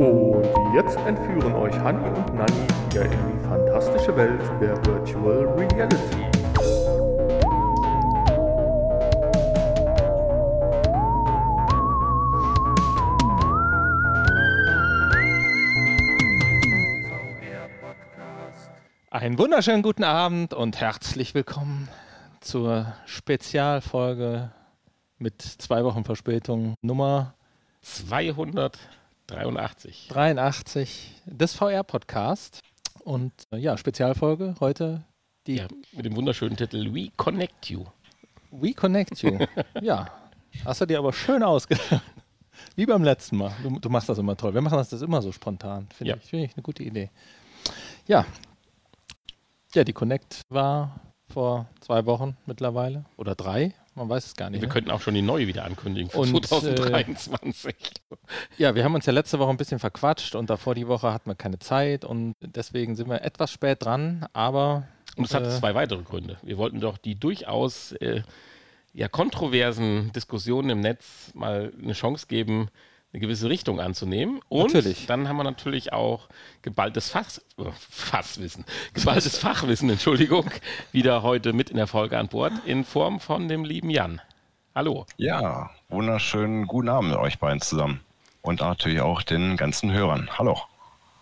Und jetzt entführen euch Hanni und Nanni wieder in die fantastische Welt der Virtual Reality. Einen wunderschönen guten Abend und herzlich willkommen zur Spezialfolge mit zwei Wochen Verspätung Nummer 283. 83 des VR-Podcast. Und äh, ja, Spezialfolge heute die Ja, mit dem wunderschönen Titel We Connect You. We Connect You. ja, hast du dir aber schön ausgedacht. Wie beim letzten Mal. Du, du machst das immer toll. Wir machen das, das immer so spontan. Finde Ja. ich, finde ich eine gute Idee. Ja. Ja, die Connect war vor zwei Wochen mittlerweile. Oder drei. Man weiß es gar nicht. Wir ne? könnten auch schon die neue wieder ankündigen für Und, äh, 2023. Ja, wir haben uns ja letzte Woche ein bisschen verquatscht und davor die Woche hatten wir keine Zeit und deswegen sind wir etwas spät dran, aber Und es hat äh, zwei weitere Gründe. Wir wollten doch die durchaus äh, ja, kontroversen Diskussionen im Netz mal eine Chance geben, eine gewisse Richtung anzunehmen. Und Natürlich. dann haben wir natürlich auch geballtes Fach, äh, Fasswissen, geballtes Fachwissen, Entschuldigung, wieder heute mit in der Folge an Bord in Form von dem lieben Jan. Hallo. Ja, wunderschönen guten Abend euch beiden zusammen. Und natürlich auch den ganzen Hörern. Hallo.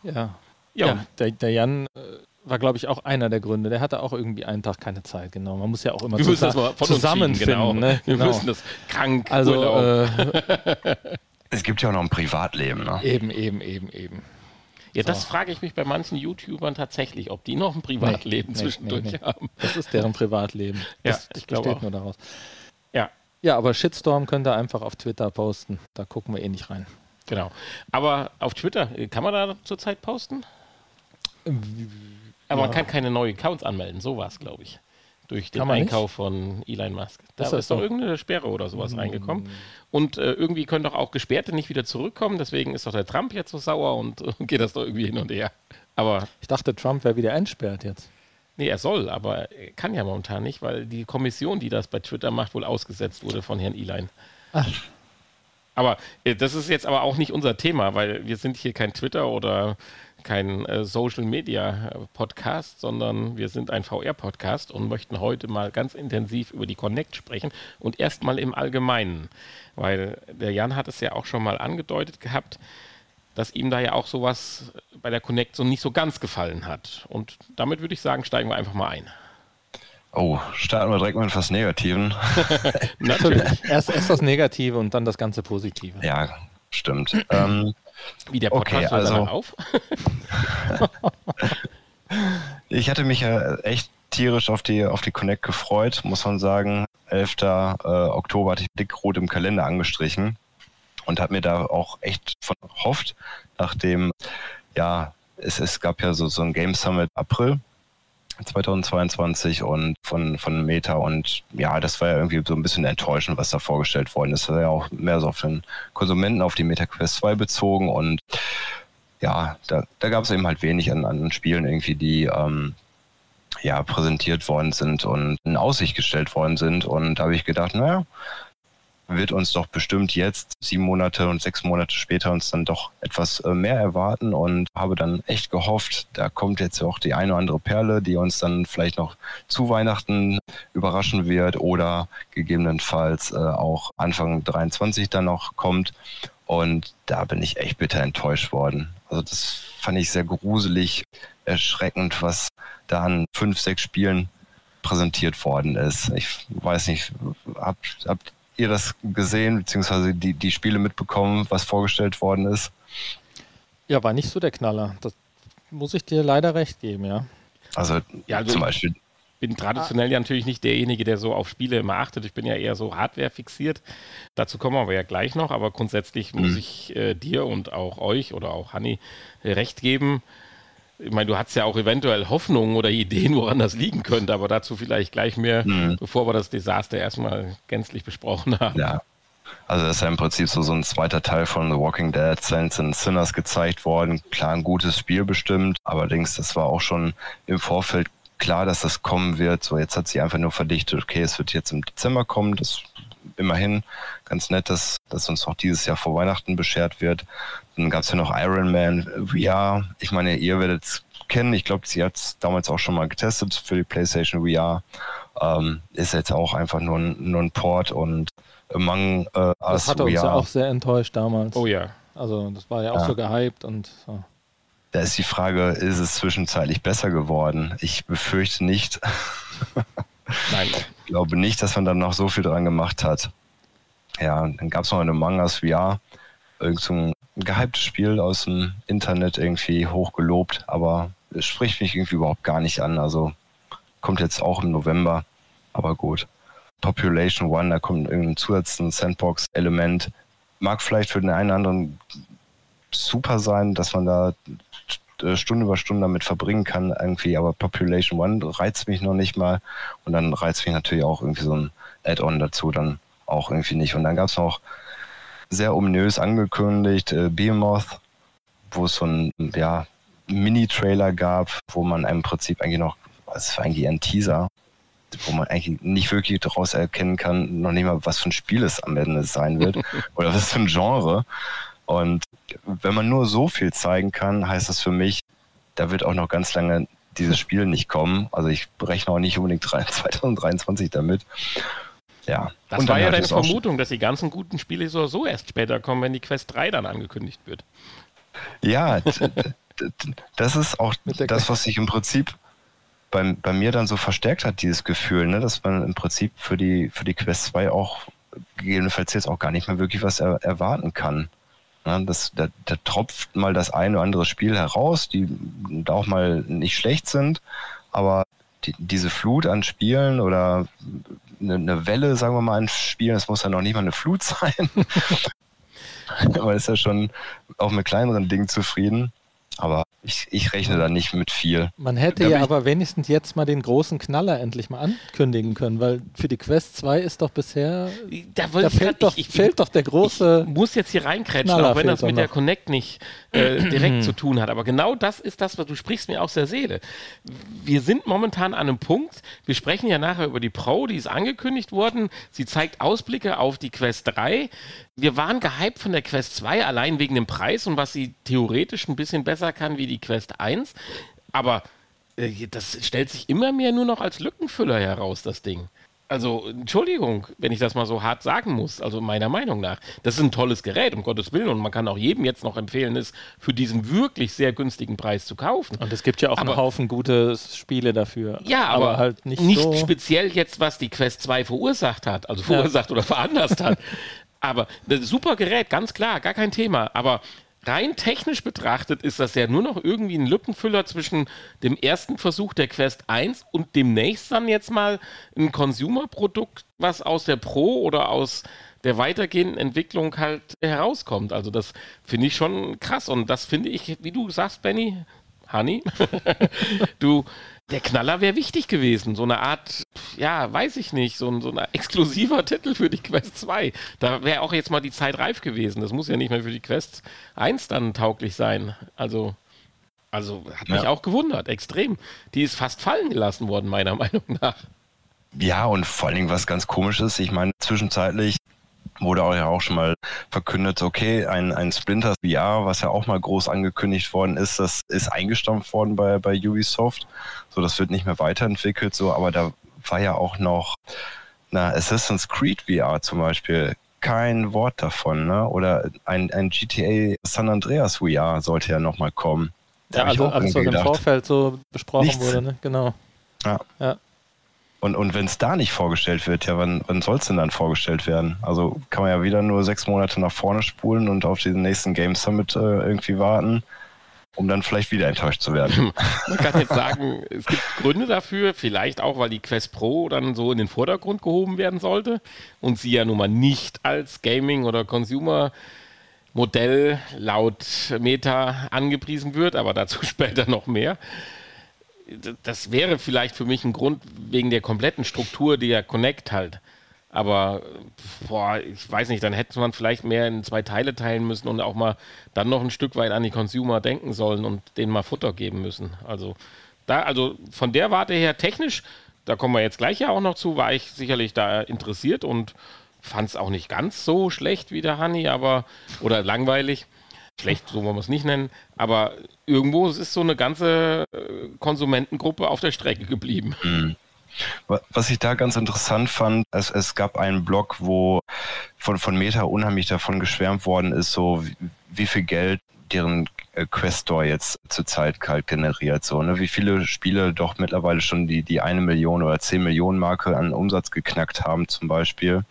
ja. Ja, Ja, der, der Jan äh, war, glaube ich, auch einer der Gründe. Der hatte auch irgendwie einen Tag keine Zeit, genau. Man muss ja auch immer Wir müssen zusa- das mal von uns zusammenfinden. genau. ne? Wir genau. müssen das krank, Also äh, Es gibt ja auch noch ein Privatleben, ne? eben, eben, eben, eben. Ja, das So. frage ich mich bei manchen YouTubern tatsächlich, ob die noch ein Privatleben Nee, nee, zwischendurch nee, nee. haben. Das ist deren Privatleben. Ja, das, das ich glaube auch. nur daraus. Ja, Ja, aber Shitstorm könnt ihr einfach auf Twitter posten. Da gucken wir eh nicht rein. genau. Aber auf Twitter, äh, kann man da zurzeit posten? Aber man kann keine neuen Accounts anmelden, so war es, glaube ich. Durch den? Einkauf von Elon Musk. Da Ist ist, das doch so? irgendeine Sperre oder sowas reingekommen. Und äh, irgendwie können doch auch Gesperrte nicht wieder zurückkommen. Deswegen ist doch der Trump jetzt so sauer und äh, geht das doch irgendwie hin und her. Aber Ich dachte, Trump wäre wieder entsperrt jetzt. Nee, er soll, aber er kann ja momentan nicht, weil die Kommission, die das bei Twitter macht, wohl ausgesetzt wurde von Herrn Elein. Ach. Aber äh, das ist jetzt aber auch nicht unser Thema, weil wir sind hier kein Twitter oder kein äh, Social Media äh, Podcast, sondern wir sind ein VR Podcast und möchten heute mal ganz intensiv über die Connect sprechen und erstmal im Allgemeinen, weil der Jan hat es ja auch schon mal angedeutet gehabt, dass ihm da ja auch sowas bei der Connect so nicht so ganz gefallen hat. Und damit würde ich sagen, steigen wir einfach mal ein. Oh, starten wir direkt mit etwas Negativen. Natürlich. Erst, erst das Negative und dann das ganze Positive. ja, stimmt. ähm, Wie der Okay, Podcast hört also- auf. ich hatte mich ja echt tierisch auf die, auf die Connect gefreut, muss man sagen. 11. Äh, Oktober hatte ich dick rot im Kalender angestrichen und habe mir da auch echt von erhofft, nachdem, ja, es, es gab ja so, so ein Game Summit April 2022 und von, von Meta und ja, das war ja irgendwie so ein bisschen enttäuschend, was da vorgestellt worden ist. Das war ja auch mehr so auf den Konsumenten, auf die Meta Quest 2 bezogen und ja, da, da gab es eben halt wenig an, an Spielen irgendwie, die ähm, ja präsentiert worden sind und in Aussicht gestellt worden sind. Und da habe ich gedacht, naja, wird uns doch bestimmt jetzt sieben Monate und sechs Monate später uns dann doch etwas äh, mehr erwarten und habe dann echt gehofft, da kommt jetzt auch die eine oder andere Perle, die uns dann vielleicht noch zu Weihnachten überraschen wird oder gegebenenfalls äh, auch Anfang 23 dann noch kommt. Und da bin ich echt bitter enttäuscht worden. Also das fand ich sehr gruselig, erschreckend, was da an fünf, sechs Spielen präsentiert worden ist. Ich weiß nicht, habt, habt ihr das gesehen, beziehungsweise die, die Spiele mitbekommen, was vorgestellt worden ist? Ja, war nicht so der Knaller. Das muss ich dir leider recht geben, ja. Also, Ja, also zum ich- Beispiel, bin traditionell ja natürlich nicht derjenige, der so auf Spiele immer achtet. Ich bin ja eher so Hardware fixiert. Dazu kommen wir ja gleich noch, aber grundsätzlich muss ich äh, dir und auch euch oder auch Hanni recht geben. Ich meine, du hast ja auch eventuell Hoffnungen oder Ideen, woran das liegen könnte, aber dazu vielleicht gleich mehr, bevor wir das Desaster erstmal gänzlich besprochen haben. ja. Also das ist ja im Prinzip so, so ein zweiter Teil von The Walking Dead, Saints and Sinners gezeigt worden. Klar, ein gutes Spiel bestimmt. Allerdings, das war auch schon im Vorfeld klar, dass das kommen wird. So, jetzt hat sie einfach nur verdichtet, okay, es wird jetzt im Dezember kommen. Das immerhin ganz nett, dass, dass uns auch dieses Jahr vor Weihnachten beschert wird. Dann gab es ja noch Iron Man VR. Ich meine, ihr werdet es kennen. Ich glaube, sie hat es damals auch schon mal getestet für die PlayStation VR. Ähm, ist jetzt auch einfach nur ein, nur ein Port und Among äh, Das hat uns ja auch sehr enttäuscht damals. Oh ja. Also das war ja auch ja. so gehypt und so. Da ist die Frage, ist es zwischenzeitlich besser geworden? Ich befürchte nicht. Nein. Ich glaube nicht, dass man dann noch so viel dran gemacht hat. Ja, dann gab es noch eine Mangas VR, irgend so ein gehyptes Spiel aus dem Internet irgendwie hochgelobt, aber es spricht mich irgendwie überhaupt gar nicht an. Also kommt jetzt auch im November, aber gut. Population One, da kommt irgendein zusätzliches Sandbox-Element. Mag vielleicht für den einen oder anderen super sein, dass man da äh, Stunde über Stunde damit verbringen kann, irgendwie, aber Population One reizt mich noch nicht mal. Und dann reizt mich natürlich auch irgendwie so ein Add-on dazu dann auch irgendwie nicht. Und dann gab es noch sehr ominös angekündigt äh, Behemoth, wo es so ein ja, Mini-Trailer gab, wo man im Prinzip eigentlich noch, was war eigentlich ein Teaser, wo man eigentlich nicht wirklich daraus erkennen kann, noch nicht mal, was für ein Spiel es am Ende sein wird oder was für ein Genre. Und wenn man nur so viel zeigen kann, heißt das für mich, da wird auch noch ganz lange dieses Spiel nicht kommen. Also ich rechne auch nicht unbedingt 2023 damit. Ja. Das war ja deine Vermutung, dass die ganzen guten Spiele so, so erst später kommen, wenn die Quest 3 dann angekündigt wird. Ja, das ist auch das, was sich im Prinzip bei, bei mir dann so verstärkt hat, dieses Gefühl, ne, dass man im Prinzip für die, für die Quest 2 auch gegebenenfalls jetzt auch gar nicht mehr wirklich was er, erwarten kann. Ja, das, da, da, tropft mal das eine oder andere Spiel heraus, die da auch mal nicht schlecht sind, aber die, diese Flut an Spielen oder eine, eine, Welle, sagen wir mal, an Spielen, das muss ja noch nicht mal eine Flut sein. man ist ja schon auch mit kleineren Dingen zufrieden. Aber ich, ich rechne da nicht mit viel. Man hätte da ja aber wenigstens jetzt mal den großen Knaller endlich mal ankündigen können, weil für die Quest 2 ist doch bisher. Da, da fällt, doch, ich, fehlt doch der große. Ich muss jetzt hier reinkrätschen, auch wenn das mit der Connect nicht äh, direkt zu tun hat. Aber genau das ist das, was du sprichst mir aus der Seele. Wir sind momentan an einem Punkt, wir sprechen ja nachher über die Pro, die ist angekündigt worden. Sie zeigt Ausblicke auf die Quest 3 wir waren gehypt von der Quest 2, allein wegen dem Preis und was sie theoretisch ein bisschen besser kann wie die Quest 1. Aber äh, das stellt sich immer mehr nur noch als Lückenfüller heraus, das Ding. Also, Entschuldigung, wenn ich das mal so hart sagen muss, also meiner Meinung nach. Das ist ein tolles Gerät, um Gottes Willen, und man kann auch jedem jetzt noch empfehlen, es für diesen wirklich sehr günstigen Preis zu kaufen. Und es gibt ja auch aber, einen Haufen gute Spiele dafür. Ja, aber, aber halt nicht, nicht so speziell jetzt, was die Quest 2 verursacht hat, also verursacht ja. oder veranlasst hat. Aber das super Gerät, ganz klar, gar kein Thema. Aber rein technisch betrachtet ist das ja nur noch irgendwie ein Lückenfüller zwischen dem ersten Versuch der Quest 1 und demnächst dann jetzt mal ein Consumer-Produkt, was aus der Pro oder aus der weitergehenden Entwicklung halt herauskommt. Also das finde ich schon krass und das finde ich, wie du sagst, Benny, Honey, du der Knaller wäre wichtig gewesen. So eine Art, ja, weiß ich nicht, so ein, so ein exklusiver Titel für die Quest 2. Da wäre auch jetzt mal die Zeit reif gewesen. Das muss ja nicht mehr für die Quest 1 dann tauglich sein. Also, also hat mich ja. auch gewundert, extrem. Die ist fast fallen gelassen worden, meiner Meinung nach. Ja, und vor allen Dingen was ganz komisches. Ich meine, zwischenzeitlich wurde auch ja auch schon mal verkündet, okay, ein, ein Splinter VR, was ja auch mal groß angekündigt worden ist, das ist eingestampft worden bei, bei Ubisoft. So, das wird nicht mehr weiterentwickelt, so, aber da war ja auch noch na, Assassin's Creed VR zum Beispiel kein Wort davon, ne? Oder ein, ein GTA San Andreas VR sollte ja nochmal kommen. Da ja, also alles, was im Vorfeld so besprochen Nichts. wurde, ne? Genau. Ja. ja. Und, und wenn es da nicht vorgestellt wird, ja, wann, wann soll es denn dann vorgestellt werden? Also kann man ja wieder nur sechs Monate nach vorne spulen und auf den nächsten Game Summit äh, irgendwie warten, um dann vielleicht wieder enttäuscht zu werden. Man kann jetzt sagen, es gibt Gründe dafür, vielleicht auch, weil die Quest Pro dann so in den Vordergrund gehoben werden sollte und sie ja nun mal nicht als Gaming- oder Consumer- Modell laut Meta angepriesen wird, aber dazu später noch mehr das wäre vielleicht für mich ein Grund wegen der kompletten Struktur der Connect halt. Aber boah, ich weiß nicht, dann hätte man vielleicht mehr in zwei Teile teilen müssen und auch mal dann noch ein Stück weit an die Consumer denken sollen und denen mal Futter geben müssen. Also da, also von der Warte her technisch, da kommen wir jetzt gleich ja auch noch zu, war ich sicherlich da interessiert und fand es auch nicht ganz so schlecht wie der Honey, aber oder langweilig. Schlecht, so wollen wir es nicht nennen, aber irgendwo ist so eine ganze äh, Konsumentengruppe auf der Strecke geblieben. Mhm. Was ich da ganz interessant fand, es, es gab einen Blog, wo von, von Meta unheimlich davon geschwärmt worden ist, so wie, wie viel Geld deren äh, Quest Store jetzt zurzeit kalt generiert. So, ne? Wie viele Spiele doch mittlerweile schon die, die eine Million oder zehn Millionen Marke an Umsatz geknackt haben zum Beispiel.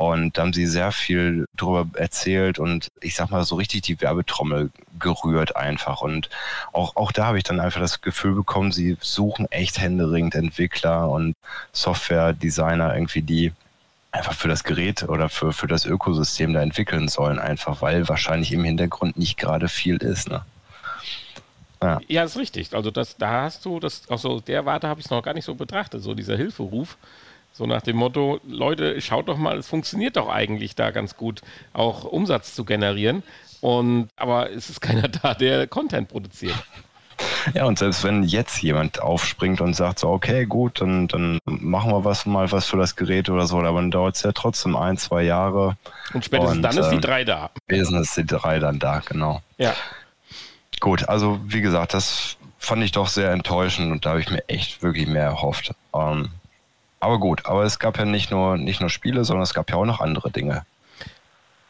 Und da haben sie sehr viel darüber erzählt und ich sag mal so richtig die Werbetrommel gerührt einfach. Und auch, auch da habe ich dann einfach das Gefühl bekommen, sie suchen echt händeringend Entwickler und Software-Designer irgendwie, die einfach für das Gerät oder für, für das Ökosystem da entwickeln sollen, einfach weil wahrscheinlich im Hintergrund nicht gerade viel ist. Ne? Ja. ja, ist richtig. Also das, da hast du, das, auch so der Warte habe ich es noch gar nicht so betrachtet, so dieser Hilferuf. So nach dem Motto, Leute, schaut doch mal, es funktioniert doch eigentlich da ganz gut, auch Umsatz zu generieren. Und aber es ist keiner da, der Content produziert. Ja, und selbst wenn jetzt jemand aufspringt und sagt so, okay, gut, dann, dann machen wir was mal was für das Gerät oder so, aber dann dauert es ja trotzdem ein, zwei Jahre. Und spätestens und, dann ist die 3 äh, da. Spätestens ist die 3 dann da, genau. Ja. Gut, also wie gesagt, das fand ich doch sehr enttäuschend und da habe ich mir echt wirklich mehr erhofft. Ähm, aber gut, aber es gab ja nicht nur, nicht nur Spiele, sondern es gab ja auch noch andere Dinge.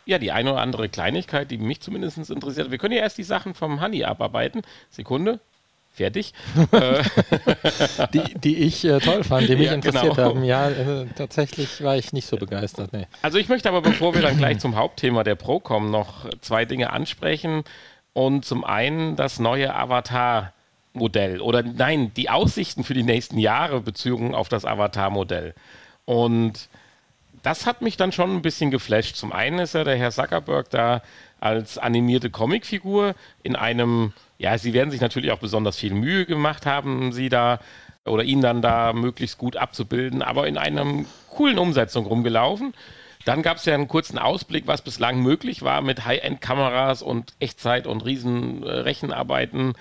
Ja, die eine oder andere Kleinigkeit, die mich zumindest interessiert. Wir können ja erst die Sachen vom Honey abarbeiten. Sekunde fertig. Äh, die, die ich äh, toll fand, die mich ja, interessiert genau. haben. Ja, äh, tatsächlich war ich nicht so begeistert. Nee. Also ich möchte aber, bevor wir dann gleich zum Hauptthema der Pro kommen, noch zwei Dinge ansprechen. Und zum einen das neue Avatar-Modell oder nein, die Aussichten für die nächsten Jahre bezogen auf das Avatar-Modell. Und das hat mich dann schon ein bisschen geflasht. Zum einen ist ja der Herr Zuckerberg da als animierte Comicfigur in einem ja, sie werden sich natürlich auch besonders viel Mühe gemacht haben, sie da oder ihn dann da möglichst gut abzubilden, aber in einer coolen Umsetzung rumgelaufen. Dann gab es ja einen kurzen Ausblick, was bislang möglich war mit High-End-Kameras und Echtzeit und riesen äh, Rechenarbeiten.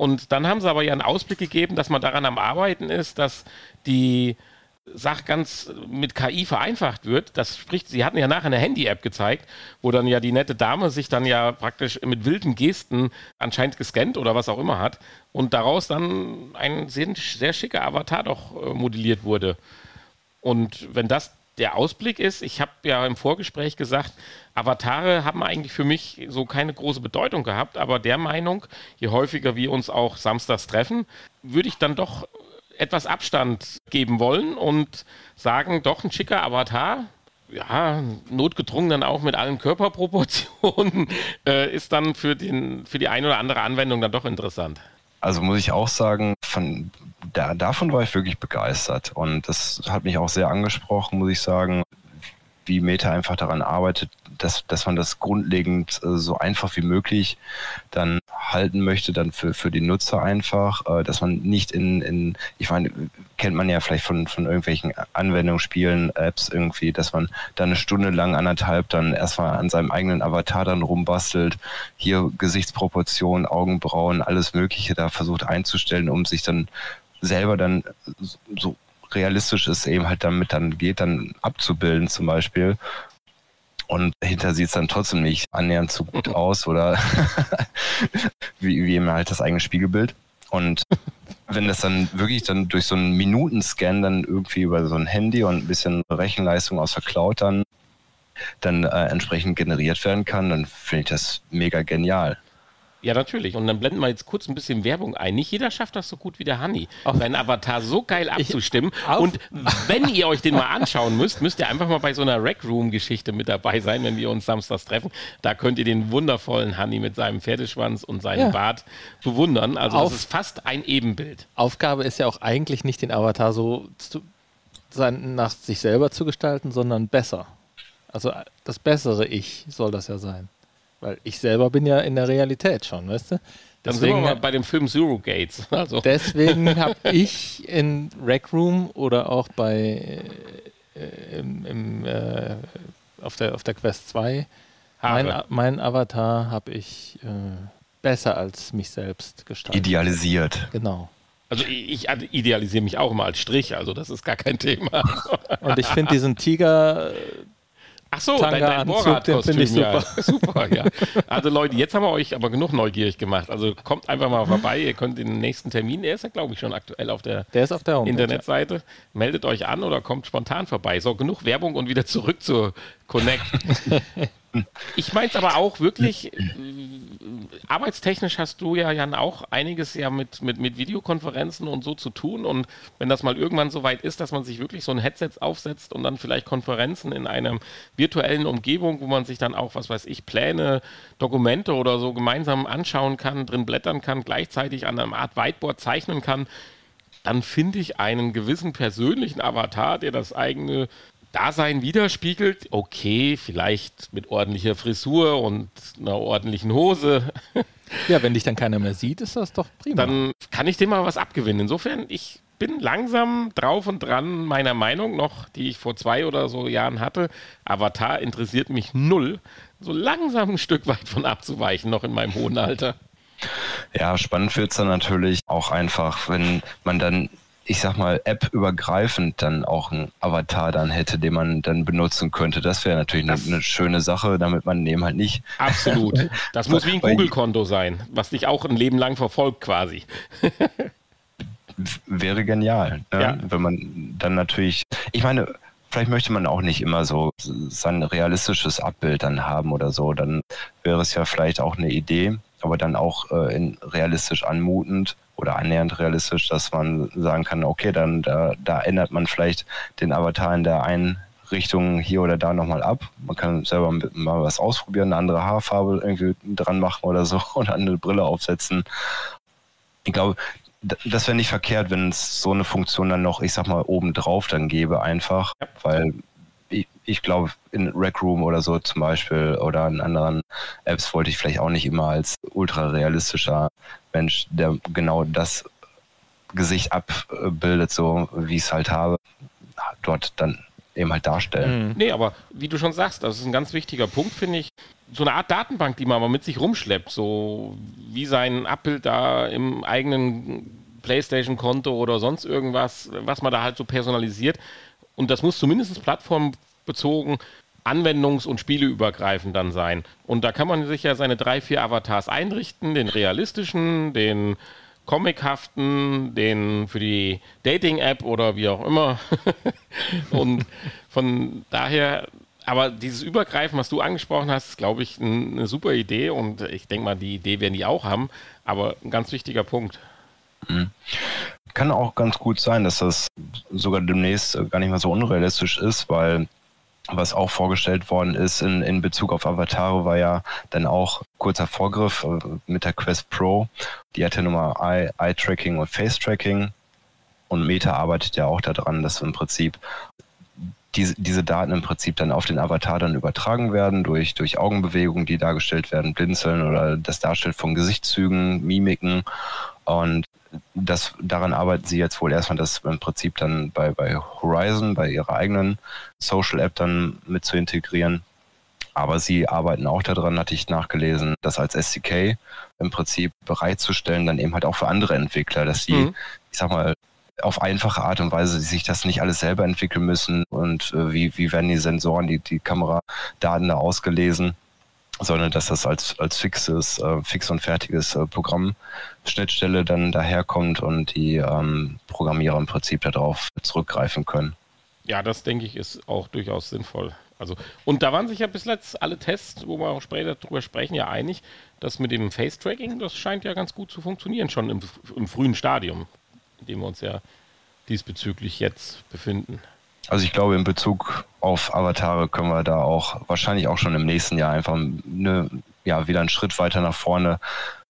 Und dann haben sie aber ja einen Ausblick gegeben, dass man daran am Arbeiten ist, dass die Sache ganz mit KI vereinfacht wird. Das spricht, sie hatten ja nachher eine Handy-App gezeigt, wo dann ja die nette Dame sich dann ja praktisch mit wilden Gesten anscheinend gescannt oder was auch immer hat und daraus dann ein sehr, sehr schicker Avatar doch äh, modelliert wurde. Und wenn das der Ausblick ist, ich habe ja im Vorgespräch gesagt, Avatare haben eigentlich für mich so keine große Bedeutung gehabt, aber der Meinung, je häufiger wir uns auch samstags treffen, würde ich dann doch etwas Abstand geben wollen und sagen, doch ein schicker Avatar, ja, notgedrungen dann auch mit allen Körperproportionen, äh, ist dann für, den, für die eine oder andere Anwendung dann doch interessant. Also muss ich auch sagen, von, da, davon war ich wirklich begeistert. Und das hat mich auch sehr angesprochen, muss ich sagen, wie Meta einfach daran arbeitet, dass, dass man das grundlegend äh, so einfach wie möglich dann halten möchte, dann für, für die Nutzer einfach, äh, dass man nicht in, in, ich meine, kennt man ja vielleicht von, von irgendwelchen Anwendungsspielen, Apps irgendwie, dass man dann eine Stunde lang, anderthalb dann erstmal an seinem eigenen Avatar dann rumbastelt, hier Gesichtsproportionen, Augenbrauen, alles Mögliche da versucht einzustellen, um sich dann selber dann so realistisch es eben halt damit dann geht, dann abzubilden zum Beispiel. Und hinter sieht es dann trotzdem nicht annähernd so gut aus oder wie, wie eben halt das eigene Spiegelbild. Und wenn das dann wirklich dann durch so einen Minutenscan dann irgendwie über so ein Handy und ein bisschen Rechenleistung aus der Cloud dann, dann äh, entsprechend generiert werden kann, dann finde ich das mega genial. Ja, natürlich. Und dann blenden wir jetzt kurz ein bisschen Werbung ein. Nicht jeder schafft das so gut wie der Honey, seinen Avatar so geil abzustimmen. und wenn ihr euch den mal anschauen müsst, müsst ihr einfach mal bei so einer Rec Room-Geschichte mit dabei sein, wenn wir uns samstags treffen. Da könnt ihr den wundervollen Honey mit seinem Pferdeschwanz und seinem ja. Bart bewundern. Also Auf das ist fast ein Ebenbild. Aufgabe ist ja auch eigentlich nicht den Avatar so zu, sein, nach sich selber zu gestalten, sondern besser. Also das bessere Ich soll das ja sein. Weil ich selber bin ja in der Realität schon, weißt du? Dann deswegen, sind wir mal bei dem Film Zero Gates. Also. Deswegen habe ich in Rec Room oder auch bei äh, im, im, äh, auf, der, auf der Quest 2 mein, mein, Avatar habe ich äh, besser als mich selbst gestaltet. Idealisiert. Genau. Also ich, ich idealisiere mich auch immer als Strich, also das ist gar kein Thema. Und ich finde diesen Tiger Ach so, dein, dein Borat-Kostüm, super. Ja. super, ja. Also Leute, jetzt haben wir euch aber genug neugierig gemacht. Also kommt einfach mal vorbei. Ihr könnt den nächsten Termin, der ist ja glaube ich schon aktuell auf der, der auf der Internetseite. Ja. Meldet euch an oder kommt spontan vorbei. So, genug Werbung und wieder zurück zur Connect. Ich meine es aber auch wirklich, äh, arbeitstechnisch hast du ja, Jan, auch einiges ja mit, mit, mit Videokonferenzen und so zu tun. Und wenn das mal irgendwann so weit ist, dass man sich wirklich so ein Headset aufsetzt und dann vielleicht Konferenzen in einer virtuellen Umgebung, wo man sich dann auch, was weiß ich, Pläne, Dokumente oder so gemeinsam anschauen kann, drin blättern kann, gleichzeitig an einer Art Whiteboard zeichnen kann, dann finde ich einen gewissen persönlichen Avatar, der das eigene Dasein widerspiegelt. Okay, vielleicht mit ordentlicher Frisur und einer ordentlichen Hose. Ja, wenn dich dann keiner mehr sieht, ist das doch prima. Dann kann ich dem mal was abgewinnen. Insofern, ich bin langsam drauf und dran meiner Meinung noch, die ich vor zwei oder so Jahren hatte. Avatar interessiert mich null. So langsam ein Stück weit von abzuweichen, noch in meinem hohen Alter. Ja, spannend wird es dann natürlich auch einfach, wenn man dann ich sag mal, App-übergreifend dann auch einen Avatar dann hätte, den man dann benutzen könnte. Das wäre natürlich eine, eine, schöne Sache, damit man eben halt nicht. Absolut. Das muss wie ein Google-Konto sein, was dich auch ein Leben lang verfolgt quasi. wäre genial, ne? ja. wenn man dann natürlich, ich meine, vielleicht möchte man auch nicht immer so sein realistisches Abbild dann haben oder so, dann wäre es ja vielleicht auch eine Idee, aber dann auch äh, in realistisch anmutend oder annähernd realistisch, dass man sagen kann, okay, dann da, da ändert man vielleicht den Avatar in der einen Richtung hier oder da nochmal ab. Man kann selber mal was ausprobieren, eine andere Haarfarbe irgendwie dran machen oder so oder eine Brille aufsetzen. Ich glaube, das wäre nicht verkehrt, wenn es so eine Funktion dann noch, ich sag mal, obendrauf dann gäbe einfach, ja. weil ich, glaube, in Rec Room oder so zum Beispiel oder in anderen Apps wollte ich vielleicht auch nicht immer als ultra realistischer Mensch, der genau das Gesicht abbildet, so wie ich es halt habe, dort dann eben halt darstellen. Mhm. Nee, aber wie du schon sagst, das ist ein ganz wichtiger Punkt, finde ich. So eine Art Datenbank, die man mal mit sich rumschleppt, so wie sein Abbild da im eigenen PlayStation-Konto oder sonst irgendwas, was man da halt so personalisiert. Und das muss zumindest plattformbezogen anwendungs- und spieleübergreifend dann sein. Und da kann man sich ja seine drei, vier Avatars einrichten, den realistischen, den comichaften, den für die Dating-App oder wie auch immer. und von daher, aber dieses Übergreifen, was du angesprochen hast, ist, glaube ich, eine super Idee und ich denke mal, die Idee werden die auch haben, aber ein ganz wichtiger Punkt. Mhm. Kann auch ganz gut sein, dass das sogar demnächst gar nicht mehr so unrealistisch ist, weil was auch vorgestellt worden ist in, in Bezug auf Avatare, war ja dann auch kurzer Vorgriff äh, mit der Quest Pro. Die hat ja nochmal Eye-Tracking und Face-Tracking. Und Meta arbeitet ja auch daran, dass im Prinzip diese, diese Daten im Prinzip dann auf den Avatar dann übertragen werden durch, durch Augenbewegungen, die dargestellt werden, Blinzeln oder das Darstellen von Gesichtszügen, Mimiken. Und das, daran arbeiten sie jetzt wohl erstmal, das im Prinzip dann bei, bei Horizon, bei ihrer eigenen Social App dann mit zu integrieren. Aber sie arbeiten auch daran, hatte ich nachgelesen, das als SDK im Prinzip bereitzustellen, dann eben halt auch für andere Entwickler, dass sie, mhm. ich sag mal, auf einfache Art und Weise sich das nicht alles selber entwickeln müssen und äh, wie, wie werden die Sensoren, die, die Kameradaten da ausgelesen, sondern dass das als, als fixes, äh, fix und fertiges äh, Programmschnittstelle dann daherkommt und die ähm, Programmierer im Prinzip darauf zurückgreifen können. Ja, das denke ich ist auch durchaus sinnvoll. Also, und da waren sich ja bis jetzt alle Tests, wo wir auch später drüber sprechen, ja einig, dass mit dem Face-Tracking, das scheint ja ganz gut zu funktionieren, schon im, im frühen Stadium, in dem wir uns ja diesbezüglich jetzt befinden. Also ich glaube, in Bezug auf Avatare können wir da auch wahrscheinlich auch schon im nächsten Jahr einfach eine, ja, wieder einen Schritt weiter nach vorne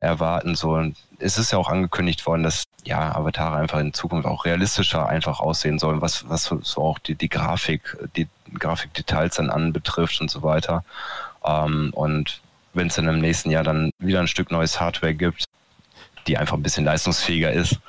erwarten. So, es ist ja auch angekündigt worden, dass ja Avatare einfach in Zukunft auch realistischer einfach aussehen sollen, was, was so auch die, die Grafik, die Grafikdetails dann anbetrifft und so weiter. Ähm, und wenn es dann im nächsten Jahr dann wieder ein Stück neues Hardware gibt, die einfach ein bisschen leistungsfähiger ist,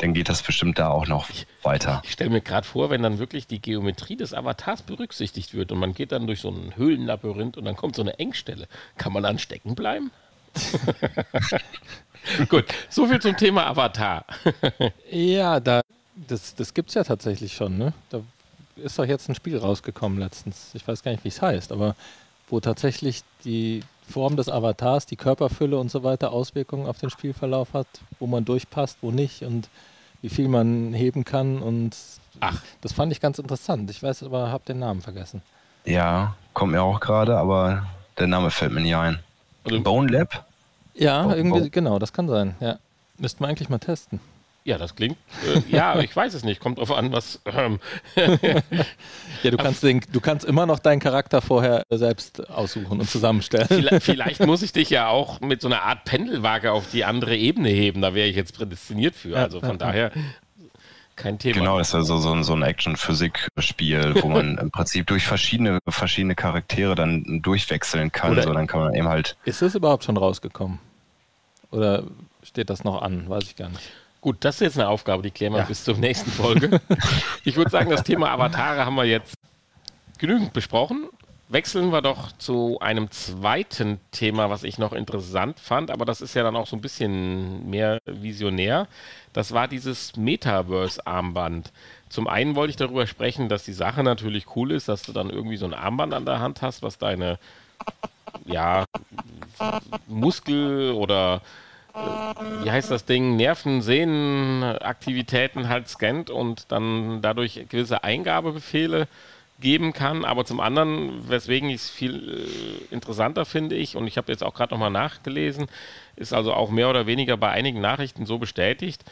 dann geht das bestimmt da auch noch weiter. Ich stelle mir gerade vor, wenn dann wirklich die Geometrie des Avatars berücksichtigt wird und man geht dann durch so ein Höhlenlabyrinth und dann kommt so eine Engstelle. Kann man dann stecken bleiben? Gut, soviel zum Thema Avatar. ja, da, das, das gibt es ja tatsächlich schon. Ne? Da ist doch jetzt ein Spiel rausgekommen letztens. Ich weiß gar nicht, wie es heißt, aber wo tatsächlich die Form des Avatars, die Körperfülle und so weiter Auswirkungen auf den Spielverlauf hat, wo man durchpasst, wo nicht und wie viel man heben kann und ach, das fand ich ganz interessant. Ich weiß aber, habe den Namen vergessen. Ja, kommt mir auch gerade, aber der Name fällt mir nie ein. Bone Lab? Ja, Bone, irgendwie, Bone. genau, das kann sein. Ja, müssten wir eigentlich mal testen. Ja, das klingt. Äh, ja, ich weiß es nicht. Kommt drauf an, was. Ähm. ja, du kannst, den, du kannst immer noch deinen Charakter vorher selbst aussuchen und zusammenstellen. Vielleicht, vielleicht, muss ich dich ja auch mit so einer Art Pendelwaage auf die andere Ebene heben. Da wäre ich jetzt prädestiniert für. Also von daher kein Thema. Genau, das ist ja so, so, so ein Action-Physik-Spiel, wo man im Prinzip durch verschiedene, verschiedene Charaktere dann durchwechseln kann. Oder so, dann kann man eben halt. Ist es überhaupt schon rausgekommen? Oder steht das noch an? Weiß ich gar nicht. Gut, das ist jetzt eine Aufgabe, die klären wir ja. bis zur nächsten Folge. ich würde sagen, das Thema Avatare haben wir jetzt genügend besprochen. Wechseln wir doch zu einem zweiten Thema, was ich noch interessant fand, aber das ist ja dann auch so ein bisschen mehr visionär. Das war dieses Metaverse-Armband. Zum einen wollte ich darüber sprechen, dass die Sache natürlich cool ist, dass du dann irgendwie so ein Armband an der Hand hast, was deine ja, Muskel oder wie heißt das Ding, Nerven, Sehnen, Aktivitäten halt scannt und dann dadurch gewisse Eingabebefehle geben kann. Aber zum anderen, weswegen ich es viel äh, interessanter finde ich, und ich habe jetzt auch gerade nochmal nachgelesen, ist also auch mehr oder weniger bei einigen Nachrichten so bestätigt,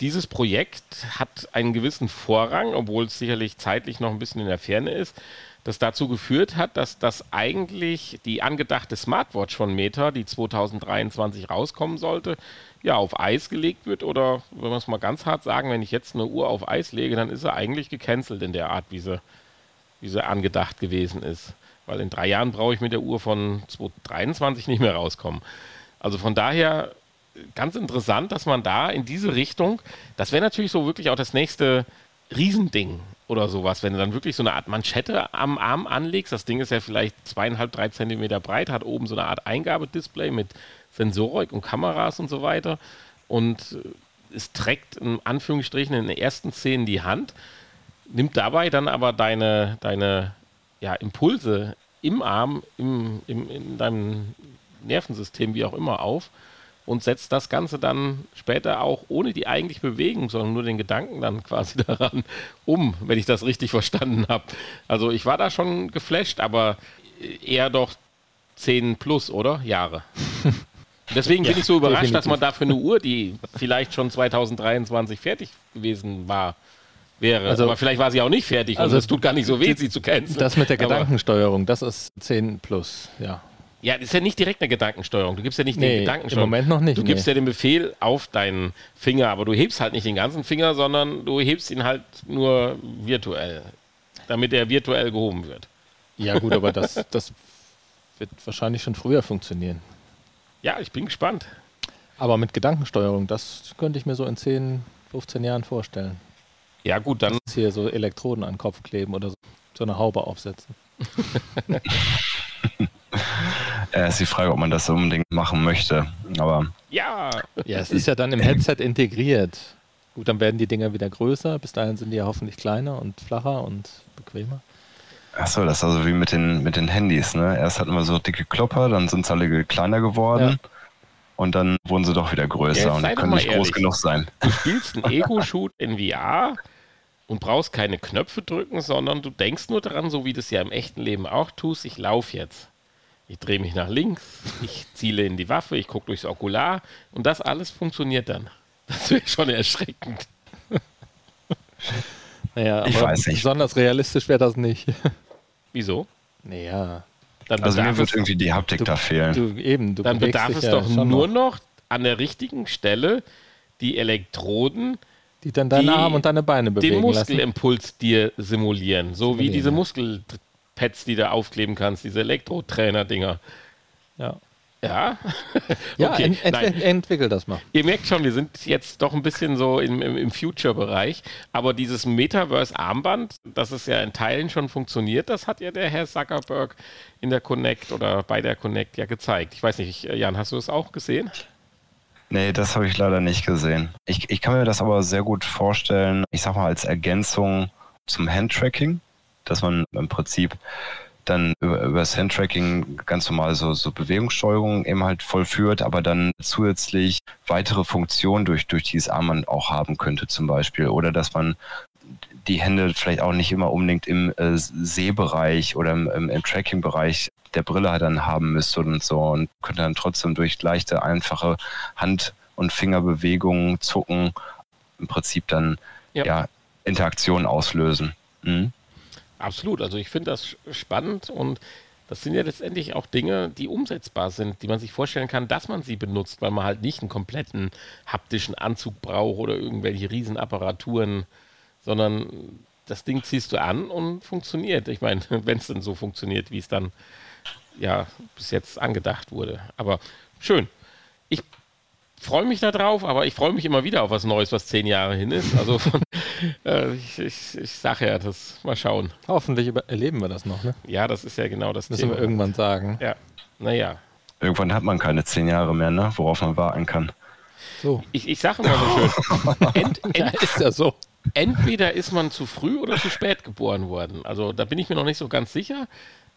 dieses Projekt hat einen gewissen Vorrang, obwohl es sicherlich zeitlich noch ein bisschen in der Ferne ist das dazu geführt hat, dass das eigentlich die angedachte Smartwatch von Meta, die 2023 rauskommen sollte, ja, auf Eis gelegt wird oder, wenn wir es mal ganz hart sagen, wenn ich jetzt eine Uhr auf Eis lege, dann ist sie eigentlich gecancelt in der Art, wie sie, wie sie angedacht gewesen ist. Weil in drei Jahren brauche ich mit der Uhr von 2023 nicht mehr rauskommen. Also von daher ganz interessant, dass man da in diese Richtung, das wäre natürlich so wirklich auch das nächste Riesending oder sowas, wenn du dann wirklich so eine Art Manschette am Arm anlegst. Das Ding ist ja vielleicht zweieinhalb, drei Zentimeter breit, hat oben so eine Art Eingabedisplay mit Sensorik und Kameras und so weiter. Und äh, es trägt in Anführungsstrichen in den ersten Szenen die Hand, nimmt dabei dann aber deine, deine ja, Impulse im Arm, im, im, in deinem Nervensystem, wie auch immer, auf und setzt das Ganze dann später auch ohne die eigentliche Bewegung, sondern nur den Gedanken dann quasi daran um, wenn ich das richtig verstanden habe. Also ich war da schon geflasht, aber eher doch 10 plus, oder? Jahre. Deswegen bin ich so überrascht, definitiv. dass man dafür eine Uhr, die vielleicht schon 2023 fertig gewesen war, wäre. Also, aber vielleicht war sie auch nicht fertig also es tut gar nicht so weh, sie zu kennen. Das mit der Gedankensteuerung, das ist 10 plus, ja. Ja, das ist ja nicht direkt eine Gedankensteuerung. Du gibst ja nicht nee, den Gedankensteuerung. Im Moment noch nicht. Du gibst nee. ja den Befehl auf deinen Finger, aber du hebst halt nicht den ganzen Finger, sondern du hebst ihn halt nur virtuell, damit er virtuell gehoben wird. Ja, gut, aber das, das wird wahrscheinlich schon früher funktionieren. Ja, ich bin gespannt. Aber mit Gedankensteuerung, das könnte ich mir so in 10, 15 Jahren vorstellen. Ja, gut, dann. Hier so Elektroden an den Kopf kleben oder so, so eine Haube aufsetzen. Äh, ist die Frage, ob man das unbedingt machen möchte. Aber ja, ja, es ist ja dann im Headset integriert. Gut, dann werden die Dinger wieder größer. Bis dahin sind die ja hoffentlich kleiner und flacher und bequemer. Achso, das ist also wie mit den, mit den Handys, ne? Erst hatten wir so dicke Klopper, dann sind sie alle kleiner geworden. Ja. Und dann wurden sie doch wieder größer ja, und können nicht ehrlich. groß genug sein. Du spielst einen Ego-Shoot in VR und brauchst keine Knöpfe drücken, sondern du denkst nur daran, so wie du es ja im echten Leben auch tust, ich laufe jetzt. Ich drehe mich nach links, ich ziele in die Waffe, ich gucke durchs Okular und das alles funktioniert dann. Das wäre schon erschreckend. naja, ich weiß nicht. besonders realistisch wäre das nicht. Wieso? Naja. Dann also mir wird irgendwie die Haptik du, da fehlen. Du, eben, du dann bedarf es ja doch nur noch. noch an der richtigen Stelle die Elektroden die dann deine Arme und deine Beine bewegen Den Muskelimpuls lassen. dir simulieren. So simulieren. wie diese Muskel Pads, die du aufkleben kannst, diese Elektro-Trainer-Dinger. Ja. Ja? ja, okay. ent ent entwickel das mal. Ihr merkt schon, wir sind jetzt doch ein bisschen so im, im, im Future-Bereich. Aber dieses Metaverse-Armband, das ist ja in Teilen schon funktioniert, das hat ja der Herr Zuckerberg in der Connect oder bei der Connect ja gezeigt. Ich weiß nicht, Jan, hast du das auch gesehen? Nee, das habe ich leider nicht gesehen. Ich, ich kann mir das aber sehr gut vorstellen, ich sag mal als Ergänzung zum Handtracking, dass man im Prinzip dann über, über das Handtracking ganz normal so, so Bewegungssteuerung eben halt vollführt, aber dann zusätzlich weitere Funktionen durch, durch dieses Armband auch haben könnte zum Beispiel. Oder dass man die Hände vielleicht auch nicht immer unbedingt im äh, Sehbereich oder im, im, im Tracking-Bereich der Brille dann haben müsste und so und könnte dann trotzdem durch leichte, einfache Hand- und Fingerbewegungen zucken im Prinzip dann ja, ja Interaktion auslösen. Mhm. Absolut. Also ich finde das spannend und das sind ja letztendlich auch Dinge, die umsetzbar sind, die man sich vorstellen kann, dass man sie benutzt, weil man halt nicht einen kompletten haptischen Anzug braucht oder irgendwelche Riesenapparaturen, sondern das Ding ziehst du an und funktioniert. Ich meine, wenn es denn so funktioniert, wie es dann ja bis jetzt angedacht wurde. Aber schön. Ich freue mich darauf, aber ich freue mich immer wieder auf was Neues, was zehn Jahre hin ist. Also von, äh, ich, ich, ich sage ja, das mal schauen. Hoffentlich erleben wir das noch, ne? Ja, das ist ja genau das Müssen Thema. wir irgendwann sagen. Ja, naja. Irgendwann hat man keine zehn Jahre mehr, ne? worauf man warten kann. So. Ich, ich sage immer so schön. Ent, ent, ja, ist ja so. Entweder ist man zu früh oder zu spät geboren worden. Also da bin ich mir noch nicht so ganz sicher.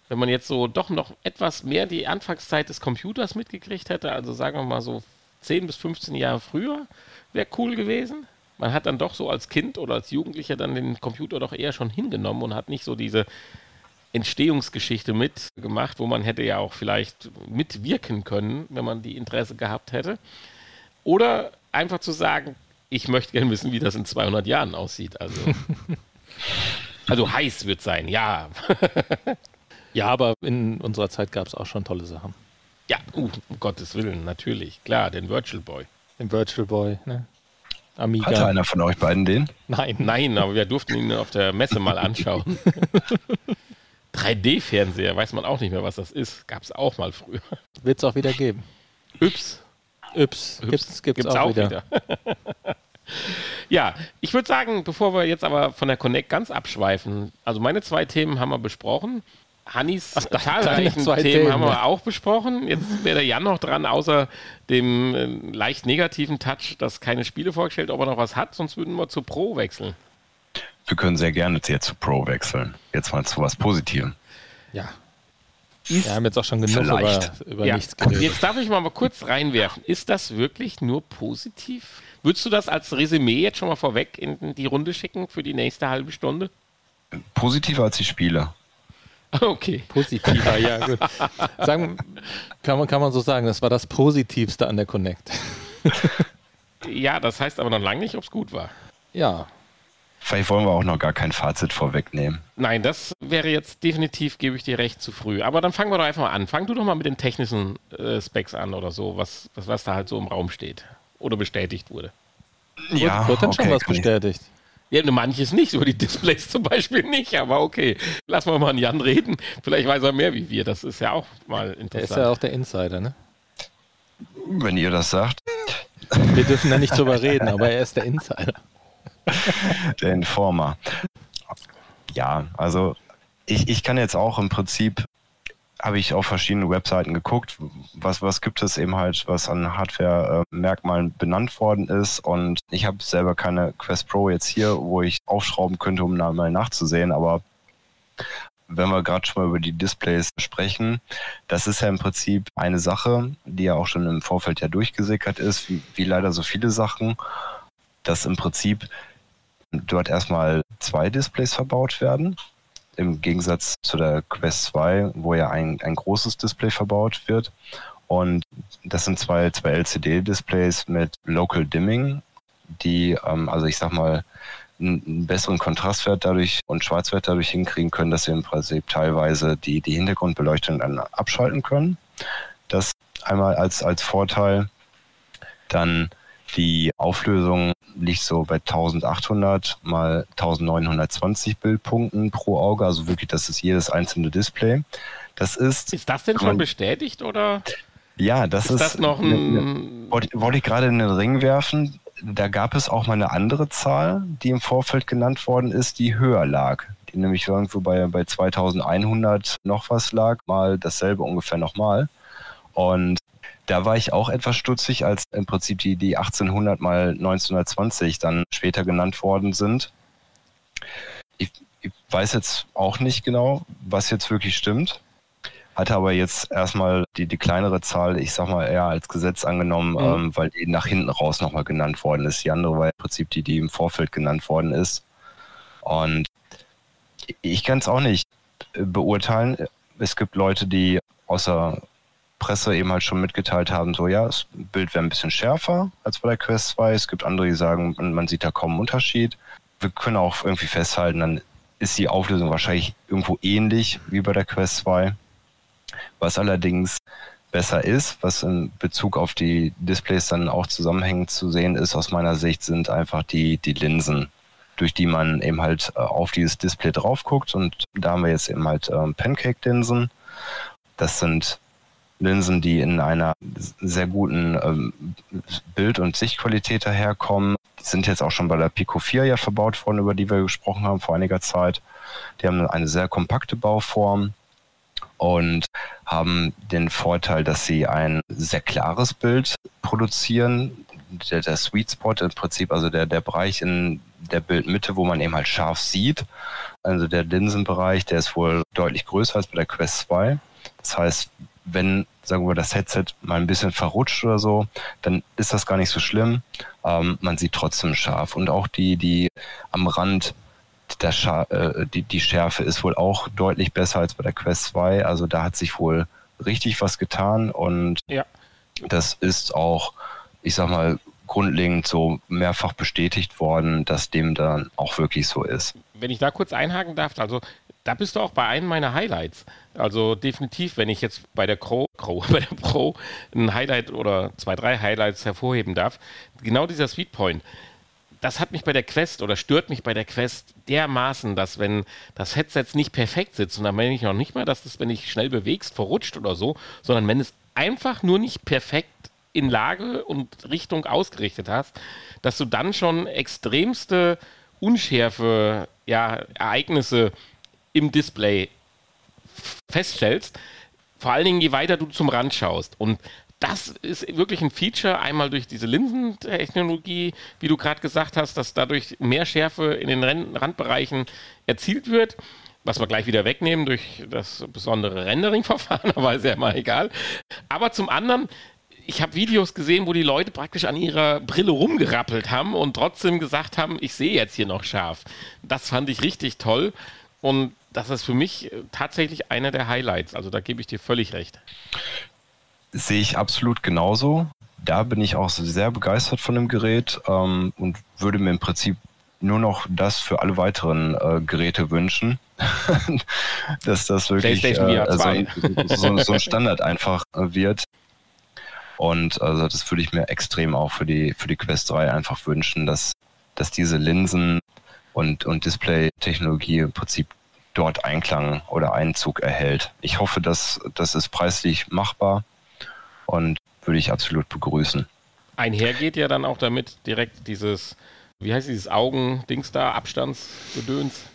Wenn man jetzt so doch noch etwas mehr die Anfangszeit des Computers mitgekriegt hätte, also sagen wir mal so 10 bis 15 Jahre früher wäre cool gewesen. Man hat dann doch so als Kind oder als Jugendlicher dann den Computer doch eher schon hingenommen und hat nicht so diese Entstehungsgeschichte mitgemacht, wo man hätte ja auch vielleicht mitwirken können, wenn man die Interesse gehabt hätte. Oder einfach zu sagen, ich möchte gerne wissen, wie das in 200 Jahren aussieht. Also, also heiß wird sein, ja. ja, aber in unserer Zeit gab es auch schon tolle Sachen. Ja, uh, um Gottes Willen, natürlich. Klar, den Virtual Boy. Den Virtual Boy, ne? Amiga. Hatte einer von euch beiden den? Nein. Nein, aber wir durften ihn auf der Messe mal anschauen. 3D-Fernseher, weiß man auch nicht mehr, was das ist. Gab es auch mal früher. Wird es auch wieder geben. Yps. Yps. Gibt's, gibt's, gibt's auch, auch, wieder. wieder. ja, ich würde sagen, bevor wir jetzt aber von der Connect ganz abschweifen, also meine zwei Themen haben wir besprochen. Hannis Ach, zahlreichen Themen, Themen, haben wir ja. auch besprochen. Jetzt wäre der Jan noch dran, außer dem äh, leicht negativen Touch, dass keine Spiele vorgestellt, ob er noch was hat, sonst würden wir zu Pro wechseln. Wir können sehr gerne jetzt zu Pro wechseln. Jetzt mal zu was Positivem. Ja. Ist wir haben jetzt auch schon genug über, über ja. nichts geredet. Jetzt darf ich mal, mal kurz reinwerfen. Ist das wirklich nur positiv? Würdest du das als Resümee jetzt schon mal vorweg in die Runde schicken für die nächste halbe Stunde? Positiver als die Spiele. Okay. Positiver, ja, gut. Sagen, kann, man, kann man so sagen, das war das Positivste an der Connect. ja, das heißt aber noch lange nicht, ob es gut war. Ja. Vielleicht wollen wir auch noch gar kein Fazit vorwegnehmen. Nein, das wäre jetzt definitiv, gebe ich dir recht, zu früh. Aber dann fangen wir doch einfach mal an. Fang du doch mal mit den technischen äh, Specs an oder so, was, was, was da halt so im Raum steht oder bestätigt wurde. Ja, wird dann okay, schon was bestätigt. Ja, manches nicht, über die Displays zum Beispiel nicht, aber okay. Lassen wir mal an Jan reden. Vielleicht weiß er mehr wie wir. Das ist ja auch mal interessant. Der ist ja auch der Insider, ne? Wenn ihr das sagt. Wir dürfen da nicht drüber reden, aber er ist der Insider. Der Informer. Ja, also ich, ich kann jetzt auch im Prinzip habe ich auf verschiedene Webseiten geguckt, was, was gibt es eben halt, was an Hardware-Merkmalen benannt worden ist. Und ich habe selber keine Quest Pro jetzt hier, wo ich aufschrauben könnte, um da mal nachzusehen. Aber wenn wir gerade schon mal über die Displays sprechen, das ist ja im Prinzip eine Sache, die ja auch schon im Vorfeld ja durchgesickert ist, wie, wie leider so viele Sachen, dass im Prinzip dort erstmal zwei Displays verbaut werden im Gegensatz zu der Quest 2, wo ja ein, ein großes Display verbaut wird. Und das sind zwei, zwei LCD-Displays mit Local Dimming, die, ähm, also ich sag mal, einen besseren Kontrastwert dadurch und Schwarzwert dadurch hinkriegen können, dass wir im Prinzip teilweise die, die Hintergrundbeleuchtung dann abschalten können. Das einmal als, als Vorteil. Dann die Auflösung liegt so bei 1800 mal 1920 Bildpunkten pro Auge, also wirklich, das ist jedes einzelne Display. Das ist. Ist das denn schon bestätigt oder? Ja, das ist. Ist das noch ein. Wollte, wollte ich gerade in den Ring werfen. Da gab es auch mal eine andere Zahl, die im Vorfeld genannt worden ist, die höher lag. Die nämlich irgendwo bei, bei 2100 noch was lag, mal dasselbe ungefähr nochmal. Und da war ich auch etwas stutzig, als im Prinzip die, die 1800 mal 1920 dann später genannt worden sind. ich, ich weiß jetzt auch nicht genau, was jetzt wirklich stimmt hatte aber jetzt erstmal die, die kleinere Zahl, ich sag mal, eher als Gesetz angenommen, mhm. ähm, weil die nach hinten raus nochmal genannt worden ist. Die andere war im Prinzip die, die im Vorfeld genannt worden ist. Und ich kann es auch nicht äh, beurteilen. Es gibt Leute, die außer Presse eben halt schon mitgeteilt haben, so ja, das Bild wäre ein bisschen schärfer als bei der Quest 2. Es gibt andere, die sagen, man sieht da kaum einen Unterschied. Wir können auch irgendwie festhalten, dann ist die Auflösung wahrscheinlich irgendwo ähnlich wie bei der Quest 2. Was allerdings besser ist, was in Bezug auf die Displays dann auch zusammenhängend zu sehen ist, aus meiner Sicht, sind einfach die, die Linsen, durch die man eben halt äh, auf dieses Display drauf guckt. Und da haben wir jetzt eben halt ähm, Pancake-Linsen. Das sind Linsen, die in einer sehr guten ähm, Bild- und Sichtqualität daherkommen. Die sind jetzt auch schon bei der Pico 4 ja verbaut worden, über die wir gesprochen haben vor einiger Zeit. Die haben eine sehr kompakte Bauform und haben den Vorteil, dass sie ein sehr klares Bild produzieren. Der, der Sweet Spot im Prinzip, also der, der Bereich in der Bildmitte, wo man eben halt scharf sieht. Also der Linsenbereich, der ist wohl deutlich größer als bei der Quest 2. Das heißt, wenn, sagen wir, das Headset mal ein bisschen verrutscht oder so, dann ist das gar nicht so schlimm. Ähm, man sieht trotzdem scharf. Und auch die, die am Rand der äh, die, die Schärfe ist wohl auch deutlich besser als bei der Quest 2. Also da hat sich wohl richtig was getan und ja. das ist auch, ich sag mal, grundlegend so mehrfach bestätigt worden, dass dem dann auch wirklich so ist. Wenn ich da kurz einhaken darf, also da bist du auch bei einem meiner Highlights. Also definitiv, wenn ich jetzt bei der Crow, Crow bei der Pro ein Highlight oder zwei, drei Highlights hervorheben darf, genau dieser Sweet Point das hat mich bei der Quest oder stört mich bei der Quest dermaßen, dass wenn das Headset nicht perfekt sitzt, und dann meine ich noch nicht mal, dass das, wenn ich schnell bewegst, verrutscht oder so, sondern wenn es einfach nur nicht perfekt in Lage und Richtung ausgerichtet hast, dass du dann schon extremste Unschärfe, ja, Ereignisse im Display feststellst. Vor allen Dingen, je weiter du zum Rand schaust. Und das ist wirklich ein Feature, einmal durch diese Linsentechnologie, wie du gerade gesagt hast, dass dadurch mehr Schärfe in den Randbereichen erzielt wird, was wir gleich wieder wegnehmen durch das besondere Rendering-Verfahren, aber ist ja mal egal. Aber zum anderen, ich habe Videos gesehen, wo die Leute praktisch an ihrer Brille rumgerappelt haben und trotzdem gesagt haben, ich sehe jetzt hier noch scharf. Das fand ich richtig toll und das ist für mich tatsächlich einer der Highlights. Also da gebe ich dir völlig recht sehe ich absolut genauso. Da bin ich auch sehr begeistert von dem Gerät ähm, und würde mir im Prinzip nur noch das für alle weiteren äh, Geräte wünschen, dass das wirklich äh, so, so, so, ein Standard einfach wird. Und also das würde ich mir extrem auch für die, für die Quest 3 einfach wünschen, dass, dass diese Linsen und, und Display-Technologie im Prinzip dort Einklang oder Einzug erhält. Ich hoffe, dass das ist preislich machbar und würde ich absolut begrüßen. Einhergeht ja dann auch damit direkt dieses, wie heißt dieses Augen-Dings da, Abstandsgedöns,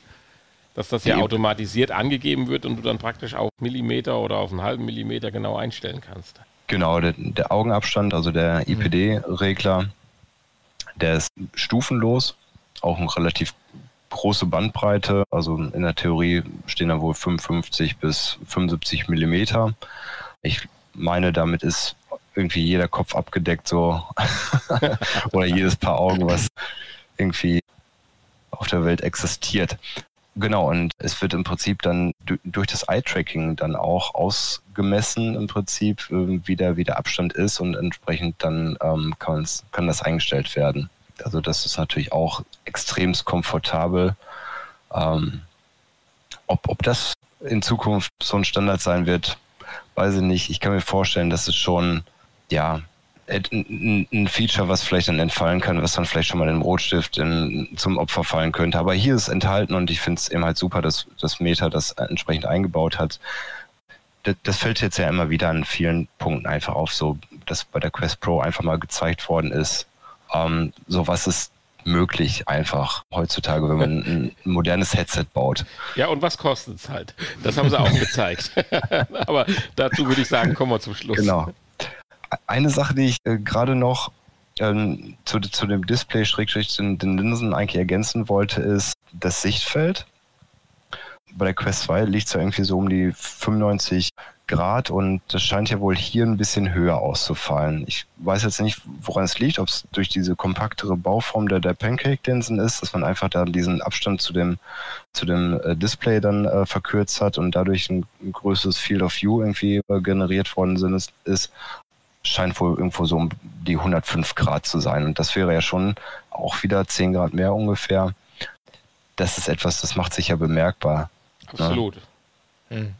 dass das ja Die automatisiert angegeben wird und du dann praktisch auf Millimeter oder auf einen halben Millimeter genau einstellen kannst. Genau, der, der Augenabstand, also der mhm. IPD-Regler, der ist stufenlos, auch eine relativ große Bandbreite. Also in der Theorie stehen da wohl 55 bis 75 Millimeter. Ich meine, damit ist irgendwie jeder Kopf abgedeckt, so oder jedes Paar Augen, was irgendwie auf der Welt existiert. Genau, und es wird im Prinzip dann durch das Eye-Tracking dann auch ausgemessen, im Prinzip, ähm, wie der, wie der Abstand ist und entsprechend dann ähm, kann, kann das eingestellt werden. Also das ist natürlich auch extremst komfortabel. Ähm, ob, ob das in Zukunft so ein Standard sein wird, weiß ich nicht. Ich kann mir vorstellen, dass es schon, ja, ein Feature, was vielleicht dann entfallen kann, was dann vielleicht schon mal im Rotstift in, zum Opfer fallen könnte. Aber hier ist es enthalten und ich finde es eben halt super, dass das Meta das entsprechend eingebaut hat. Das, das, fällt jetzt ja immer wieder an vielen Punkten einfach auf, so dass bei der Quest Pro einfach mal gezeigt worden ist, ähm, so was ist möglich einfach heutzutage, wenn man ein modernes Headset baut. Ja, und was kostet es halt? Das haben sie auch gezeigt. Aber dazu würde ich sagen, kommen wir zum Schluss. Genau. Eine Sache, die ich äh, gerade noch ähm, zu, zu dem Display, Schrägstrich, den, den Linsen eigentlich ergänzen wollte, ist das Sichtfeld. bei der Quest 2 liegt es ja irgendwie so um die 95 Grad und das scheint ja wohl hier ein bisschen höher auszufallen. Ich weiß jetzt nicht, woran es liegt, ob es durch diese kompaktere Bauform der, der Pancake-Linsen ist, dass man einfach da diesen Abstand zu dem, zu dem äh, Display dann äh, verkürzt hat und dadurch ein, ein größeres Field of View irgendwie äh, generiert worden sind, ist, ist, scheint wohl irgendwo so um die 105 Grad zu sein. Und das wäre ja schon auch wieder 10 Grad mehr ungefähr. Das ist etwas, das macht sich ja bemerkbar. Ne? Absolut. Ne? Hm.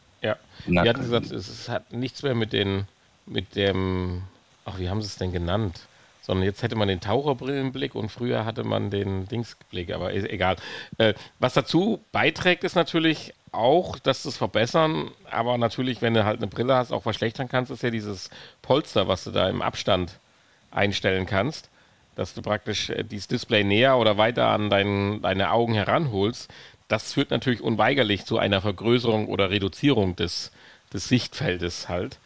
Na, die hatten gesagt, es hat nichts mehr mit den, mit dem, ach, wie haben sie es denn genannt? Sondern jetzt hätte man den Taucherbrillenblick und früher hatte man den Dingsblick, aber ist egal. Äh, was dazu beiträgt, ist natürlich auch, dass das verbessern, aber natürlich, wenn du halt eine Brille hast, auch verschlechtern kannst, ist ja dieses Polster, was du da im Abstand einstellen kannst, dass du praktisch äh, dieses Display näher oder weiter an dein, deine Augen heranholst. Das führt natürlich unweigerlich zu einer Vergrößerung oder Reduzierung des, des Sichtfeldes halt.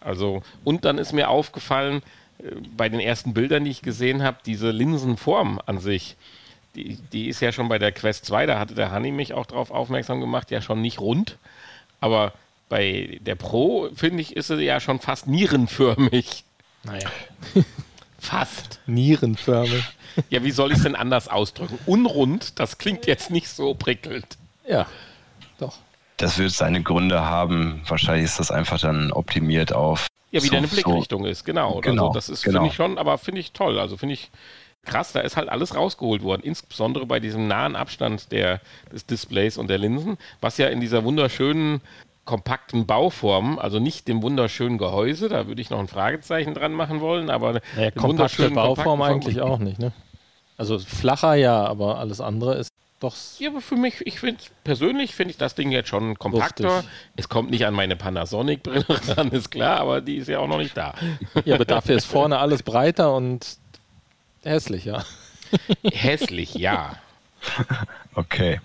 Also, und dann ist mir aufgefallen, äh, bei den ersten Bildern, die ich gesehen habe, diese Linsenform an sich, die, die ist ja schon bei der Quest 2, da hatte der Hanni mich auch darauf aufmerksam gemacht, ja schon nicht rund. Aber bei der Pro, finde ich, ist sie ja schon fast nierenförmig. Naja. fast. Nierenförmig. Ja, wie soll ich es denn anders ausdrücken? Unrund, das klingt jetzt nicht so prickelnd. Ja, doch. Das wird seine Gründe haben. Wahrscheinlich ist das einfach dann optimiert auf. Ja, wie so, deine Blickrichtung so. ist, genau. genau also das ist, genau. finde ich schon, aber finde ich toll. Also finde ich krass, da ist halt alles rausgeholt worden, insbesondere bei diesem nahen Abstand der, des Displays und der Linsen, was ja in dieser wunderschönen kompakten Bauform, also nicht dem wunderschönen Gehäuse, da würde ich noch ein Fragezeichen dran machen wollen, aber naja, kompakte Bauform eigentlich auch nicht, ne? Also flacher ja, aber alles andere ist doch. Ja, aber für mich, ich finde persönlich finde ich das Ding jetzt schon kompakter. Lustig. Es kommt nicht an meine Panasonic-Brille ran, ist klar, aber die ist ja auch noch nicht da. Ja, aber dafür ist vorne alles breiter und hässlicher. Hässlich, ja. Okay.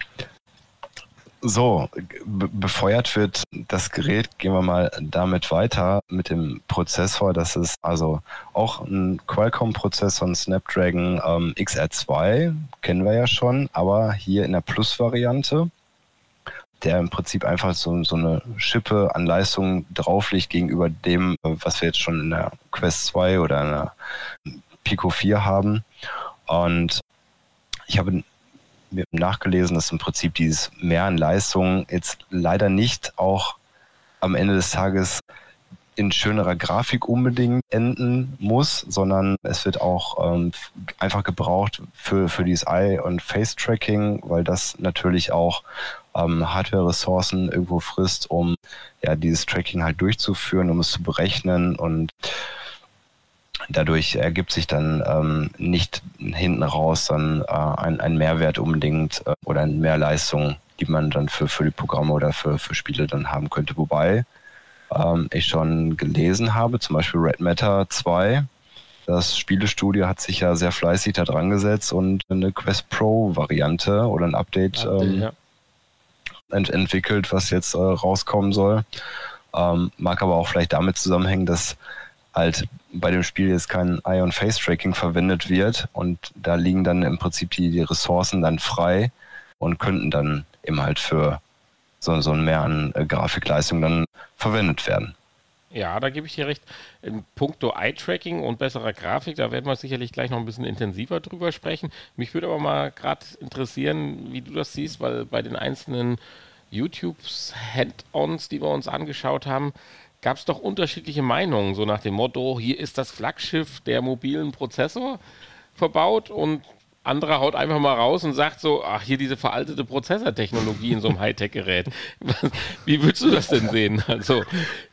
So, befeuert wird das Gerät, gehen wir mal damit weiter mit dem Prozessor. Das ist also auch ein Qualcomm-Prozessor, ein Snapdragon ähm, XR2, kennen wir ja schon, aber hier in der Plus-Variante, der im Prinzip einfach so, so eine Schippe an Leistung drauflegt gegenüber dem, was wir jetzt schon in der Quest 2 oder in der Pico 4 haben. Und ich habe nachgelesen, dass im Prinzip dieses Mehr an Leistung jetzt leider nicht auch am Ende des Tages in schönerer Grafik unbedingt enden muss, sondern es wird auch ähm, einfach gebraucht für, für dieses Eye- und Face-Tracking, weil das natürlich auch ähm, Hardware-Ressourcen irgendwo frisst, um ja dieses Tracking halt durchzuführen, um es zu berechnen und Dadurch ergibt sich dann ähm, nicht hinten raus dann äh, ein, ein Mehrwert unbedingt äh, oder eine Mehrleistung, die man dann für, für die Programme oder für, für Spiele dann haben könnte. Wobei ähm, ich schon gelesen habe, zum Beispiel Red Matter 2, das Spielestudio hat sich ja sehr fleißig da dran gesetzt und eine Quest Pro Variante oder ein Update, Update ähm, ja. ent entwickelt, was jetzt äh, rauskommen soll. Ähm, mag aber auch vielleicht damit zusammenhängen, dass halt bei dem Spiel jetzt kein Eye- und Face-Tracking verwendet wird und da liegen dann im Prinzip die, die Ressourcen dann frei und könnten dann eben halt für so, so ein Mehr an äh, Grafikleistung dann verwendet werden. Ja, da gebe ich dir recht. In puncto Eye-Tracking und besserer Grafik, da werden wir sicherlich gleich noch ein bisschen intensiver drüber sprechen. Mich würde aber mal gerade interessieren, wie du das siehst, weil bei den einzelnen YouTubes Hand-Ons, die wir uns angeschaut haben, gab es doch unterschiedliche Meinungen, so nach dem Motto, hier ist das Flaggschiff der mobilen Prozessor verbaut und anderer haut einfach mal raus und sagt so, ach, hier diese veraltete Prozessortechnologie in so einem Hightech-Gerät. Wie würdest du das denn sehen? Also,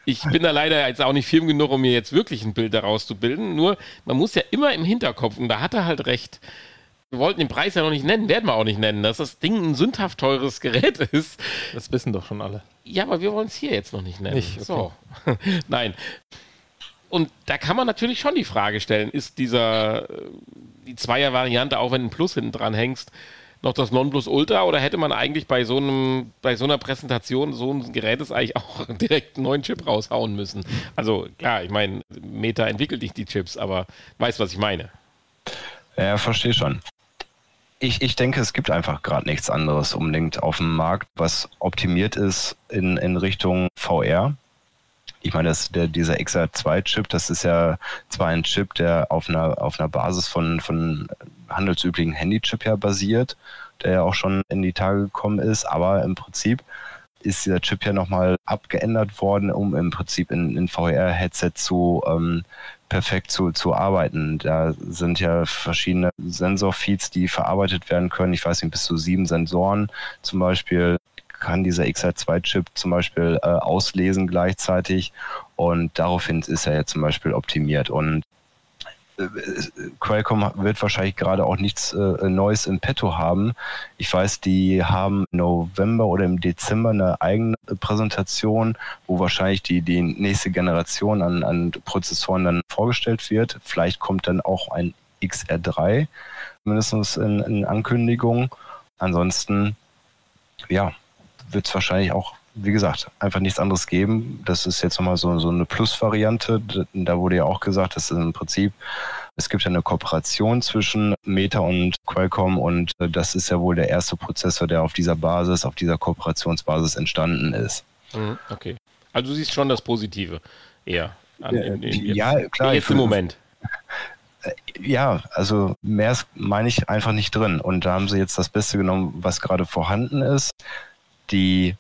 ich bin da leider jetzt auch nicht firm genug, um mir jetzt wirklich ein Bild daraus zu bilden. Nur, man muss ja immer im Hinterkopf, und da hat er halt recht, wir wollten den Preis ja noch nicht nennen, werden wir auch nicht nennen, dass das Ding ein sündhaft teures Gerät ist. Das wissen doch schon alle. Ja, aber wir wollen es hier jetzt noch nicht nennen. Nicht, okay. So. Nein. Und da kann man natürlich schon die Frage stellen, ist dieser, äh, die Zweier-Variante, auch wenn du ein Plus hinten dran hängst, noch das Nonplusultra oder hätte man eigentlich bei so einem, bei so einer Präsentation so ein Gerät ist eigentlich auch direkt einen neuen Chip raushauen müssen? Also klar, ich meine, Meta entwickelt nicht die Chips, aber weißt, was ich meine. Ja, verstehe schon ich, ich denke, es gibt einfach gerade nichts anderes unbedingt auf dem Markt, was optimiert ist in, in Richtung VR. Ich meine, das, der, dieser XR2-Chip, das ist ja zwar ein Chip, der auf einer, auf einer Basis von, von handelsüblichen Handychip ja basiert, der ja auch schon in die Tage gekommen ist, aber im Prinzip ist dieser Chip ja nochmal abgeändert worden, um im Prinzip in, in VR-Headset zu ähm, perfekt zu, zu arbeiten. Da sind ja verschiedene Sensorfeeds, die verarbeitet werden können. Ich weiß nicht, bis zu sieben Sensoren zum Beispiel kann dieser XR2-Chip zum Beispiel äh, auslesen gleichzeitig und daraufhin ist er ja zum Beispiel optimiert. Und Qualcomm wird wahrscheinlich gerade auch nichts äh, Neues im Petto haben. Ich weiß, die haben im November oder im Dezember eine eigene Präsentation, wo wahrscheinlich die, die nächste Generation an, an Prozessoren dann vorgestellt wird. Vielleicht kommt dann auch ein XR3, mindestens in, in Ankündigung. Ansonsten, ja, wird es wahrscheinlich auch wie gesagt, einfach nichts anderes geben. Das ist jetzt nochmal so, so eine Plus-Variante. Da wurde ja auch gesagt, dass im Prinzip, es gibt ja eine Kooperation zwischen Meta und Qualcomm und äh, das ist ja wohl der erste Prozessor, der auf dieser Basis, auf dieser Kooperationsbasis entstanden ist. Mhm, okay. Also du siehst schon das Positive eher. An, in, in, in, ja, klar. Jetzt im Moment. Ja, also mehr meine ich einfach nicht drin. Und da haben sie jetzt das Beste genommen, was gerade vorhanden ist. Die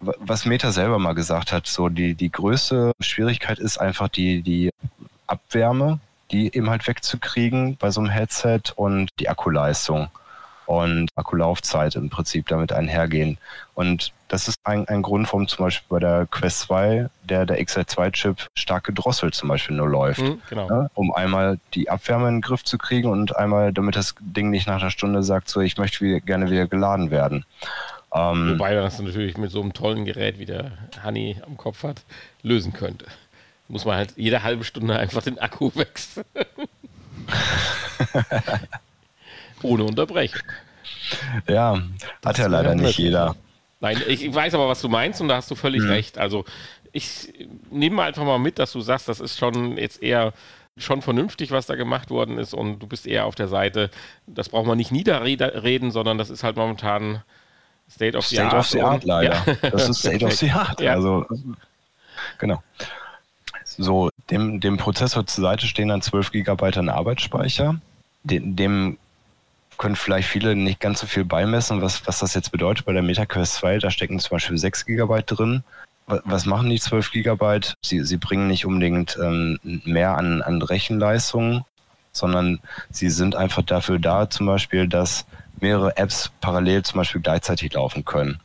was Meta selber mal gesagt hat, so die, die größte Schwierigkeit ist einfach die, die Abwärme, die eben halt wegzukriegen bei so einem Headset und die Akkuleistung und Akkulaufzeit im Prinzip damit einhergehen. Und das ist ein, ein Grund, warum zum Beispiel bei der Quest 2 der, der XL2-Chip stark gedrosselt zum Beispiel nur läuft. Mhm, genau. ja, um einmal die Abwärme in den Griff zu kriegen und einmal, damit das Ding nicht nach einer Stunde sagt, so ich möchte wieder, gerne wieder geladen werden. Ähm, Wobei das natürlich mit so einem tollen Gerät, wie der Honey am Kopf hat, lösen könnte. Muss man halt jede halbe Stunde einfach den Akku wechseln. Ohne Unterbrechung. Ja, hat ja leider nicht jeder. Nein, ich weiß aber, was du meinst und da hast du völlig mhm. recht. Also ich nehme einfach mal mit, dass du sagst, das ist schon jetzt eher schon vernünftig, was da gemacht worden ist und du bist eher auf der Seite, das braucht man nicht niederreden, sondern das ist halt momentan State of the State Art. Of the Art leider. Ja. Das ist State of the Art. Ja. Also, genau. So, dem, dem Prozessor zur Seite stehen dann 12 GB an Arbeitsspeicher. Dem, dem können vielleicht viele nicht ganz so viel beimessen, was, was das jetzt bedeutet. Bei der MetaQuest 2, da stecken zum Beispiel 6 GB drin. Was machen die 12 GB? Sie, sie bringen nicht unbedingt ähm, mehr an, an Rechenleistung, sondern sie sind einfach dafür da, zum Beispiel, dass mehrere Apps parallel zum Beispiel gleichzeitig laufen können.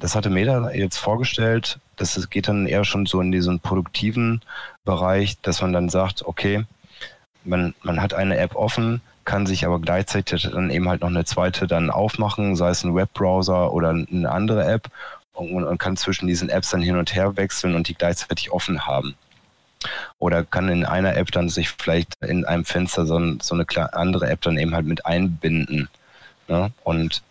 Das hatte Meta jetzt vorgestellt. Das geht dann eher schon so in diesen produktiven Bereich, dass man dann sagt, okay, man, man hat eine App offen, kann sich aber gleichzeitig dann eben halt noch eine zweite dann aufmachen, sei es ein Webbrowser oder eine andere App und, und kann zwischen diesen Apps dann hin und her wechseln und die gleichzeitig offen haben. Oder kann in einer App dann sich vielleicht in einem Fenster so, so eine andere App dann eben halt mit einbinden. Ne? Und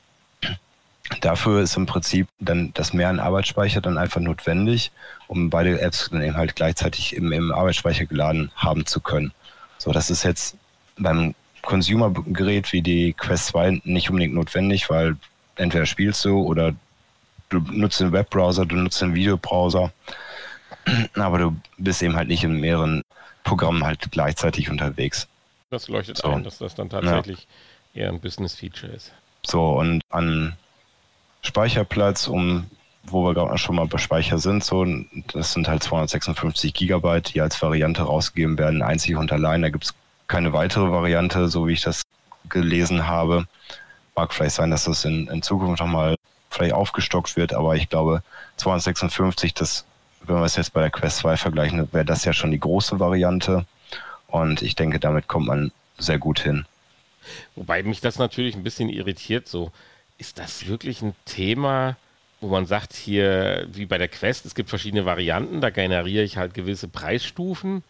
dafür ist im Prinzip dann das mehr an Arbeitsspeicher dann einfach notwendig, um beide Apps dann eben halt gleichzeitig im, im Arbeitsspeicher geladen haben zu können. So, das ist jetzt beim Consumer-Gerät wie die Quest 2 nicht unbedingt notwendig, weil entweder spielst du oder du nutzt den Webbrowser, du nutzt den Videobrowser, aber du bist eben halt nicht in mehreren Programmen halt gleichzeitig unterwegs. Das leuchtet so. ein, dass das dann tatsächlich ja eher ein Business-Feature ist. So, und an Speicherplatz, um wo wir gerade schon mal bei Speicher sind, so, das sind halt 256 Gigabyte, die als Variante rausgegeben werden, einzig und allein. Da gibt es keine weitere Variante, so wie ich das gelesen habe. Mag vielleicht sein, dass das in, in Zukunft nochmal vielleicht aufgestockt wird, aber ich glaube, 256, das, wenn wir es jetzt bei der Quest 2 vergleichen, wäre das ja schon die große Variante. Und ich denke, damit kommt man sehr gut hin. Wobei mich das natürlich ein bisschen irritiert, so, ist das wirklich ein Thema, wo man sagt, hier, wie bei der Quest, es gibt verschiedene Varianten, da generiere ich halt gewisse Preisstufen,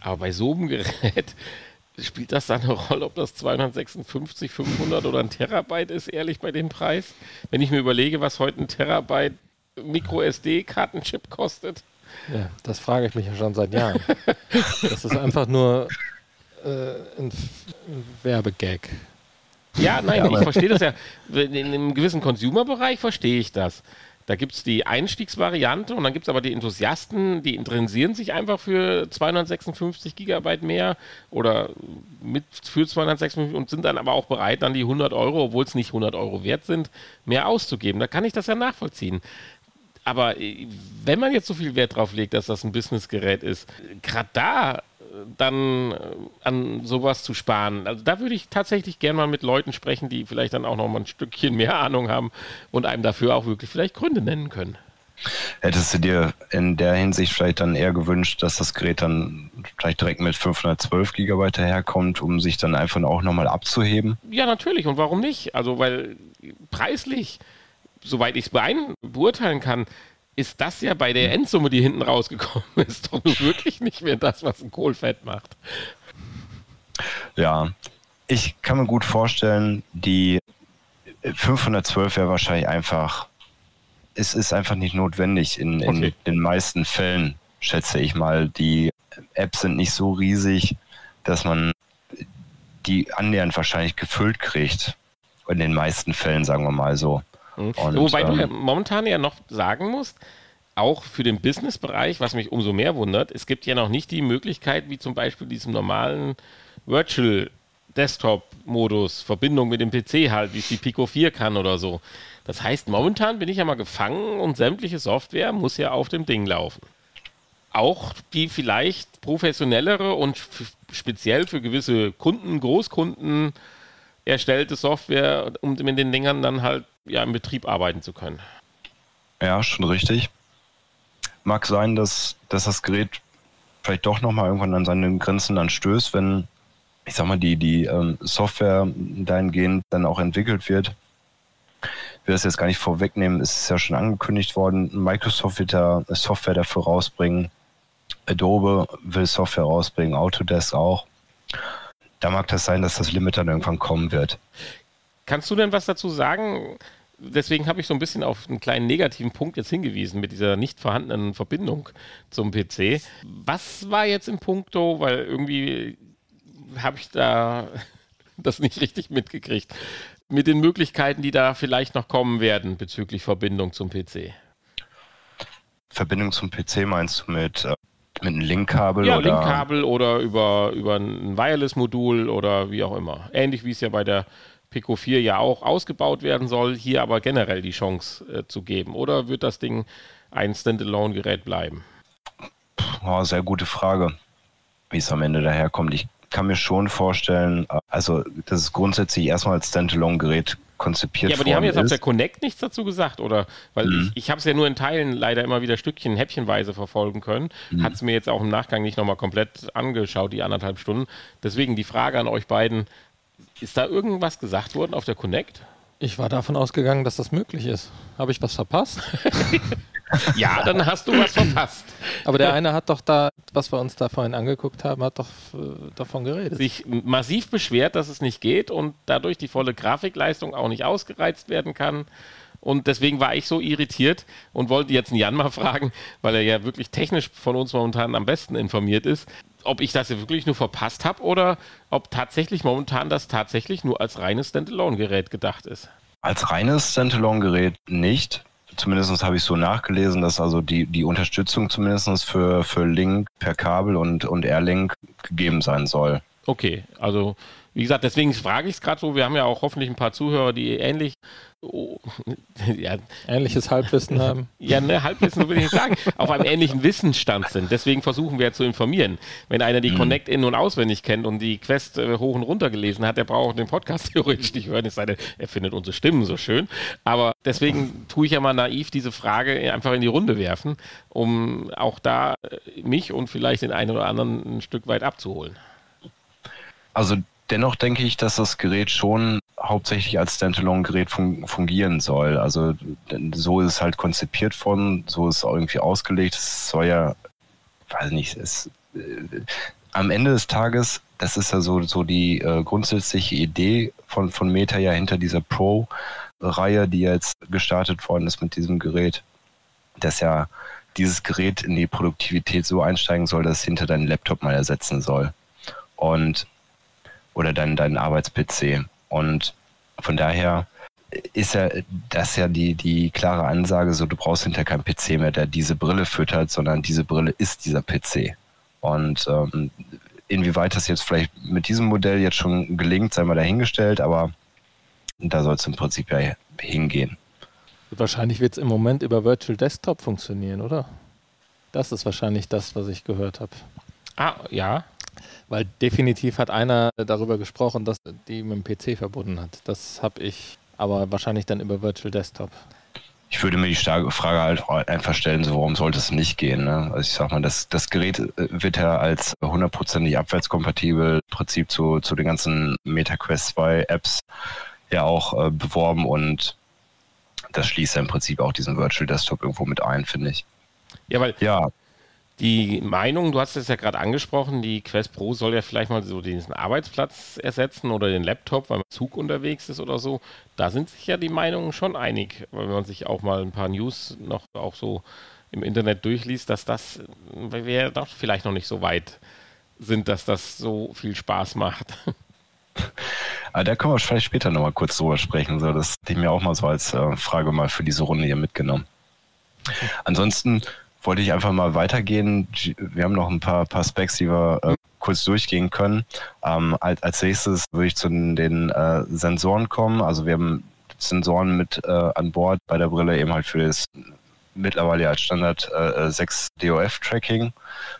aber bei so einem Gerät spielt das dann eine Rolle, ob das 256, 500 oder ein Terabyte ist, ehrlich bei dem Preis? Wenn ich mir überlege, was heute ein Terabyte Micro-SD-Kartenchip kostet. Ja, das frage ich mich ja schon seit Jahren. das ist einfach nur äh, ein, ein Werbegag. Ja, nein, ich verstehe das ja. In einem gewissen Consumer-Bereich verstehe ich das. Da gibt es die Einstiegsvariante und dann gibt es aber die Enthusiasten, die interessieren sich einfach für 256 Gigabyte mehr oder mit für 256 und sind dann aber auch bereit, dann die 100 Euro, obwohl es nicht 100 Euro wert sind, mehr auszugeben. Da kann ich das ja nachvollziehen. Aber äh, wenn man jetzt so viel Wert drauf legt, dass das ein Businessgerät ist, gerade da dann äh, an sowas zu sparen. Also da würde ich tatsächlich gerne mal mit Leuten sprechen, die vielleicht dann auch noch mal ein Stückchen mehr Ahnung haben und einem dafür auch wirklich vielleicht Gründe nennen können. Hättest du dir in der Hinsicht vielleicht dann eher gewünscht, dass das Gerät dann vielleicht direkt mit 512 Gigabyte herkommt, um sich dann einfach auch nochmal abzuheben? Ja, natürlich. Und warum nicht? Also, weil preislich, soweit ich es beurteilen kann, ist das ja bei der Endsumme, die hinten rausgekommen ist, doch wirklich nicht mehr das, was ein Kohlfett macht. Ja, ich kann mir gut vorstellen, die 512 wäre wahrscheinlich einfach, es ist einfach nicht notwendig in, in okay. den meisten Fällen, schätze ich mal. Die Apps sind nicht so riesig, dass man die annähernd wahrscheinlich gefüllt kriegt. In den meisten Fällen, sagen wir mal so. Mhm. Und, Wobei ähm, du ja momentan ja noch sagen musst, auch für den Business-Bereich, was mich umso mehr wundert, es gibt ja noch nicht die Möglichkeit, wie zum Beispiel diesem normalen Virtual Desktop-Modus, Verbindung mit dem PC halt, wie es die Pico 4 kann oder so. Das heißt, momentan bin ich ja mal gefangen und sämtliche Software muss ja auf dem Ding laufen. Auch die vielleicht professionellere und speziell für gewisse Kunden, Großkunden erstellte Software, um mit den Dingern dann halt ja, im Betrieb arbeiten zu können. Ja, schon richtig. Mag sein, dass, dass das Gerät vielleicht doch nochmal irgendwann an seine Grenzen dann stößt, wenn, ich sag mal, die, die ähm, Software dahingehend dann auch entwickelt wird. Ich will das jetzt gar nicht vorwegnehmen, es ist ja schon angekündigt worden, Microsoft wird da Software dafür rausbringen, Adobe will Software rausbringen, Autodesk auch. Da mag das sein, dass das Limit dann irgendwann kommen wird. Kannst du denn was dazu sagen? Deswegen habe ich so ein bisschen auf einen kleinen negativen Punkt jetzt hingewiesen mit dieser nicht vorhandenen Verbindung zum PC. Was war jetzt im Punkto, weil irgendwie habe ich da das nicht richtig mitgekriegt, mit den Möglichkeiten, die da vielleicht noch kommen werden bezüglich Verbindung zum PC? Verbindung zum PC meinst du mit, äh, mit einem Linkkabel? Ja, oder? Linkkabel oder über, über ein Wireless-Modul oder wie auch immer. Ähnlich wie es ja bei der Pico 4 ja auch ausgebaut werden soll, hier aber generell die Chance äh, zu geben? Oder wird das Ding ein Standalone-Gerät bleiben? Oh, sehr gute Frage, wie es am Ende daherkommt. Ich kann mir schon vorstellen, äh, also das ist grundsätzlich erstmal als Standalone-Gerät konzipiert Ja, aber die haben jetzt ist. auf der Connect nichts dazu gesagt, oder? Weil mhm. ich, ich habe es ja nur in Teilen leider immer wieder Stückchen, häppchenweise verfolgen können. Mhm. Hat es mir jetzt auch im Nachgang nicht nochmal komplett angeschaut, die anderthalb Stunden. Deswegen die Frage an euch beiden, ist da irgendwas gesagt worden auf der Connect? Ich war davon ausgegangen, dass das möglich ist. Habe ich was verpasst? ja, dann hast du was verpasst. Aber der eine hat doch da, was wir uns da vorhin angeguckt haben, hat doch äh, davon geredet. Sich massiv beschwert, dass es nicht geht und dadurch die volle Grafikleistung auch nicht ausgereizt werden kann. Und deswegen war ich so irritiert und wollte jetzt Jan mal fragen, weil er ja wirklich technisch von uns momentan am besten informiert ist, ob ich das wirklich nur verpasst habe oder ob tatsächlich momentan das tatsächlich nur als reines Standalone-Gerät gedacht ist. Als reines Standalone-Gerät nicht. Zumindest habe ich so nachgelesen, dass also die, die Unterstützung zumindest für, für Link per Kabel und, und Airlink gegeben sein soll. Okay, also wie gesagt, deswegen frage ich es gerade so. Wir haben ja auch hoffentlich ein paar Zuhörer, die ähnlich oh, ja, ähnliches Halbwissen haben. Ja, ne, Halbwissen würde ich nicht sagen, auf einem ähnlichen Wissensstand sind. Deswegen versuchen wir zu informieren. Wenn einer die mhm. Connect in- und auswendig kennt und die Quest äh, hoch und runter gelesen hat, der braucht den Podcast theoretisch nicht hören, es sei denn, er findet unsere Stimmen so schön. Aber deswegen tue ich ja mal naiv diese Frage einfach in die Runde werfen, um auch da äh, mich und vielleicht den einen oder anderen ein Stück weit abzuholen. Also dennoch denke ich, dass das Gerät schon hauptsächlich als Standalone-Gerät fun fungieren soll. Also so ist es halt konzipiert worden, so ist es irgendwie ausgelegt. Es soll ja, weiß nicht, es, äh, am Ende des Tages, das ist ja so, so die äh, grundsätzliche Idee von, von Meta ja hinter dieser Pro-Reihe, die jetzt gestartet worden ist mit diesem Gerät, dass ja dieses Gerät in die Produktivität so einsteigen soll, dass es hinter deinen Laptop mal ersetzen soll. Und oder dein, dein Arbeits-PC. Und von daher ist ja das ja die, die klare Ansage, so du brauchst hinter keinen PC mehr, der diese Brille füttert, sondern diese Brille ist dieser PC. Und ähm, inwieweit das jetzt vielleicht mit diesem Modell jetzt schon gelingt, sei mal dahingestellt, aber da soll es im Prinzip ja hingehen. Wahrscheinlich wird es im Moment über Virtual Desktop funktionieren, oder? Das ist wahrscheinlich das, was ich gehört habe. Ah, ja. Weil definitiv hat einer darüber gesprochen, dass die mit dem PC verbunden hat. Das habe ich aber wahrscheinlich dann über Virtual Desktop. Ich würde mir die Frage halt einfach stellen, so warum sollte es nicht gehen? Ne? Also ich sag mal, das, das Gerät äh, wird ja als hundertprozentig abwärtskompatibel im Prinzip zu, zu den ganzen MetaQuest 2 Apps ja auch äh, beworben und das schließt ja im Prinzip auch diesen Virtual Desktop irgendwo mit ein, finde ich. Ja, weil ja. Die Meinung, du hast es ja gerade angesprochen, die Quest Pro soll ja vielleicht mal so diesen Arbeitsplatz ersetzen oder den Laptop, weil man Zug unterwegs ist oder so. Da sind sich ja die Meinungen schon einig, weil man sich auch mal ein paar News noch auch so im Internet durchliest, dass das, wir doch vielleicht noch nicht so weit sind, dass das so viel Spaß macht. Aber da können wir vielleicht später nochmal kurz drüber sprechen. So, das hätte ich mir auch mal so als äh, Frage mal für diese Runde hier mitgenommen. Ansonsten wollte ich einfach mal weitergehen. Wir haben noch ein paar, paar Specs, die wir äh, kurz durchgehen können. Ähm, als, als nächstes würde ich zu den äh, Sensoren kommen. Also wir haben Sensoren mit äh, an Bord bei der Brille eben halt für das mittlerweile als Standard äh, 6 DOF-Tracking,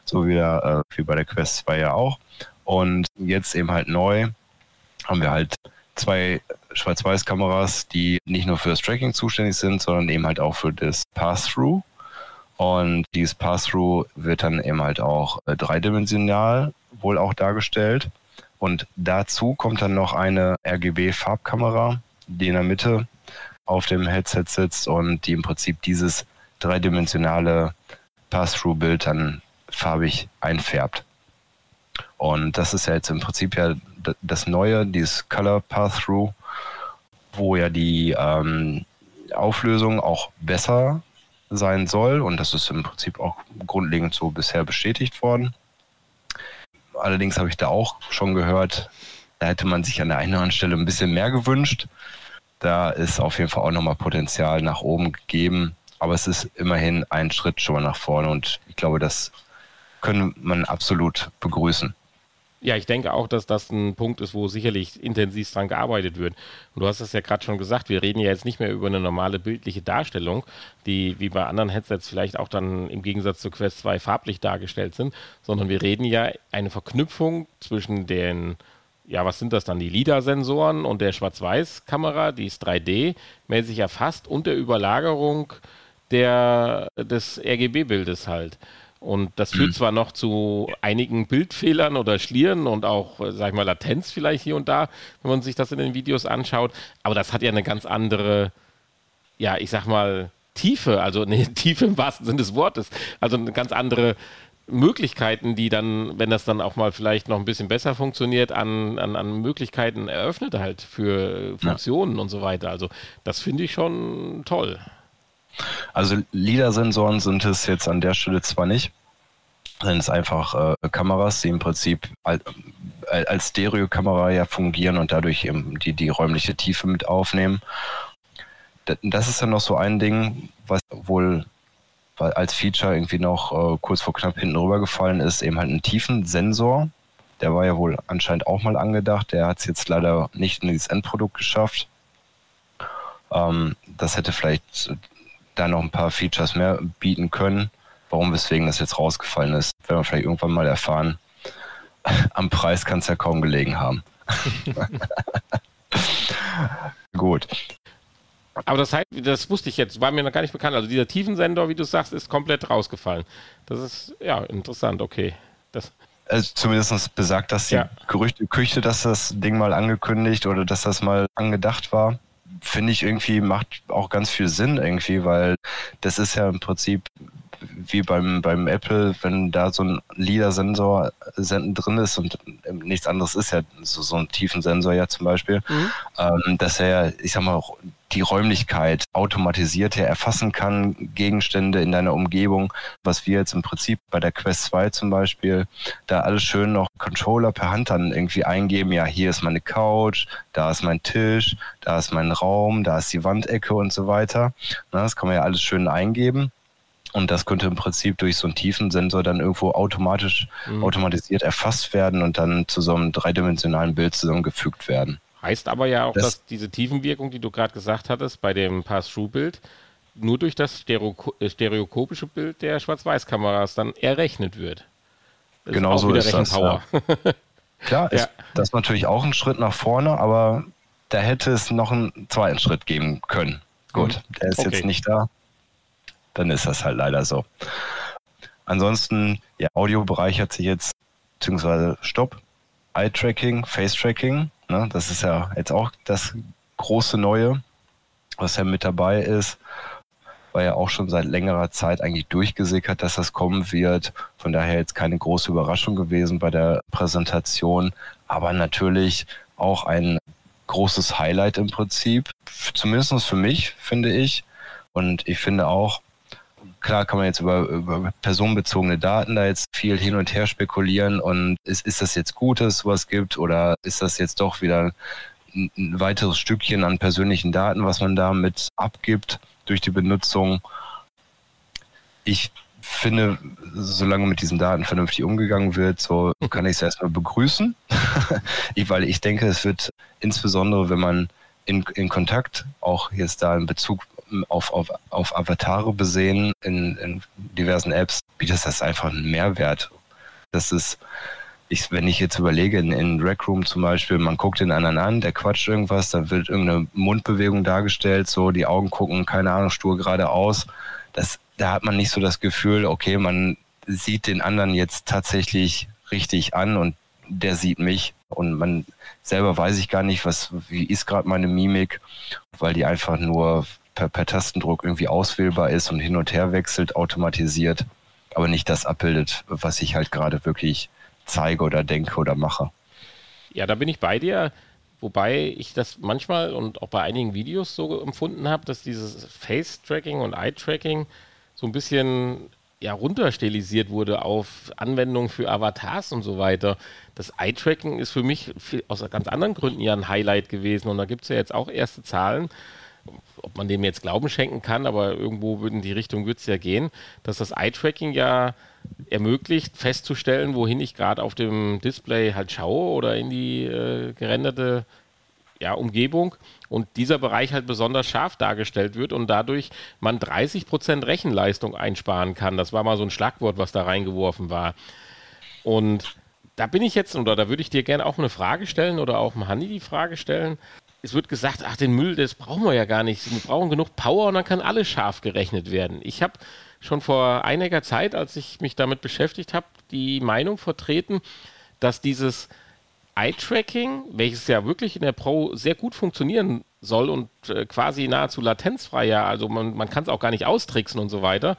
so wie, der, äh, wie bei der Quest 2 ja auch. Und jetzt eben halt neu haben wir halt zwei Schwarz-Weiß-Kameras, die nicht nur für das Tracking zuständig sind, sondern eben halt auch für das Pass-Through. Und dieses Pass-Through wird dann eben halt auch äh, dreidimensional wohl auch dargestellt. Und dazu kommt dann noch eine RGB-Farbkamera, die in der Mitte auf dem Headset sitzt und die im Prinzip dieses dreidimensionale Pass-Through-Bild dann farbig einfärbt. Und das ist ja jetzt im Prinzip ja das Neue, dieses Color Pass-Through, wo ja die ähm, Auflösung auch besser sein soll. Und das ist im Prinzip auch grundlegend so bisher bestätigt worden. Allerdings habe ich da auch schon gehört, da hätte man sich an der einen oder anderen Stelle ein bisschen mehr gewünscht. Da ist auf jeden Fall auch nochmal Potenzial nach oben gegeben. Aber es ist immerhin ein Schritt schon mal nach vorne und ich glaube, das können man absolut begrüßen. Ja, ich denke auch, dass das ein Punkt ist, wo sicherlich intensiv dran gearbeitet wird. Und du hast es ja gerade schon gesagt, wir reden ja jetzt nicht mehr über eine normale bildliche Darstellung, die wie bei anderen Headsets vielleicht auch dann im Gegensatz zu Quest 2 farblich dargestellt sind, sondern wir reden ja eine Verknüpfung zwischen den, ja, was sind das dann, die LIDAR-Sensoren und der Schwarz-Weiß-Kamera, die ist 3D-mäßig erfasst und der Überlagerung der, des RGB-Bildes halt. Und das führt mhm. zwar noch zu einigen Bildfehlern oder Schlieren und auch, sag ich mal, Latenz vielleicht hier und da, wenn man sich das in den Videos anschaut, aber das hat ja eine ganz andere, ja, ich sag mal, Tiefe, also eine Tiefe im wahrsten Sinne des Wortes, also eine ganz andere Möglichkeiten, die dann, wenn das dann auch mal vielleicht noch ein bisschen besser funktioniert, an, an, an Möglichkeiten eröffnet halt für Funktionen ja. und so weiter. Also das finde ich schon toll. Also LIDAR-Sensoren sind es jetzt an der Stelle zwar nicht, sind es einfach äh, Kameras, die im Prinzip als, als Stereokamera ja fungieren und dadurch eben die, die räumliche Tiefe mit aufnehmen. Das ist dann noch so ein Ding, was wohl als Feature irgendwie noch äh, kurz vor knapp hinten rübergefallen ist, eben halt ein Tiefensensor. Der war ja wohl anscheinend auch mal angedacht. Der hat es jetzt leider nicht in dieses Endprodukt geschafft. Ähm, das hätte vielleicht da noch ein paar Features mehr bieten können. Warum, weswegen das jetzt rausgefallen ist, werden wir vielleicht irgendwann mal erfahren. Am Preis kann es ja kaum gelegen haben. Gut. Aber das heißt, das wusste ich jetzt, war mir noch gar nicht bekannt. Also dieser Tiefensensor, wie du sagst, ist komplett rausgefallen. Das ist ja interessant, okay. Das also zumindest besagt das die ja. Gerüchte, Küche, dass das Ding mal angekündigt oder dass das mal angedacht war finde ich irgendwie macht auch ganz viel Sinn irgendwie, weil das ist ja im Prinzip wie beim, beim Apple, wenn da so ein LIDAR-Sensor drin ist und nichts anderes ist ja so, so ein tiefen Sensor ja zum Beispiel, mhm. ähm, dass er ja, ich sag mal, auch die Räumlichkeit automatisiert erfassen kann, Gegenstände in deiner Umgebung, was wir jetzt im Prinzip bei der Quest 2 zum Beispiel, da alles schön noch Controller per Hand dann irgendwie eingeben, ja, hier ist meine Couch, da ist mein Tisch, da ist mein Raum, da ist die Wandecke und so weiter. das kann man ja alles schön eingeben. Und das könnte im Prinzip durch so einen Tiefensensor dann irgendwo automatisch, mhm. automatisiert erfasst werden und dann zu so einem dreidimensionalen Bild zusammengefügt werden. Heißt aber ja auch, das, dass diese Tiefenwirkung, die du gerade gesagt hattest, bei dem Pass-Through-Bild nur durch das Stereo äh, stereokopische Bild der Schwarz-Weiß-Kameras dann errechnet wird. Das genau ist so ist das. Ja. Klar, ist ja. das natürlich auch ein Schritt nach vorne, aber da hätte es noch einen zweiten Schritt geben können. Gut, mhm. der ist okay. jetzt nicht da. Dann ist das halt leider so. Ansonsten, ja, Audiobereich hat sich jetzt, beziehungsweise Stopp, Eye-Tracking, Face-Tracking, ne, das ist ja jetzt auch das große Neue, was ja mit dabei ist war ja auch schon seit längerer Zeit eigentlich durchgesickert, dass das kommen wird. Von daher jetzt keine große Überraschung gewesen bei der Präsentation, aber natürlich auch ein großes Highlight im Prinzip, zumindest für mich, finde ich. Und ich finde auch, klar kann man jetzt über, über personenbezogene Daten da jetzt viel hin und her spekulieren und ist, ist das jetzt gut, dass es sowas gibt oder ist das jetzt doch wieder ein, weiteres Stückchen an persönlichen Daten, was man da mit abgibt durch die Benutzung? Ich finde, solange mit diesen Daten vernünftig umgegangen wird, so kann ich es erstmal begrüßen, weil ich denke, es wird insbesondere, wenn man in, in Kontakt, auch jetzt da in Bezug auf, auf, auf Avatare besehen in, in diversen Apps, bietet das einfach einen Mehrwert. Das ist, ich, wenn ich jetzt überlege, in, in Rec Room zum Beispiel, man guckt den anderen an, der quatscht irgendwas, da wird irgendeine Mundbewegung dargestellt, so die Augen gucken, keine Ahnung, stur geradeaus. Das, da hat man nicht so das Gefühl, okay, man sieht den anderen jetzt tatsächlich richtig an und der sieht mich und man selber weiß ich gar nicht, was, wie ist gerade meine Mimik, weil die einfach nur per, per Tastendruck irgendwie auswählbar ist und hin und her wechselt, automatisiert, aber nicht das abbildet, was ich halt gerade wirklich zeige oder denke oder mache. Ja, da bin ich bei dir. Wobei ich das manchmal und auch bei einigen Videos so empfunden habe, dass dieses Face-Tracking und Eye-Tracking so ein bisschen ja, runterstilisiert wurde auf Anwendungen für Avatars und so weiter. Das Eye-Tracking ist für mich viel, aus ganz anderen Gründen ja ein Highlight gewesen. Und da gibt es ja jetzt auch erste Zahlen, ob man dem jetzt Glauben schenken kann, aber irgendwo in die Richtung wird es ja gehen, dass das Eye-Tracking ja ermöglicht, festzustellen, wohin ich gerade auf dem Display halt schaue oder in die äh, gerenderte ja, Umgebung und dieser Bereich halt besonders scharf dargestellt wird und dadurch man 30% Rechenleistung einsparen kann. Das war mal so ein Schlagwort, was da reingeworfen war. Und da bin ich jetzt, oder da würde ich dir gerne auch eine Frage stellen oder auch dem Hanni die Frage stellen es wird gesagt, ach, den Müll, das brauchen wir ja gar nicht. Wir brauchen genug Power und dann kann alles scharf gerechnet werden. Ich habe schon vor einiger Zeit, als ich mich damit beschäftigt habe, die Meinung vertreten, dass dieses Eye-Tracking, welches ja wirklich in der Pro sehr gut funktionieren soll und äh, quasi nahezu latenzfrei, ja, also man, man kann es auch gar nicht austricksen und so weiter,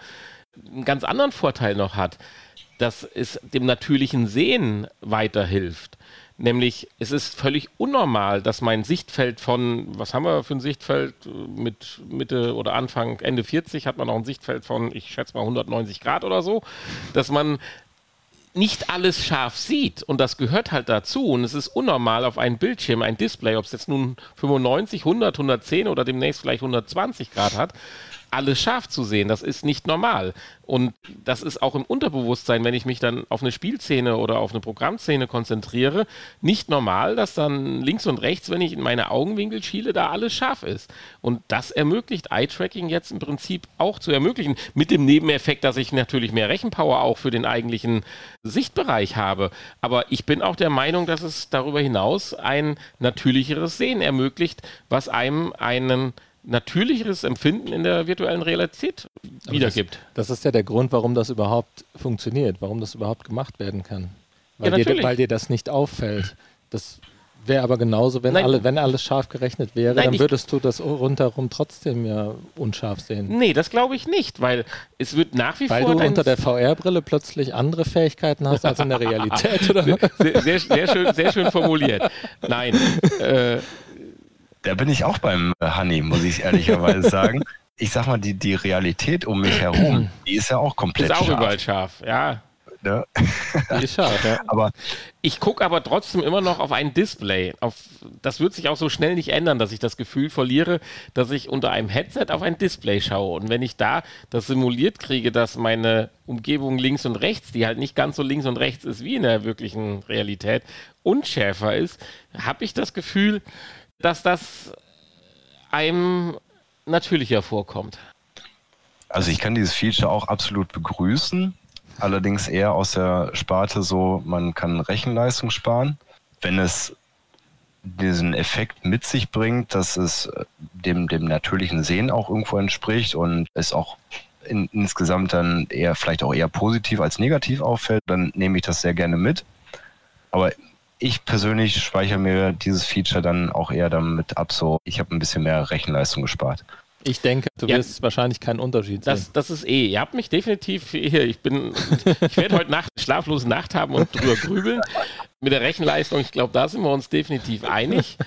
einen ganz anderen Vorteil noch hat, dass es dem natürlichen Sehen weiterhilft. Nämlich, es ist völlig unnormal, dass mein Sichtfeld von, was haben wir für ein Sichtfeld? Mit Mitte oder Anfang, Ende 40 hat man noch ein Sichtfeld von, ich schätze mal 190 Grad oder so, dass man nicht alles scharf sieht und das gehört halt dazu und es ist unnormal auf einem Bildschirm, ein Display, ob es jetzt nun 95, 100, 110 oder demnächst vielleicht 120 Grad hat, alles scharf zu sehen. Das ist nicht normal. Und das ist auch im Unterbewusstsein, wenn ich mich dann auf eine Spielszene oder auf eine Programmszene konzentriere, nicht normal, dass dann links und rechts, wenn ich in meine Augenwinkel schiele, da alles scharf ist. Und das ermöglicht Eye-Tracking jetzt im Prinzip auch zu ermöglichen, mit dem Nebeneffekt, dass ich natürlich mehr Rechenpower auch für den eigentlichen Sichtbereich habe. Aber ich bin auch der Meinung, dass es darüber hinaus ein natürlicheres Sehen ermöglicht, was einem einen natürlicheres Empfinden in der virtuellen Realität wiedergibt. Das, das, ist ja der Grund, warum das überhaupt funktioniert, warum das überhaupt gemacht werden kann. Weil, ja, dir, weil dir das nicht auffällt. Das wäre aber genauso, wenn, alle, wenn alles scharf gerechnet wäre, Nein, dann würdest du das rundherum trotzdem ja unscharf sehen. Nee, das glaube ich nicht, weil es wird nach wie weil vor. Weil du unter der VR-Brille plötzlich andere Fähigkeiten hast als in der Realität, oder? Sehr, sehr, sehr, schön, sehr schön formuliert. Nein. Äh, Da bin ich auch beim äh, Honey, muss ich ehrlicherweise sagen. Ich sag mal, die, die Realität um mich herum, die ist ja auch komplett Ist auch scharf. überall scharf, ja. Ne? Die ist scharf, ja. Aber Ich gucke aber trotzdem immer noch auf ein Display. Auf, das wird sich auch so schnell nicht ändern, dass ich das Gefühl verliere, dass ich unter einem Headset auf ein Display schaue. Und wenn ich da das simuliert kriege, dass meine Umgebung links und rechts, die halt nicht ganz so links und rechts ist wie in der wirklichen Realität, unschärfer ist, habe ich das Gefühl, dass das einem natürlicher vorkommt. Also ich kann dieses Feature auch absolut begrüßen, allerdings eher aus der Sparte so, man kann Rechenleistung sparen, wenn es diesen Effekt mit sich bringt, dass es äh, dem, dem natürlichen Sehen auch irgendwo entspricht und es auch in, insgesamt dann eher vielleicht auch eher positiv als negativ auffällt, dann nehme ich das sehr gerne mit. Aber ich persönlich speichere mir dieses Feature dann auch eher damit ab, so ich habe ein bisschen mehr Rechenleistung gespart. Ich denke, du Ja. wirst wahrscheinlich keinen Unterschied sehen. Das, das ist eh. Ihr habt mich definitiv hier. Ich bin, ich werde heute Nacht schlaflose Nacht haben und drüber grübeln. Mit der Rechenleistung, ich glaube, da sind wir uns definitiv einig.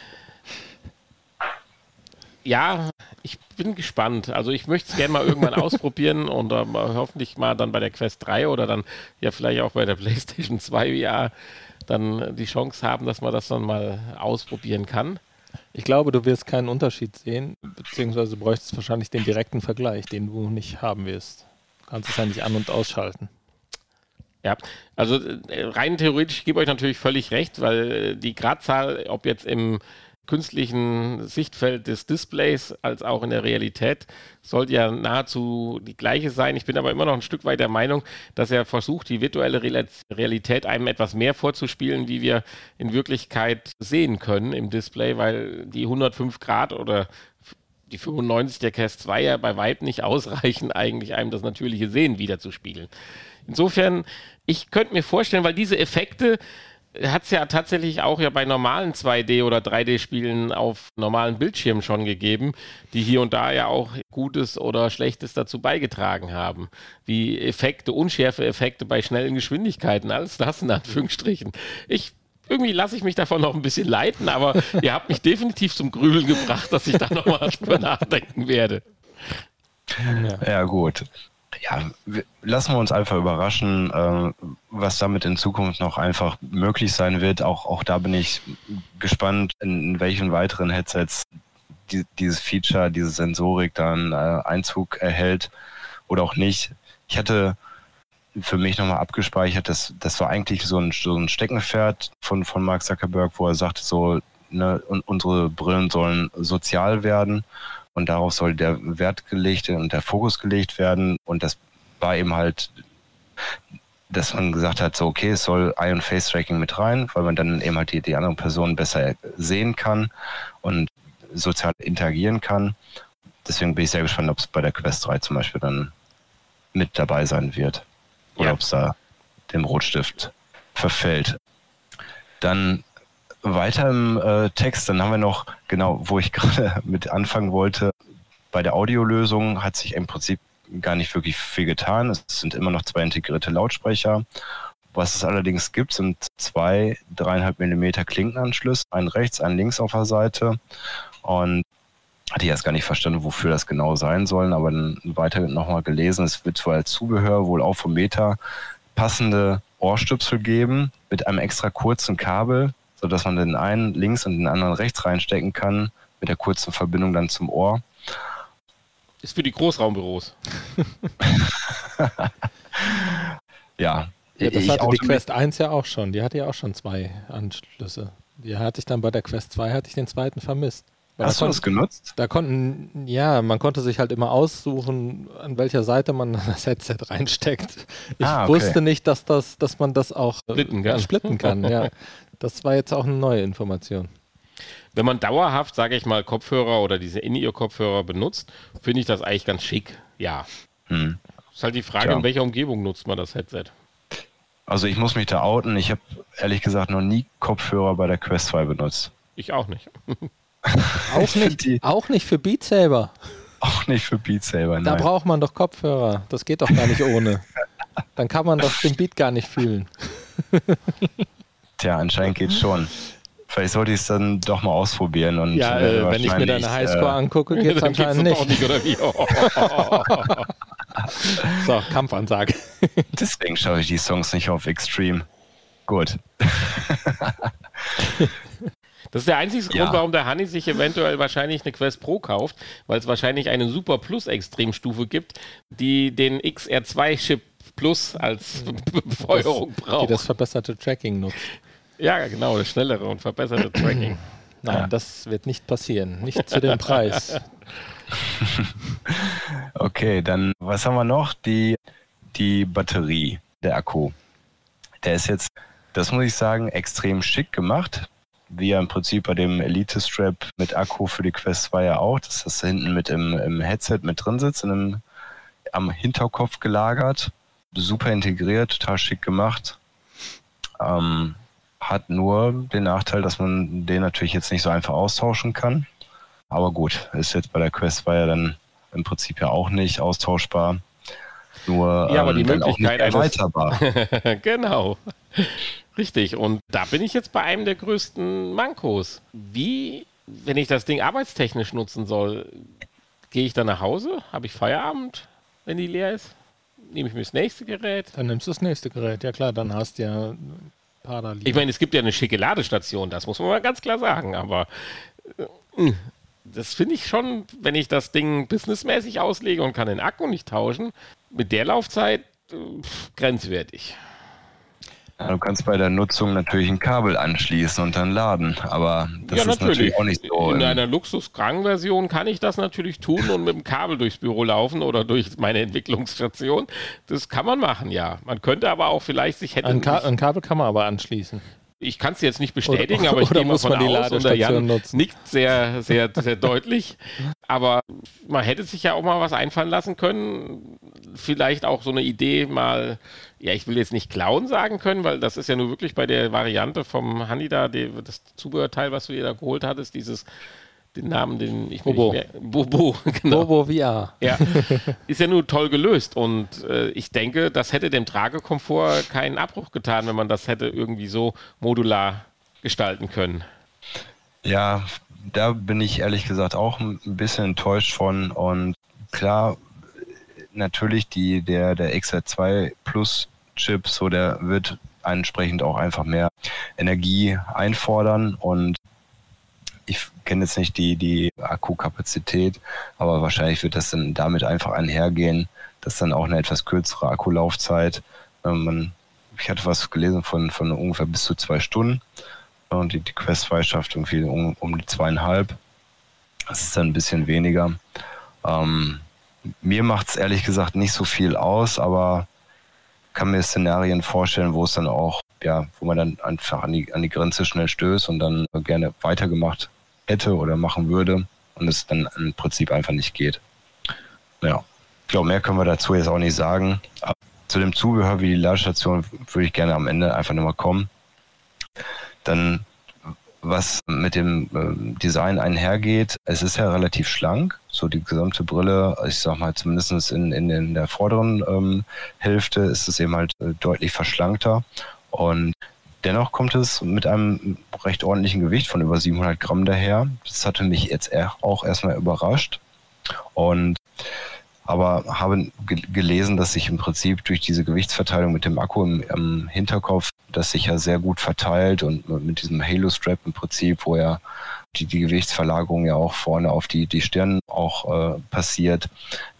Ja, ich bin gespannt. Also ich möchte es gerne mal irgendwann ausprobieren und mal hoffentlich mal dann bei der Quest 3 oder dann ja vielleicht auch bei der PlayStation 2 VR dann die Chance haben, dass man das dann mal ausprobieren kann. Ich glaube, du wirst keinen Unterschied sehen, beziehungsweise du bräuchtest wahrscheinlich den direkten Vergleich, den du nicht haben wirst. Du kannst es ja nicht an- und ausschalten. Ja, also äh, rein theoretisch, ich gebe euch natürlich völlig recht, weil äh, die Gradzahl, ob jetzt im künstlichen Sichtfeld des Displays als auch in der Realität, sollte ja nahezu die gleiche sein. Ich bin aber immer noch ein Stück weit der Meinung, dass er versucht, die virtuelle Realität einem etwas mehr vorzuspielen, wie wir in Wirklichkeit sehen können im Display, weil die 105 Grad oder die 95 der Cast 2 ja bei Weitem nicht ausreichen, eigentlich einem das natürliche Sehen wiederzuspiegeln. Insofern, ich könnte mir vorstellen, weil diese Effekte hat es ja tatsächlich auch ja bei normalen 2D- oder 3D-Spielen auf normalen Bildschirmen schon gegeben, die hier und da ja auch Gutes oder Schlechtes dazu beigetragen haben. Wie Effekte, unschärfe Effekte bei schnellen Geschwindigkeiten, alles das in Anführungsstrichen. Ich irgendwie lasse ich mich davon noch ein bisschen leiten, aber ihr habt mich definitiv zum Grübeln gebracht, dass ich da nochmal drüber nachdenken werde. Ja, gut. Ja, lassen wir uns einfach überraschen, äh, was damit in Zukunft noch einfach möglich sein wird. Auch, auch da bin ich gespannt, in, in welchen weiteren Headsets die, dieses Feature, diese Sensorik dann äh, Einzug erhält oder auch nicht. Ich hatte für mich nochmal abgespeichert, dass das war eigentlich so ein, so ein Steckenpferd von, von Mark Zuckerberg, wo er sagte, so, ne, un, unsere Brillen sollen sozial werden und darauf soll der Wert gelegt und der Fokus gelegt werden. Und das war eben halt, dass man gesagt hat, so okay, es soll Eye- und Face-Tracking mit rein, weil man dann eben halt die, die anderen Personen besser sehen kann und sozial interagieren kann. Deswegen bin ich sehr gespannt, ob es bei der Quest 3 zum Beispiel dann mit dabei sein wird. Oder Ja. ob es da dem Rotstift verfällt. Dann weiter im äh, Text, dann haben wir noch, genau, wo ich gerade mit anfangen wollte, bei der Audiolösung hat sich im Prinzip gar nicht wirklich viel getan. Es sind immer noch zwei integrierte Lautsprecher. Was es allerdings gibt, sind zwei dreieinhalb Millimeter Klinkenanschlüsse, einen rechts, einen links auf der Seite. Und hatte ich erst gar nicht verstanden, wofür das genau sein sollen, aber dann weiter nochmal gelesen, es wird wohl als Zubehör wohl auch vom Meta passende Ohrstöpsel geben mit einem extra kurzen Kabel, sodass man den einen links und den anderen rechts reinstecken kann, mit der kurzen Verbindung dann zum Ohr. Ist für die Großraumbüros. Ja, Ja, das ich hatte die Quest 1 ja auch schon. Die hatte ja auch schon zwei Anschlüsse. Die hatte ich dann bei der Quest 2, hatte ich den zweiten vermisst. Weil Hast da du das genutzt? Da konnten, ja, man konnte sich halt immer aussuchen, an welcher Seite man das Headset reinsteckt. Ich Ah, okay. wusste nicht, dass das, dass man das auch äh, Splitten kann. splitten kann. Ja, das war jetzt auch eine neue Information. Wenn man dauerhaft, sage ich mal, Kopfhörer oder diese In-Ear-Kopfhörer benutzt, finde ich das eigentlich ganz schick. Ja. Hm. Ist halt die Frage, Tja. in welcher Umgebung nutzt man das Headset? Also ich muss mich da outen. Ich habe ehrlich gesagt noch nie Kopfhörer bei der Quest 2 benutzt. Ich auch nicht. Auch nicht, die- auch nicht für Beat Saber. Auch nicht für Beat Saber, Da nein. braucht man doch Kopfhörer. Das geht doch gar nicht ohne. Dann kann man doch den Beat gar nicht fühlen. Tja, anscheinend geht's schon. Vielleicht sollte ich es dann doch mal ausprobieren. Und ja, äh, wenn ich mir deine Highscore äh, angucke, geht es anscheinend nicht. nicht oder wie? so, Kampfansage. Deswegen schaue ich die Songs nicht auf Extreme. Gut. Das ist der einzige ja. Grund, warum der Honey sich eventuell wahrscheinlich eine Quest Pro kauft, weil es wahrscheinlich eine Super Plus Extremstufe gibt, die den XR2-Chip Plus als Befeuerung braucht. Die das verbesserte Tracking nutzt. Ja, genau, das schnellere und verbesserte Tracking. Nein, ja. das wird nicht passieren. Nicht zu dem Preis. okay, dann was haben wir noch? Die, die Batterie, der Akku. Der ist jetzt, das muss ich sagen, extrem schick gemacht. Wie ja im Prinzip bei dem Elite Strap mit Akku für die Quest 2 ja auch, dass das hinten mit im, im Headset mit drin sitzt, in einem, am Hinterkopf gelagert. Super integriert, total schick gemacht. Ähm, hat nur den Nachteil, dass man den natürlich jetzt nicht so einfach austauschen kann. Aber gut, ist jetzt bei der Quest war ja dann im Prinzip ja auch nicht austauschbar. Nur ja, aber die ähm, Möglichkeit auch nicht erweiterbar. genau. Richtig. Und da bin ich jetzt bei einem der größten Mankos. Wie, wenn ich das Ding arbeitstechnisch nutzen soll, gehe ich dann nach Hause? Habe ich Feierabend, wenn die leer ist? Nehme ich mir das nächste Gerät? Dann nimmst du das nächste Gerät. Ja klar, dann hast du ja Parallel. Ich meine, es gibt ja eine schicke Ladestation, das muss man mal ganz klar sagen, aber äh, das finde ich schon, wenn ich das Ding businessmäßig auslege und kann den Akku nicht tauschen, mit der Laufzeit äh, grenzwertig. Du kannst bei der Nutzung natürlich ein Kabel anschließen und dann laden, aber das ja, ist natürlich. natürlich auch nicht so. In einer Luxus-Version kann ich das natürlich tun und mit dem Kabel durchs Büro laufen oder durch meine Entwicklungsstation. Das kann man machen, ja. Man könnte aber auch vielleicht sich hätte. Ein, Ka ein Kabel kann man aber anschließen. Ich kann es jetzt nicht bestätigen, oder, aber ich gehe mal von aus und der Jan nutzen. nickt sehr, sehr, sehr deutlich. Aber man hätte sich ja auch mal was einfallen lassen können. Vielleicht auch so eine Idee mal, ja, ich will jetzt nicht klauen sagen können, weil das ist ja nur wirklich bei der Variante vom Handy da, die, das Zubehörteil, was du dir da geholt hattest, dieses den Namen, den ich Bobo. Mehr, Bobo, genau. Bobo VR. Ja, ist ja nur toll gelöst und äh, ich denke, das hätte dem Tragekomfort keinen Abbruch getan, wenn man das hätte irgendwie so modular gestalten können. Ja, da bin ich ehrlich gesagt auch ein bisschen enttäuscht von und klar, natürlich die, der, der XR2 Plus Chip, so der wird entsprechend auch einfach mehr Energie einfordern und ich kenne jetzt nicht die, die Akkukapazität, aber wahrscheinlich wird das dann damit einfach einhergehen, dass dann auch eine etwas kürzere Akkulaufzeit. Ähm, ich hatte was gelesen von, von ungefähr bis zu zwei Stunden und die, die Quest 2 schafft irgendwie um, um die zweieinhalb. Das ist dann ein bisschen weniger. Ähm, mir macht es ehrlich gesagt nicht so viel aus, aber kann mir Szenarien vorstellen, wo es dann auch, ja, wo man dann einfach an die, an die Grenze schnell stößt und dann gerne weitergemacht hätte oder machen würde und es dann im Prinzip einfach nicht geht. Ja, ich glaube, mehr können wir dazu jetzt auch nicht sagen. Aber zu dem Zubehör wie die Ladestation würde ich gerne am Ende einfach nochmal kommen. Dann, was mit dem äh, Design einhergeht, es ist ja relativ schlank. So die gesamte Brille, ich sag mal, zumindest in, in, in der vorderen ähm, Hälfte ist es eben halt äh, deutlich verschlankter. Und Dennoch kommt es mit einem recht ordentlichen Gewicht von über 700 Gramm daher. Das hatte mich jetzt auch erstmal überrascht. Und aber habe gelesen, dass sich im Prinzip durch diese Gewichtsverteilung mit dem Akku im, im Hinterkopf das sich ja sehr gut verteilt und mit diesem Halo-Strap im Prinzip, wo ja die, die Gewichtsverlagerung ja auch vorne auf die, die Stirn auch äh, passiert,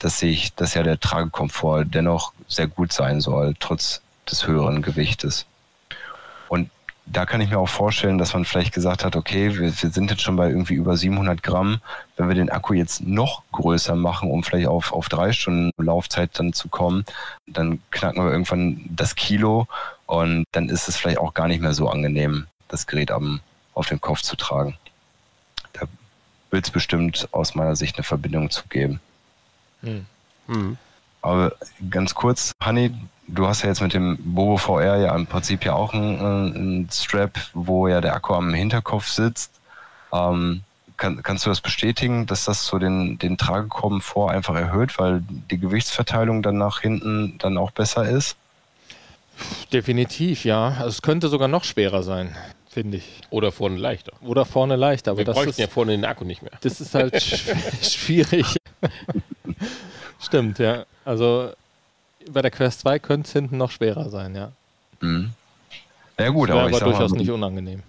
dass sich, dass ja der Tragekomfort dennoch sehr gut sein soll, trotz des höheren Gewichtes. Und da kann ich mir auch vorstellen, dass man vielleicht gesagt hat, okay, wir, wir, sind jetzt schon bei irgendwie über 700 Gramm. Wenn wir den Akku jetzt noch größer machen, um vielleicht auf, auf drei Stunden Laufzeit dann zu kommen, dann knacken wir irgendwann das Kilo und dann ist es vielleicht auch gar nicht mehr so angenehm, das Gerät am, auf dem Kopf zu tragen. Da wird es bestimmt aus meiner Sicht eine Verbindung zu geben. Hm. Hm. Aber ganz kurz, Hanni, du hast ja jetzt mit dem Bobo VR ja im Prinzip ja auch einen, Strap, wo ja der Akku am Hinterkopf sitzt. Ähm, kann, kannst du das bestätigen, dass das so den, den Tragekomfort einfach erhöht, weil die Gewichtsverteilung dann nach hinten dann auch besser ist? Definitiv, ja. Also es könnte sogar noch schwerer sein finde ich. Oder vorne leichter. Oder vorne leichter. Aber Wir das bräuchten ist, ja vorne den Akku nicht mehr. das ist halt sch- schwierig. Stimmt, ja. Also bei der Quest 2 könnte es hinten noch schwerer sein, ja. Mhm. Ja gut, Wäre aber ich aber sag mal, durchaus nicht unangenehm.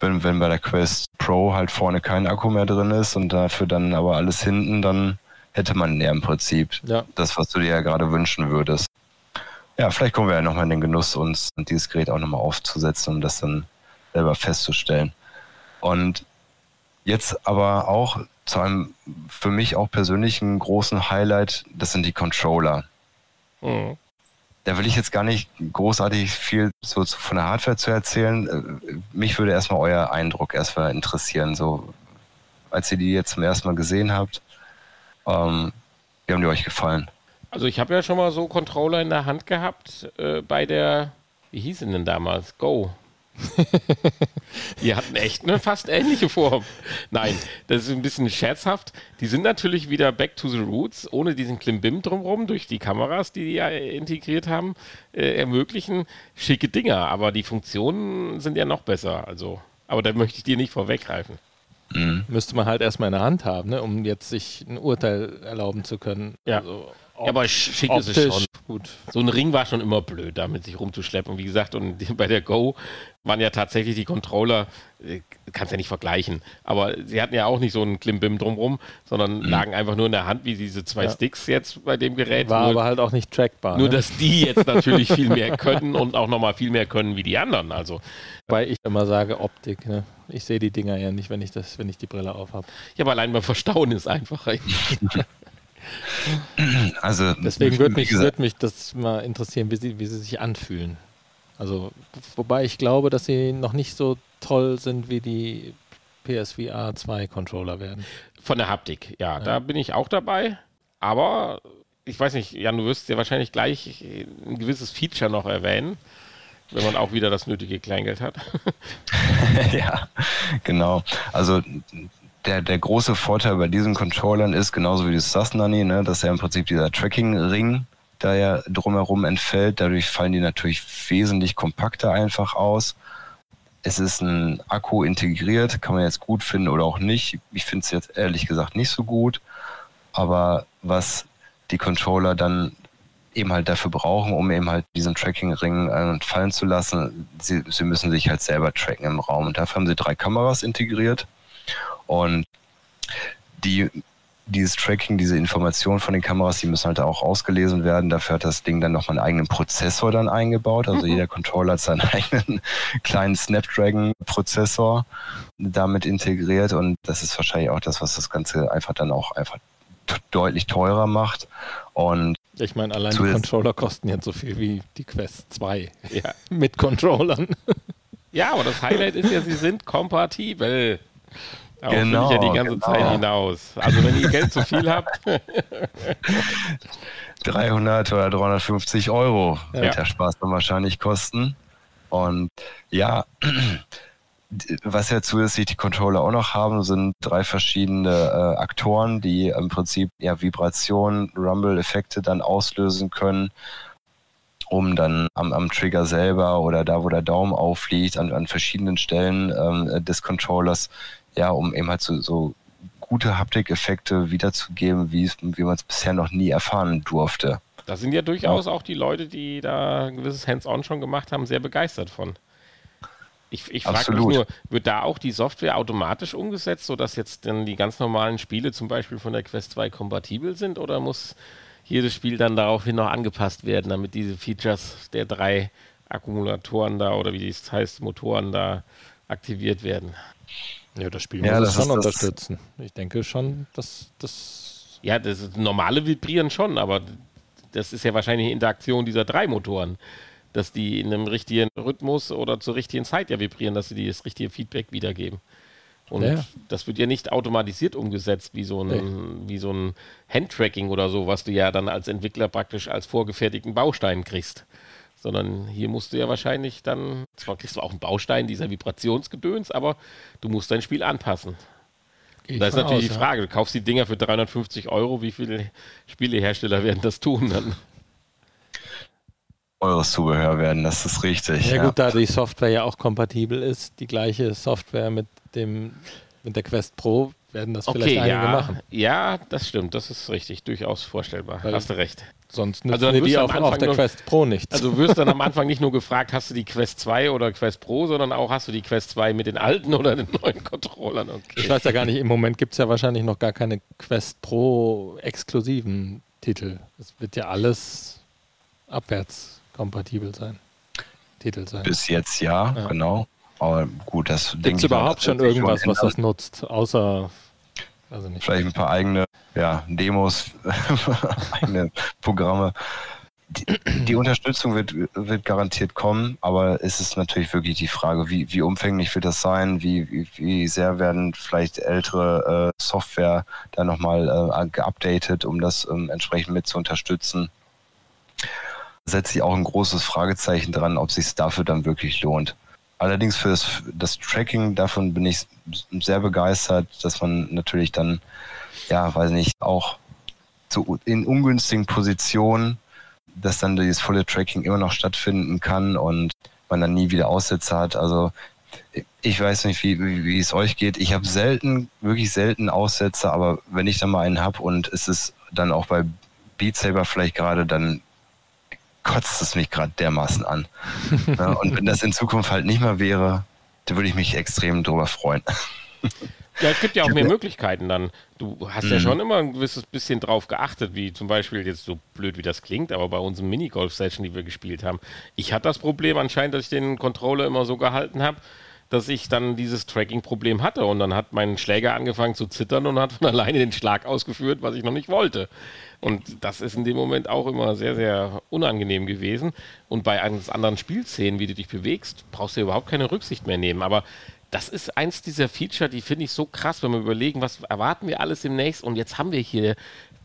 wenn, wenn bei der Quest Pro halt vorne kein Akku mehr drin ist und dafür dann aber alles hinten, dann hätte man ja im Prinzip Ja. das, was du dir ja gerade wünschen würdest. Ja, vielleicht kommen wir ja nochmal in den Genuss, uns dieses Gerät auch nochmal aufzusetzen, um das dann selber festzustellen. Und jetzt aber auch zu einem für mich auch persönlichen großen Highlight, das sind die Controller. Mhm. Da will ich jetzt gar nicht großartig viel so von der Hardware zu erzählen. Äh, Mich würde erstmal euer Eindruck erstmal interessieren, so als ihr die jetzt zum ersten Mal gesehen habt. Ähm, wie haben die euch gefallen? Also ich habe ja schon mal so Controller in der Hand gehabt äh, bei der, wie hieß sie denn damals? Go. die hatten echt eine fast ähnliche Form. Nein, das ist ein bisschen scherzhaft. Die sind natürlich wieder back to the roots, ohne diesen Klimbim drumherum, durch die Kameras, die die ja integriert haben, äh, ermöglichen schicke Dinger. Aber die Funktionen sind ja noch besser. Also, aber da möchte ich dir nicht vorweggreifen. Mhm. Müsste man halt erstmal in der Hand haben, ne, um jetzt sich ein Urteil erlauben zu können. Ja. Also, Ja, aber sch- schick ist es schon. gut. So ein Ring war schon immer blöd, damit sich rumzuschleppen. Und wie gesagt, und bei der Go waren ja tatsächlich die Controller, äh, kannst ja nicht vergleichen, aber sie hatten ja auch nicht so einen Klimbim drumrum, sondern lagen einfach nur in der Hand, wie diese zwei Ja. Sticks jetzt bei dem Gerät. War nur, aber halt auch nicht trackbar. nur, ne? dass die jetzt natürlich viel mehr können und auch nochmal viel mehr können wie die anderen. Also, Wobei ich immer sage Optik. Ne? Ich sehe die Dinger ja nicht, wenn ich, das, wenn ich die Brille aufhab. ja, aber allein beim Verstauen ist einfacher. Also Deswegen würde mich, würd mich das mal interessieren, wie sie, wie sie sich anfühlen. Also, wobei ich glaube, dass sie noch nicht so toll sind, wie die PSVR 2 Controller werden. Von der Haptik, ja, da bin ich auch dabei. Aber ich weiß nicht, Jan, du wirst ja wahrscheinlich gleich ein gewisses Feature noch erwähnen, wenn man auch wieder das nötige Kleingeld hat. ja, genau. Also der, der große Vorteil bei diesen Controllern ist, genauso wie das Sasnani, ne, dass ja im Prinzip dieser Tracking-Ring da ja drumherum entfällt. Dadurch fallen die natürlich wesentlich kompakter einfach aus. Es ist ein Akku integriert, kann man jetzt gut finden oder auch nicht. Ich finde es jetzt ehrlich gesagt nicht so gut. Aber was die Controller dann eben halt dafür brauchen, um eben halt diesen Tracking-Ring äh, fallen zu lassen, sie, sie müssen sich halt selber tracken im Raum. Und dafür haben sie drei Kameras integriert. Und die, dieses Tracking, diese Informationen von den Kameras, die müssen halt auch ausgelesen werden. Dafür hat das Ding dann nochmal einen eigenen Prozessor dann eingebaut. Also jeder Controller hat seinen eigenen kleinen Snapdragon-Prozessor damit integriert. Und das ist wahrscheinlich auch das, was das Ganze einfach dann auch einfach deutlich teurer macht. Und Ich meine, allein die Controller kosten jetzt so viel wie die Quest 2 Ja. mit Controllern. ja, aber das Highlight ist ja, sie sind kompatibel. Darauf Genau, ich ja die ganze genau. Zeit hinaus. Also wenn ihr Geld zu viel habt, 300 oder 350 Euro Ja. wird der Spaß dann wahrscheinlich kosten. Und ja, was ja zusätzlich die Controller auch noch haben, sind drei verschiedene äh, Aktoren, die im Prinzip ja Vibrationen, Rumble-Effekte dann auslösen können, um dann am, am Trigger selber oder da, wo der Daumen aufliegt, an, an verschiedenen Stellen ähm, des Controllers, ja, um eben halt so, so gute Haptikeffekte wiederzugeben, wie, wie man es bisher noch nie erfahren durfte. da sind ja durchaus auch die Leute, die da ein gewisses Hands-on schon gemacht haben, sehr begeistert von. Ich, ich frage mich nur, wird da auch die Software automatisch umgesetzt, sodass jetzt dann die ganz normalen Spiele zum Beispiel von der Quest 2 kompatibel sind oder muss jedes Spiel dann daraufhin noch angepasst werden, damit diese Features der drei Akkumulatoren da oder wie es heißt, Motoren da aktiviert werden? Ja, das Spiel Ja, muss es das schon das- unterstützen. Ich denke schon, dass das. Ja, das ist, normale vibrieren schon, aber das ist ja wahrscheinlich eine Interaktion dieser drei Motoren, dass die in einem richtigen Rhythmus oder zur richtigen Zeit ja vibrieren, dass sie das richtige Feedback wiedergeben. Und Ja. das wird ja nicht automatisiert umgesetzt wie so ein, wie so ein Handtracking oder so, was du ja dann als Entwickler praktisch als vorgefertigten Baustein kriegst. Sondern hier musst du ja wahrscheinlich dann, zwar kriegst du auch einen Baustein dieser Vibrationsgedöns, aber du musst dein Spiel anpassen. Da ist natürlich aus, die ja. Frage, du kaufst die Dinger für 350 Euro, wie viele Spielehersteller werden das tun dann? teures Zubehör werden, das ist richtig. Ja, ja, gut, da die Software ja auch kompatibel ist, die gleiche Software mit dem mit der Quest Pro werden das okay, vielleicht einige ja, machen. Ja, das stimmt, das ist richtig, durchaus vorstellbar. Weil Hast du recht. Sonst nützen also die auf, auf der nur, Quest Pro nichts. Also du wirst dann am Anfang nicht nur gefragt, hast du die Quest 2 oder Quest Pro, sondern auch hast du die Quest 2 mit den alten oder den neuen Controllern. Okay. Ich weiß ja gar nicht, im Moment gibt es ja wahrscheinlich noch gar keine Quest Pro exklusiven Titel. Es wird ja alles abwärtskompatibel sein. Titel sein. Bis jetzt ja, ja. genau. Aber gut, das Gibt es überhaupt schon irgendwas, was das nutzt, außer also vielleicht ein paar eigene ja, Demos, eigene Programme. Die, die, Unterstützung wird, wird garantiert kommen, aber es ist natürlich wirklich die Frage, wie, wie umfänglich wird das sein, wie, wie, wie sehr werden vielleicht ältere äh, Software da nochmal äh, geupdatet, um das ähm, entsprechend mit zu unterstützen. Setze ich auch ein großes Fragezeichen dran, ob es sich dafür dann wirklich lohnt. Allerdings für das, das Tracking, davon bin ich sehr begeistert, dass man natürlich dann, ja, weiß nicht, auch zu, in ungünstigen Positionen, dass dann dieses volle Tracking immer noch stattfinden kann und man dann nie wieder Aussätze hat. Also ich weiß nicht, wie, wie, wie es euch geht. Ich habe selten, wirklich selten Aussätze, aber wenn ich dann mal einen habe und es ist dann auch bei Beat Saber vielleicht gerade, dann kotzt es mich gerade dermaßen an. ja, und wenn das in Zukunft halt nicht mehr wäre, dann würde ich mich extrem drüber freuen. Ja, es gibt ja auch mehr Möglichkeiten dann. Du hast mhm. ja schon immer ein gewisses bisschen drauf geachtet, wie zum Beispiel jetzt so blöd wie das klingt, aber bei unseren Minigolf-Session, die wir gespielt haben, ich hatte das Problem anscheinend, dass ich den Controller immer so gehalten habe, dass ich dann dieses Tracking-Problem hatte und dann hat mein Schläger angefangen zu zittern und hat von alleine den Schlag ausgeführt, was ich noch nicht wollte. Und das ist in dem Moment auch immer sehr, sehr unangenehm gewesen. Und bei anderen Spielszenen, wie du dich bewegst, brauchst du überhaupt keine Rücksicht mehr nehmen. Aber das ist eins dieser Feature, die finde ich so krass, wenn wir überlegen, was erwarten wir alles demnächst. Und jetzt haben wir hier,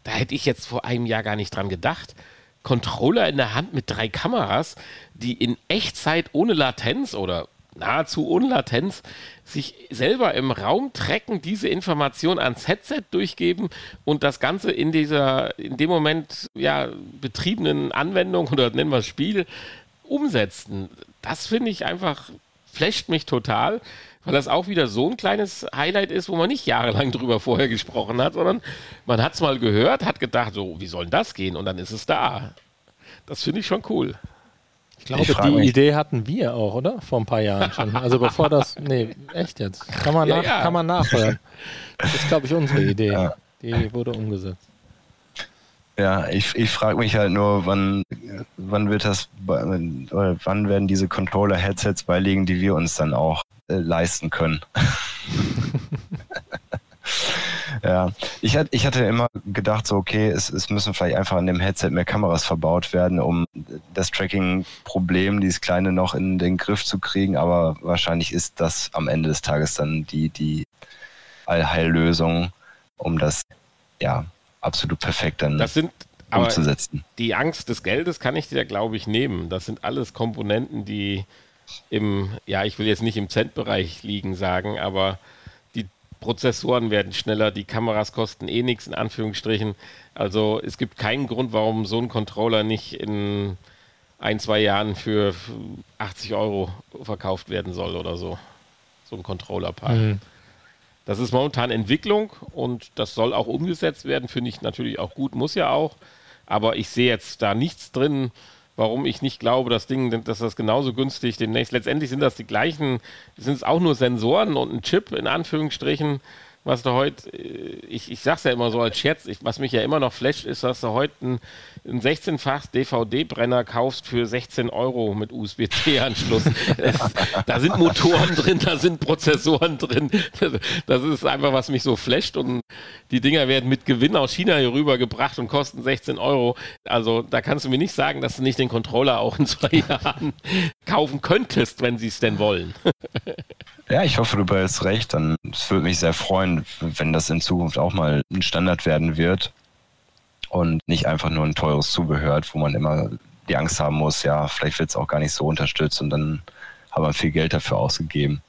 da hätte ich jetzt vor einem Jahr gar nicht dran gedacht. Controller in der Hand mit drei Kameras, die in Echtzeit ohne Latenz oder nahezu ohne Latenz sich selber im Raum trecken, diese Information ans Headset durchgeben und das Ganze in dieser, in dem Moment ja, betriebenen Anwendung oder nennen wir es Spiel umsetzen. Das finde ich einfach, flasht mich total, weil das auch wieder so ein kleines Highlight ist, wo man nicht jahrelang drüber vorher gesprochen hat, sondern man hat es mal gehört, hat gedacht, so, wie soll das gehen? Und dann ist es da. Das finde ich schon cool. Ich glaube, ich die mich. Idee hatten wir auch, oder? Vor ein paar Jahren schon. Also bevor das. Nee, echt jetzt. Kann man, nach, ja. Kann man nachhören. Das ist, glaube ich, unsere Idee. Ja. Die wurde umgesetzt. Ja, ich, ich frage mich halt nur, wann, wann wird das, oder wann werden diese Controller-Headsets beiliegen, die wir uns dann auch äh, leisten können. Ja, ich, ich hatte immer gedacht, so okay, es, es müssen vielleicht einfach an dem Headset mehr Kameras verbaut werden, um das Tracking-Problem, dieses kleine noch in den Griff zu kriegen, aber wahrscheinlich ist das am Ende des Tages dann die, die Allheillösung, um das ja absolut perfekt dann das sind, umzusetzen. die Angst des Geldes kann ich dir, glaube ich, nehmen. Das sind alles Komponenten, die im, ja, ich will jetzt nicht im Centbereich liegen sagen, aber Prozessoren werden schneller, die Kameras kosten eh nichts in Anführungsstrichen. Also es gibt keinen Grund, warum so ein Controller nicht in ein, zwei Jahren für 80 Euro verkauft werden soll oder so. So ein Controller-Part. Mhm. Das ist momentan Entwicklung und das soll auch umgesetzt werden, finde ich natürlich auch gut, muss ja auch. Aber ich sehe jetzt da nichts drin, warum ich nicht glaube, das Ding, dass das genauso günstig demnächst. Letztendlich sind das die gleichen, sind es auch nur Sensoren und ein Chip in Anführungsstrichen was du heute, äh, ich, ich sag's ja immer so als Scherz, ich, was mich ja immer noch flasht, ist, dass du heute einen, einen 16-fach DVD-Brenner kaufst für 16 Euro mit USB-C-Anschluss. da sind Motoren drin, da sind Prozessoren drin. Das ist einfach, was mich so flasht und die Dinger werden mit Gewinn aus China hier rübergebracht und kosten 16 Euro. Also da kannst du mir nicht sagen, dass du nicht den Controller auch in zwei Jahren kaufen könntest, wenn sie es denn wollen. Ja, ich hoffe, du behältst recht. Dann es würde mich sehr freuen, wenn das in Zukunft auch mal ein Standard werden wird und nicht einfach nur ein teures Zubehör, wo man immer die Angst haben muss, ja, vielleicht wird es auch gar nicht so unterstützt und dann haben wir viel Geld dafür ausgegeben.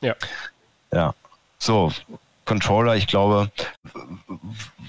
Ja. Ja. So, Controller, ich glaube,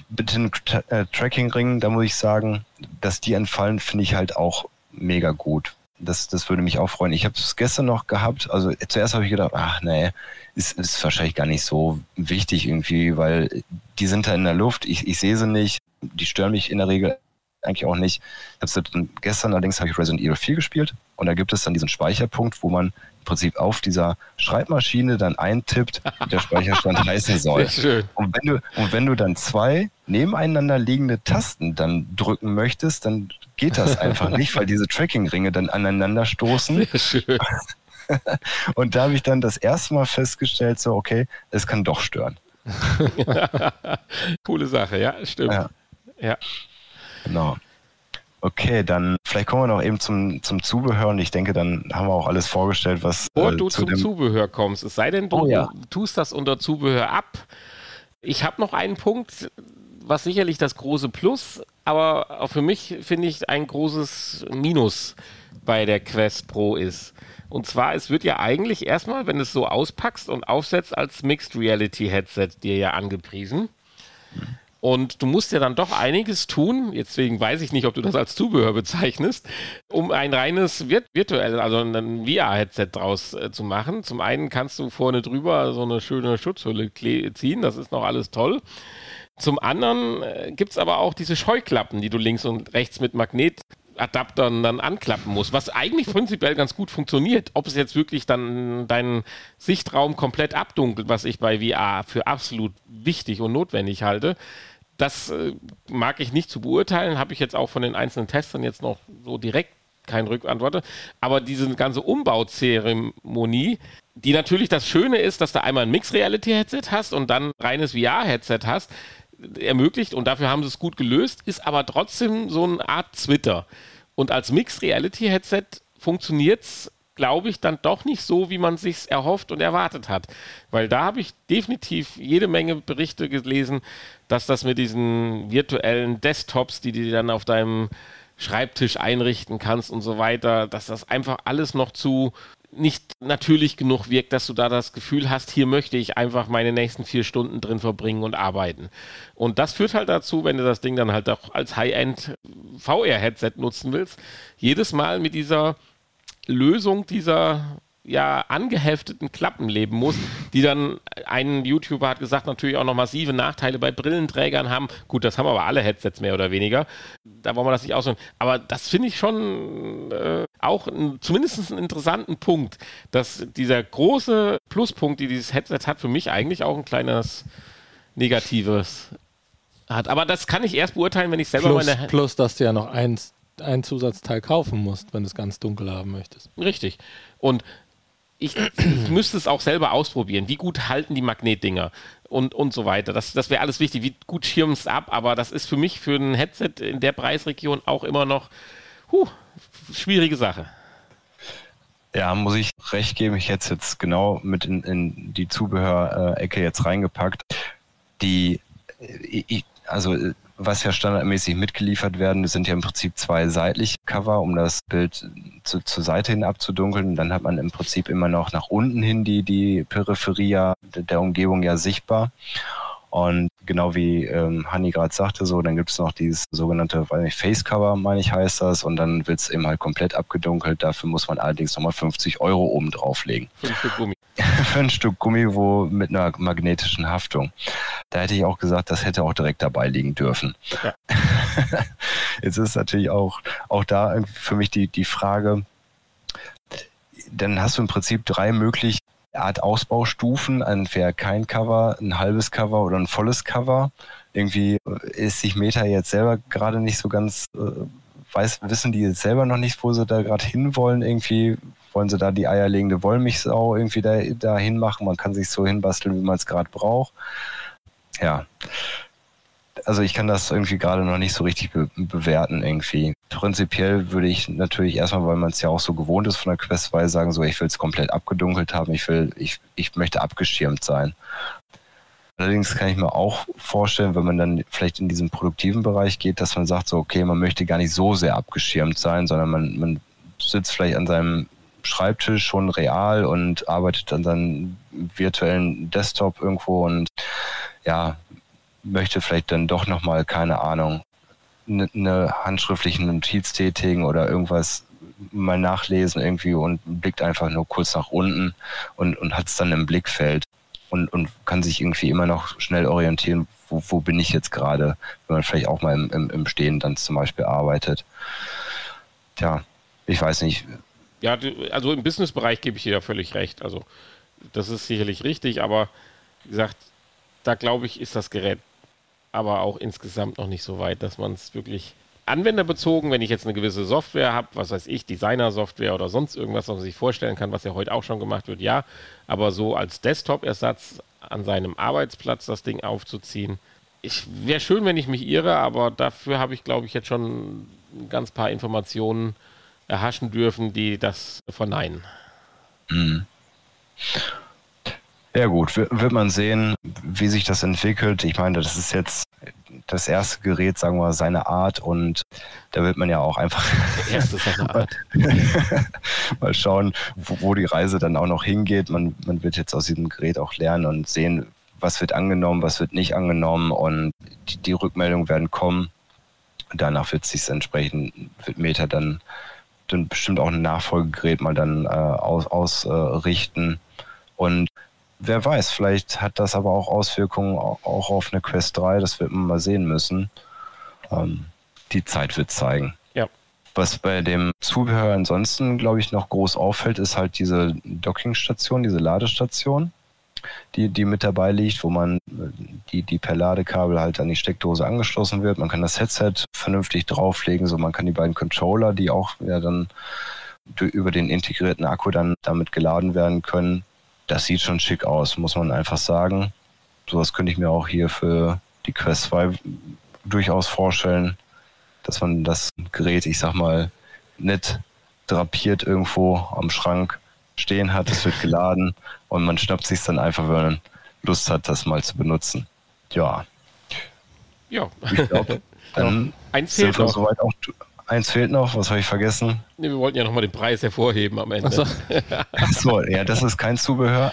mit den äh, Tracking-Ringen, da muss ich sagen, dass die entfallen, finde ich halt auch mega gut. Das, das würde mich auch freuen. Ich habe es gestern noch gehabt. Also zuerst habe ich gedacht, ach nee, ist, ist wahrscheinlich gar nicht so wichtig irgendwie, weil die sind da in der Luft. Ich, ich sehe sie nicht. Die stören mich in der Regel eigentlich auch nicht. Ich dann, gestern allerdings habe ich Resident Evil 4 gespielt und da gibt es dann diesen Speicherpunkt, wo man im Prinzip auf dieser Schreibmaschine dann eintippt, wie der Speicherstand heißen soll. Und wenn, du, und wenn du dann zwei nebeneinander liegende Tasten dann drücken möchtest, dann geht das einfach nicht, weil diese Tracking-Ringe dann aneinander stoßen. Und da habe ich dann das erste Mal festgestellt, so, okay, es kann doch stören. Coole Sache, ja, stimmt. Ja. ja. Genau. Okay, dann vielleicht kommen wir noch eben zum, zum Zubehör und ich denke, dann haben wir auch alles vorgestellt, was. Bevor äh, du zu zum Zubehör kommst, es sei denn, du oh, ja. tust das unter Zubehör ab. Ich habe noch einen Punkt, was sicherlich das große Plus, aber auch für mich finde ich ein großes Minus bei der Quest Pro ist. Und zwar, es wird ja eigentlich erstmal, wenn du es so auspackst und aufsetzt, als Mixed Reality Headset dir ja angepriesen. Und du musst ja dann doch einiges tun, deswegen weiß ich nicht, ob du das als Zubehör bezeichnest, um ein reines virt virtuelles, also ein VR-Headset draus äh, zu machen. Zum einen kannst du vorne drüber so eine schöne Schutzhülle ziehen, das ist noch alles toll. Zum anderen äh, gibt es aber auch diese Scheuklappen, die du links und rechts mit Magnetadaptern dann anklappen musst, was eigentlich prinzipiell ganz gut funktioniert. Ob es jetzt wirklich dann deinen Sichtraum komplett abdunkelt, was ich bei VR für absolut wichtig und notwendig halte, das äh, mag ich nicht zu beurteilen, habe ich jetzt auch von den einzelnen Testern jetzt noch so direkt kein Rückantworte. Aber diese ganze Umbauzeremonie, die natürlich das Schöne ist, dass du einmal ein Mix-Reality-Headset hast und dann reines VR-Headset hast, ermöglicht und dafür haben sie es gut gelöst, ist aber trotzdem so eine Art Twitter. Und als Mix-Reality-Headset funktioniert es glaube ich, dann doch nicht so, wie man sich erhofft und erwartet hat. Weil da habe ich definitiv jede Menge Berichte gelesen, dass das mit diesen virtuellen Desktops, die du dann auf deinem Schreibtisch einrichten kannst und so weiter, dass das einfach alles noch zu nicht natürlich genug wirkt, dass du da das Gefühl hast, hier möchte ich einfach meine nächsten vier Stunden drin verbringen und arbeiten. Und das führt halt dazu, wenn du das Ding dann halt auch als High-End VR-Headset nutzen willst, jedes Mal mit dieser Lösung dieser ja angehefteten Klappen leben muss, die dann ein YouTuber hat gesagt, natürlich auch noch massive Nachteile bei Brillenträgern haben. Gut, das haben aber alle Headsets mehr oder weniger. Da wollen wir das nicht ausführen. Aber das finde ich schon äh, auch ein, zumindest einen interessanten Punkt, dass dieser große Pluspunkt, die dieses Headset hat, für mich eigentlich auch ein kleines negatives hat. Aber das kann ich erst beurteilen, wenn ich selber plus, meine. Plus, dass du ja noch eins ein Zusatzteil kaufen musst, wenn du es ganz dunkel haben möchtest. Richtig. Und ich, ich müsste es auch selber ausprobieren. Wie gut halten die Magnetdinger und, und so weiter. Das, das wäre alles wichtig. Wie gut schirmen es ab? Aber das ist für mich für ein Headset in der Preisregion auch immer noch huh, schwierige Sache. Ja, muss ich recht geben. Ich hätte es jetzt genau mit in, in die Zubehörecke jetzt reingepackt. Die, ich, also was ja standardmäßig mitgeliefert werden, sind ja im Prinzip zwei seitliche Cover, um das Bild zu, zur Seite hin abzudunkeln. Dann hat man im Prinzip immer noch nach unten hin die, die Peripherie der Umgebung ja sichtbar. Und genau wie ähm, Hanni gerade sagte, so, dann gibt es noch dieses sogenannte weiß nicht, Face Cover, meine ich, heißt das. Und dann wird es eben halt komplett abgedunkelt. Dafür muss man allerdings nochmal 50 Euro oben drauflegen. Für ein Stück Gummi. Für ein Stück Gummi, wo mit einer magnetischen Haftung. Da hätte ich auch gesagt, das hätte auch direkt dabei liegen dürfen. Ja. Jetzt ist natürlich auch, auch da für mich die, die Frage, dann hast du im Prinzip drei Art Ausbaustufen, entweder kein Cover, ein halbes Cover oder ein volles Cover. Irgendwie ist sich Meta jetzt selber gerade nicht so ganz, äh, weiß, wissen die jetzt selber noch nicht, wo sie da gerade hinwollen. Irgendwie wollen sie da die eierlegende Wollmilchsau irgendwie da, da hinmachen. Man kann sich so hinbasteln, wie man es gerade braucht. Ja, also ich kann das irgendwie gerade noch nicht so richtig be bewerten irgendwie. Prinzipiell würde ich natürlich erstmal, weil man es ja auch so gewohnt ist von der Quest 2, sagen, so ich will es komplett abgedunkelt haben, ich will, ich, ich möchte abgeschirmt sein. Allerdings kann ich mir auch vorstellen, wenn man dann vielleicht in diesen produktiven Bereich geht, dass man sagt, so okay, man möchte gar nicht so sehr abgeschirmt sein, sondern man, man sitzt vielleicht an seinem Schreibtisch schon real und arbeitet an seinem virtuellen Desktop irgendwo und ja, möchte vielleicht dann doch nochmal, keine Ahnung, eine ne handschriftliche Notiz tätigen oder irgendwas mal nachlesen irgendwie und blickt einfach nur kurz nach unten und, und hat es dann im Blickfeld und, und kann sich irgendwie immer noch schnell orientieren, wo, wo bin ich jetzt gerade, wenn man vielleicht auch mal im, im, im Stehen dann zum Beispiel arbeitet. Tja, ich weiß nicht. Ja, also im Businessbereich gebe ich dir ja völlig recht. Also das ist sicherlich richtig, aber wie gesagt, da glaube ich, ist das Gerät aber auch insgesamt noch nicht so weit, dass man es wirklich anwenderbezogen, wenn ich jetzt eine gewisse Software habe, was weiß ich, Designer-Software oder sonst irgendwas, was man sich vorstellen kann, was ja heute auch schon gemacht wird, ja, aber so als Desktop-Ersatz an seinem Arbeitsplatz das Ding aufzuziehen, wäre schön, wenn ich mich irre, aber dafür habe ich, glaube ich, jetzt schon ein ganz paar Informationen erhaschen dürfen, die das verneinen. Mhm. Ja gut, wird man sehen, wie sich das entwickelt. Ich meine, das ist jetzt das erste Gerät, sagen wir, seine Art und da wird man ja auch einfach mal, mal schauen, wo, wo, die Reise dann auch noch hingeht. Man, man wird jetzt aus diesem Gerät auch lernen und sehen, was wird angenommen, was wird nicht angenommen und die, die Rückmeldungen werden kommen. Danach wird sich entsprechend, wird Meta dann, dann bestimmt auch ein Nachfolgegerät mal dann äh, ausrichten. Aus, äh, und wer weiß, vielleicht hat das aber auch Auswirkungen auch auf eine Quest 3, das wird man mal sehen müssen. Ähm, die Zeit wird zeigen. Ja. Was bei dem Zubehör ansonsten, glaube ich, noch groß auffällt, ist halt diese Dockingstation, diese Ladestation, die, die mit dabei liegt, wo man die, die per Ladekabel halt an die Steckdose angeschlossen wird. Man kann das Headset vernünftig drauflegen, so man kann die beiden Controller, die auch ja dann über den integrierten Akku dann damit geladen werden können, das sieht schon schick aus, muss man einfach sagen. Sowas könnte ich mir auch hier für die Quest 2 durchaus vorstellen, dass man das Gerät, ich sag mal, nicht drapiert irgendwo am Schrank stehen hat, es wird geladen und man schnappt sich dann einfach, wenn man Lust hat, das mal zu benutzen. Ja. Ja. Ich glaube, dann Eins sind wir soweit auch Eins fehlt noch, was habe ich vergessen? Nee, wir wollten ja nochmal den Preis hervorheben am Ende. Achso, so, ja, das ist kein Zubehör.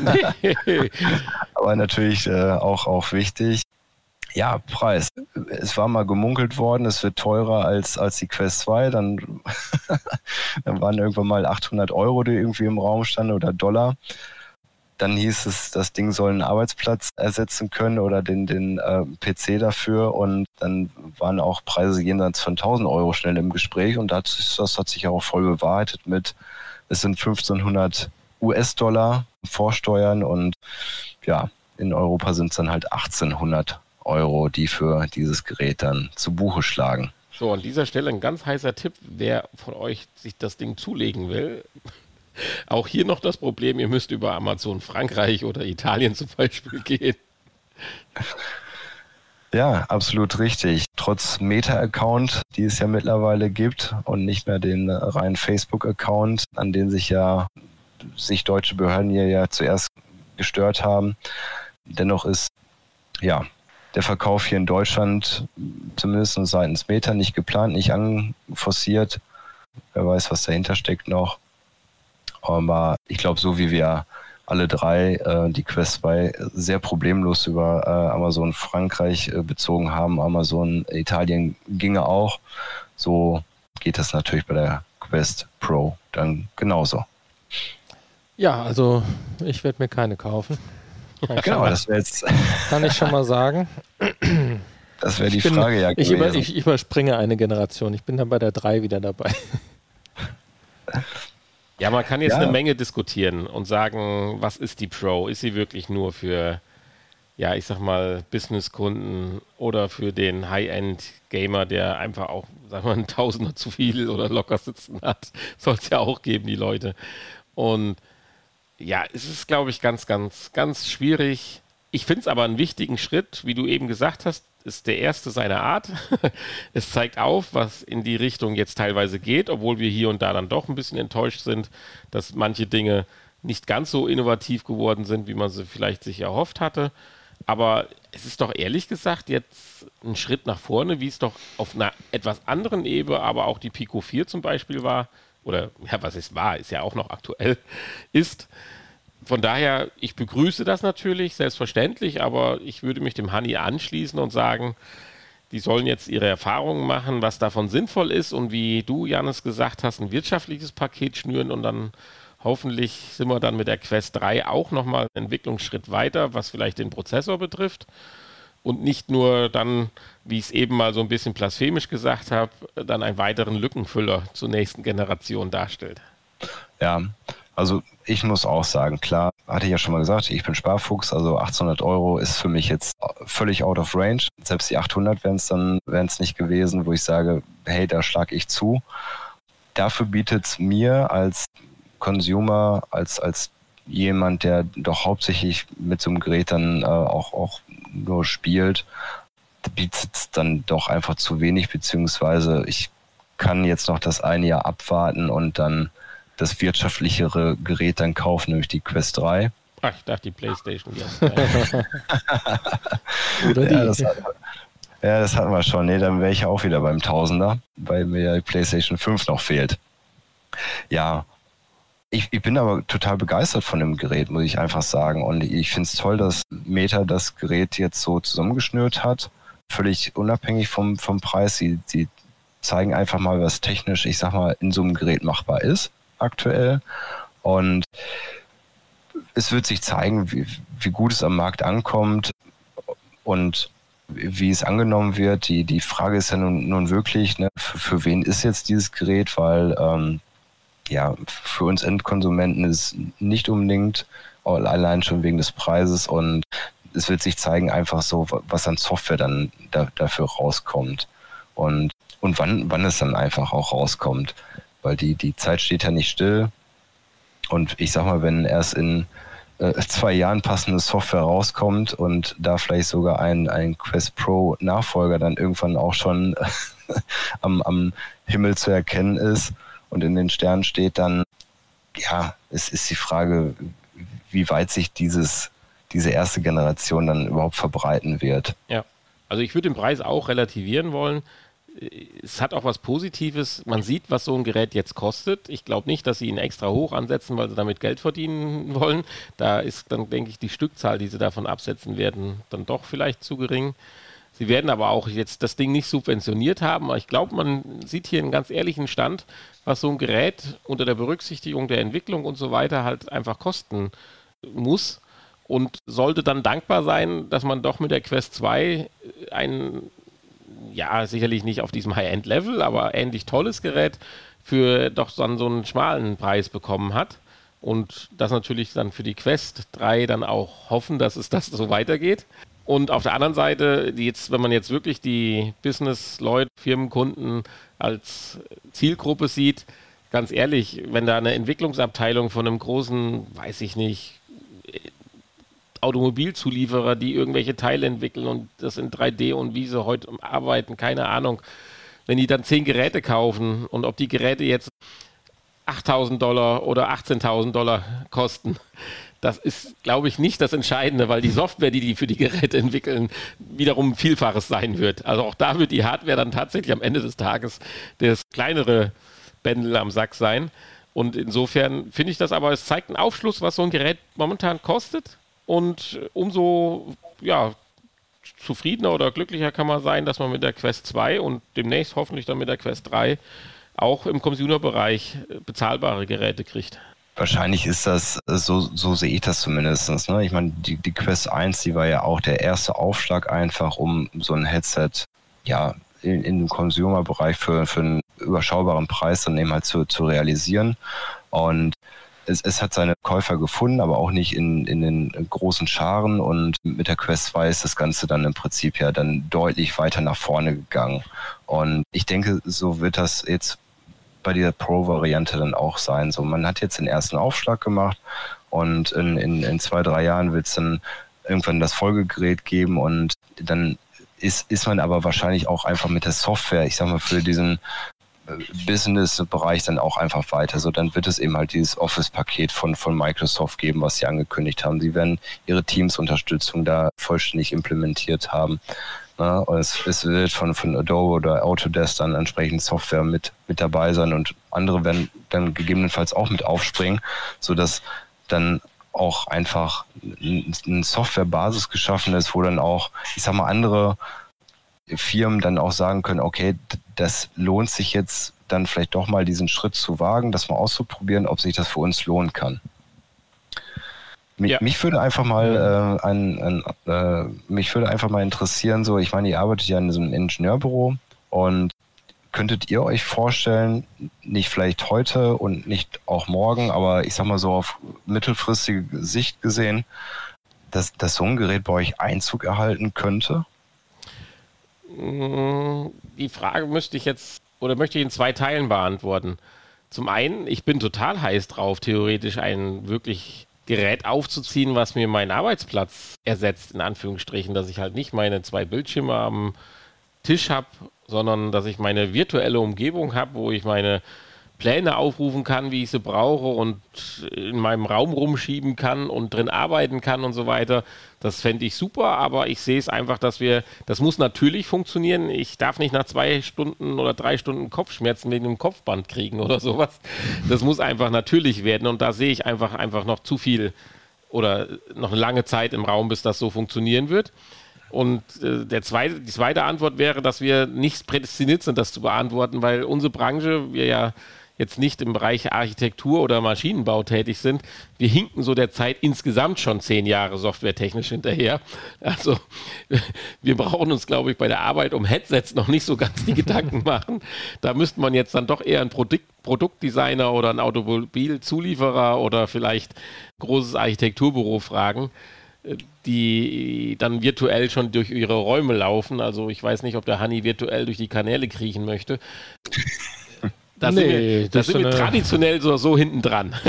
nee. Aber natürlich äh, auch, auch wichtig. Ja, Preis. Es war mal gemunkelt worden, es wird teurer als, als die Quest 2. Dann, dann waren irgendwann mal 800 Euro, die irgendwie im Raum standen oder Dollar. Dann hieß es, das Ding soll einen Arbeitsplatz ersetzen können oder den, den äh, PC dafür. Und dann waren auch Preise jenseits von 1000 Euro schnell im Gespräch. Und das, das hat sich auch voll bewahrheitet mit, es sind 1500 US-Dollar Vorsteuern und ja, in Europa sind es dann halt 1800 Euro, die für dieses Gerät dann zu Buche schlagen. So, an dieser Stelle ein ganz heißer Tipp, wer von euch sich das Ding zulegen will, auch hier noch das Problem, ihr müsst über Amazon Frankreich oder Italien zum Beispiel gehen. Ja, absolut richtig. Trotz Meta-Account, die es ja mittlerweile gibt und nicht mehr den reinen Facebook-Account, an den sich ja sich deutsche Behörden hier ja zuerst gestört haben. Dennoch ist ja der Verkauf hier in Deutschland zumindest seitens Meta nicht geplant, nicht anforciert. Wer weiß, was dahinter steckt noch. Aber ich glaube, so wie wir alle drei äh, die Quest 2 sehr problemlos über äh, Amazon Frankreich äh, bezogen haben, Amazon Italien ginge auch, so geht das natürlich bei der Quest Pro dann genauso. Ja, also ich werde mir keine kaufen. genau, das wäre jetzt. Kann ich schon mal sagen. Das wäre die bin, Frage ja ich, über, ich, überspringe eine Generation. Ich bin dann bei der 3 wieder dabei. Ja, man kann jetzt ja. eine Menge diskutieren und sagen, was ist die Pro? Ist sie wirklich nur für, ja, ich sag mal, Businesskunden oder für den High-End-Gamer, der einfach auch, sagen wir mal, ein Tausender zu viel oder locker sitzen hat? Soll es ja auch geben, die Leute. Und ja, es ist, glaube ich, ganz, ganz, ganz schwierig. Ich finde es aber einen wichtigen Schritt, wie du eben gesagt hast, ist der erste seiner Art. es zeigt auf, was in die Richtung jetzt teilweise geht, obwohl wir hier und da dann doch ein bisschen enttäuscht sind, dass manche Dinge nicht ganz so innovativ geworden sind, wie man sie vielleicht sich erhofft hatte. Aber es ist doch ehrlich gesagt jetzt ein Schritt nach vorne, wie es doch auf einer etwas anderen Ebene, aber auch die Pico 4 zum Beispiel war, oder ja, was es war, ist ja auch noch aktuell, ist von daher, ich begrüße das natürlich, selbstverständlich, aber ich würde mich dem Honey anschließen und sagen, die sollen jetzt ihre Erfahrungen machen, was davon sinnvoll ist und wie du, Janis, gesagt hast, ein wirtschaftliches Paket schnüren und dann hoffentlich sind wir dann mit der Quest 3 auch nochmal einen Entwicklungsschritt weiter, was vielleicht den Prozessor betrifft und nicht nur dann, wie ich es eben mal so ein bisschen blasphemisch gesagt habe, dann einen weiteren Lückenfüller zur nächsten Generation darstellt. Ja, also ich muss auch sagen, klar, hatte ich ja schon mal gesagt, ich bin Sparfuchs, also 1800 Euro ist für mich jetzt völlig out of range. Selbst die 800 wären es dann wären es nicht gewesen, wo ich sage, hey, da schlage ich zu. Dafür bietet es mir als Consumer, als, als jemand, der doch hauptsächlich mit so einem Gerät dann äh, auch, auch nur spielt, bietet es dann doch einfach zu wenig, beziehungsweise ich kann jetzt noch das eine Jahr abwarten und dann das wirtschaftlichere Gerät dann kaufen, nämlich die Quest 3. Ach, ich dachte die Playstation. Oder die. Ja, das, hat, ja, das hatten wir schon. Nee, dann wäre ich auch wieder beim Tausender, weil mir die Playstation 5 noch fehlt. Ja, ich, ich, bin aber total begeistert von dem Gerät, muss ich einfach sagen. Und ich finde es toll, dass Meta das Gerät jetzt so zusammengeschnürt hat. Völlig unabhängig vom, vom Preis. Sie, sie zeigen einfach mal, was technisch, ich sag mal, in so einem Gerät machbar ist aktuell. Und es wird sich zeigen, wie, wie gut es am Markt ankommt und wie es angenommen wird. Die, die Frage ist ja nun, nun wirklich, ne, für, für wen ist jetzt dieses Gerät? Weil ähm, ja, für uns Endkonsumenten ist nicht unbedingt allein schon wegen des Preises und es wird sich zeigen einfach so, was an Software dann da, dafür rauskommt und, und wann, wann es dann einfach auch rauskommt weil die, die Zeit steht ja nicht still. Und ich sag mal, wenn erst in äh, zwei Jahren passende Software rauskommt und da vielleicht sogar ein, ein Quest Pro Nachfolger dann irgendwann auch schon am, am Himmel zu erkennen ist und in den Sternen steht, dann ja, es ist die Frage, wie weit sich dieses, diese erste Generation dann überhaupt verbreiten wird. Ja, also ich würde den Preis auch relativieren wollen es hat auch was Positives. Man sieht, was so ein Gerät jetzt kostet. Ich glaube nicht, dass sie ihn extra hoch ansetzen, weil sie damit Geld verdienen wollen. Da ist dann, denke ich, die Stückzahl, die sie davon absetzen werden, dann doch vielleicht zu gering. Sie werden aber auch jetzt das Ding nicht subventioniert haben. Aber ich glaube, man sieht hier einen ganz ehrlichen Stand, was so ein Gerät unter der Berücksichtigung der Entwicklung und so weiter halt einfach kosten muss. Und sollte dann dankbar sein, dass man doch mit der Quest 2 einen ja, sicherlich nicht auf diesem High-End-Level, aber ähnlich tolles Gerät für doch dann so einen schmalen Preis bekommen hat. Und das natürlich dann für die Quest 3 dann auch hoffen, dass es das so weitergeht. Und auf der anderen Seite, jetzt, wenn man jetzt wirklich die Business-Leute, Firmenkunden als Zielgruppe sieht, ganz ehrlich, wenn da eine Entwicklungsabteilung von einem großen, weiß ich nicht, Automobilzulieferer, die irgendwelche Teile entwickeln und das in 3D und wie sie heute arbeiten, keine Ahnung. Wenn die dann zehn Geräte kaufen und ob die Geräte jetzt 8000 Dollar oder 18.000 Dollar kosten, das ist, glaube ich, nicht das Entscheidende, weil die Software, die die für die Geräte entwickeln, wiederum Vielfaches sein wird. Also auch da wird die Hardware dann tatsächlich am Ende des Tages das kleinere Bändel am Sack sein. Und insofern finde ich das aber, es zeigt einen Aufschluss, was so ein Gerät momentan kostet. Und umso ja, zufriedener oder glücklicher kann man sein, dass man mit der Quest 2 und demnächst hoffentlich dann mit der Quest 3 auch im Consumer-Bereich bezahlbare Geräte kriegt. Wahrscheinlich ist das, so, so sehe ich das zumindest. Ne? Ich meine, die, die Quest 1, die war ja auch der erste Aufschlag einfach, um so ein Headset ja in, in dem Consumer-Bereich für, für einen überschaubaren Preis dann eben halt zu, zu realisieren. Und es, es hat seine Käufer gefunden, aber auch nicht in, in den großen Scharen. Und mit der Quest 2 ist das Ganze dann im Prinzip ja dann deutlich weiter nach vorne gegangen. Und ich denke, so wird das jetzt bei dieser Pro-Variante dann auch sein. So, man hat jetzt den ersten Aufschlag gemacht und in, in, in zwei, drei Jahren wird es dann irgendwann das Folgegerät geben und dann ist, ist man aber wahrscheinlich auch einfach mit der Software, ich sag mal, für diesen Business-Bereich dann auch einfach weiter. So, dann wird es eben halt dieses Office-Paket von, von Microsoft geben, was sie angekündigt haben. Sie werden ihre Teams-Unterstützung da vollständig implementiert haben. Ja, und es, es, wird von, von Adobe oder Autodesk dann entsprechend Software mit, mit dabei sein und andere werden dann gegebenenfalls auch mit aufspringen, sodass dann auch einfach eine Softwarebasis geschaffen ist, wo dann auch, ich sag mal, andere Firmen dann auch sagen können, okay, das lohnt sich jetzt dann vielleicht doch mal diesen Schritt zu wagen, das mal auszuprobieren, ob sich das für uns lohnen kann. Mich, ja. mich würde einfach mal äh, ein, ein, äh, mich würde einfach mal interessieren, so, ich meine, ihr arbeitet ja in diesem Ingenieurbüro und könntet ihr euch vorstellen, nicht vielleicht heute und nicht auch morgen, aber ich sag mal so auf mittelfristige Sicht gesehen, dass, dass so ein Gerät bei euch Einzug erhalten könnte? Die Frage müsste ich jetzt oder möchte ich in zwei Teilen beantworten. Zum einen, ich bin total heiß drauf, theoretisch ein wirklich Gerät aufzuziehen, was mir meinen Arbeitsplatz ersetzt, in Anführungsstrichen, dass ich halt nicht meine zwei Bildschirme am Tisch habe sondern dass ich meine virtuelle Umgebung habe, wo ich meine Pläne aufrufen kann, wie ich sie brauche und in meinem Raum rumschieben kann und drin arbeiten kann und so weiter. Das fände ich super, aber ich sehe es einfach, dass wir, das muss natürlich funktionieren. Ich darf nicht nach zwei Stunden oder drei Stunden Kopfschmerzen wegen einem Kopfband kriegen oder sowas. Das muss einfach natürlich werden und da sehe ich einfach, einfach noch zu viel oder noch eine lange Zeit im Raum, bis das so funktionieren wird. Und äh, der zweite, die zweite Antwort wäre, dass wir nicht prädestiniert sind, das zu beantworten, weil unsere Branche, wir ja jetzt nicht im Bereich Architektur oder Maschinenbau tätig sind, wir hinken so der Zeit insgesamt schon zehn Jahre softwaretechnisch hinterher. Also wir brauchen uns, glaube ich, bei der Arbeit um Headsets noch nicht so ganz die Gedanken machen. Da müsste man jetzt dann doch eher einen Produkt, Produktdesigner oder einen Automobilzulieferer oder vielleicht ein großes Architekturbüro fragen die dann virtuell schon durch ihre Räume laufen. Also ich weiß nicht, ob der Honey virtuell durch die Kanäle kriechen möchte. Da nee, sind wir, da sind wir traditionell so, so hinten dran.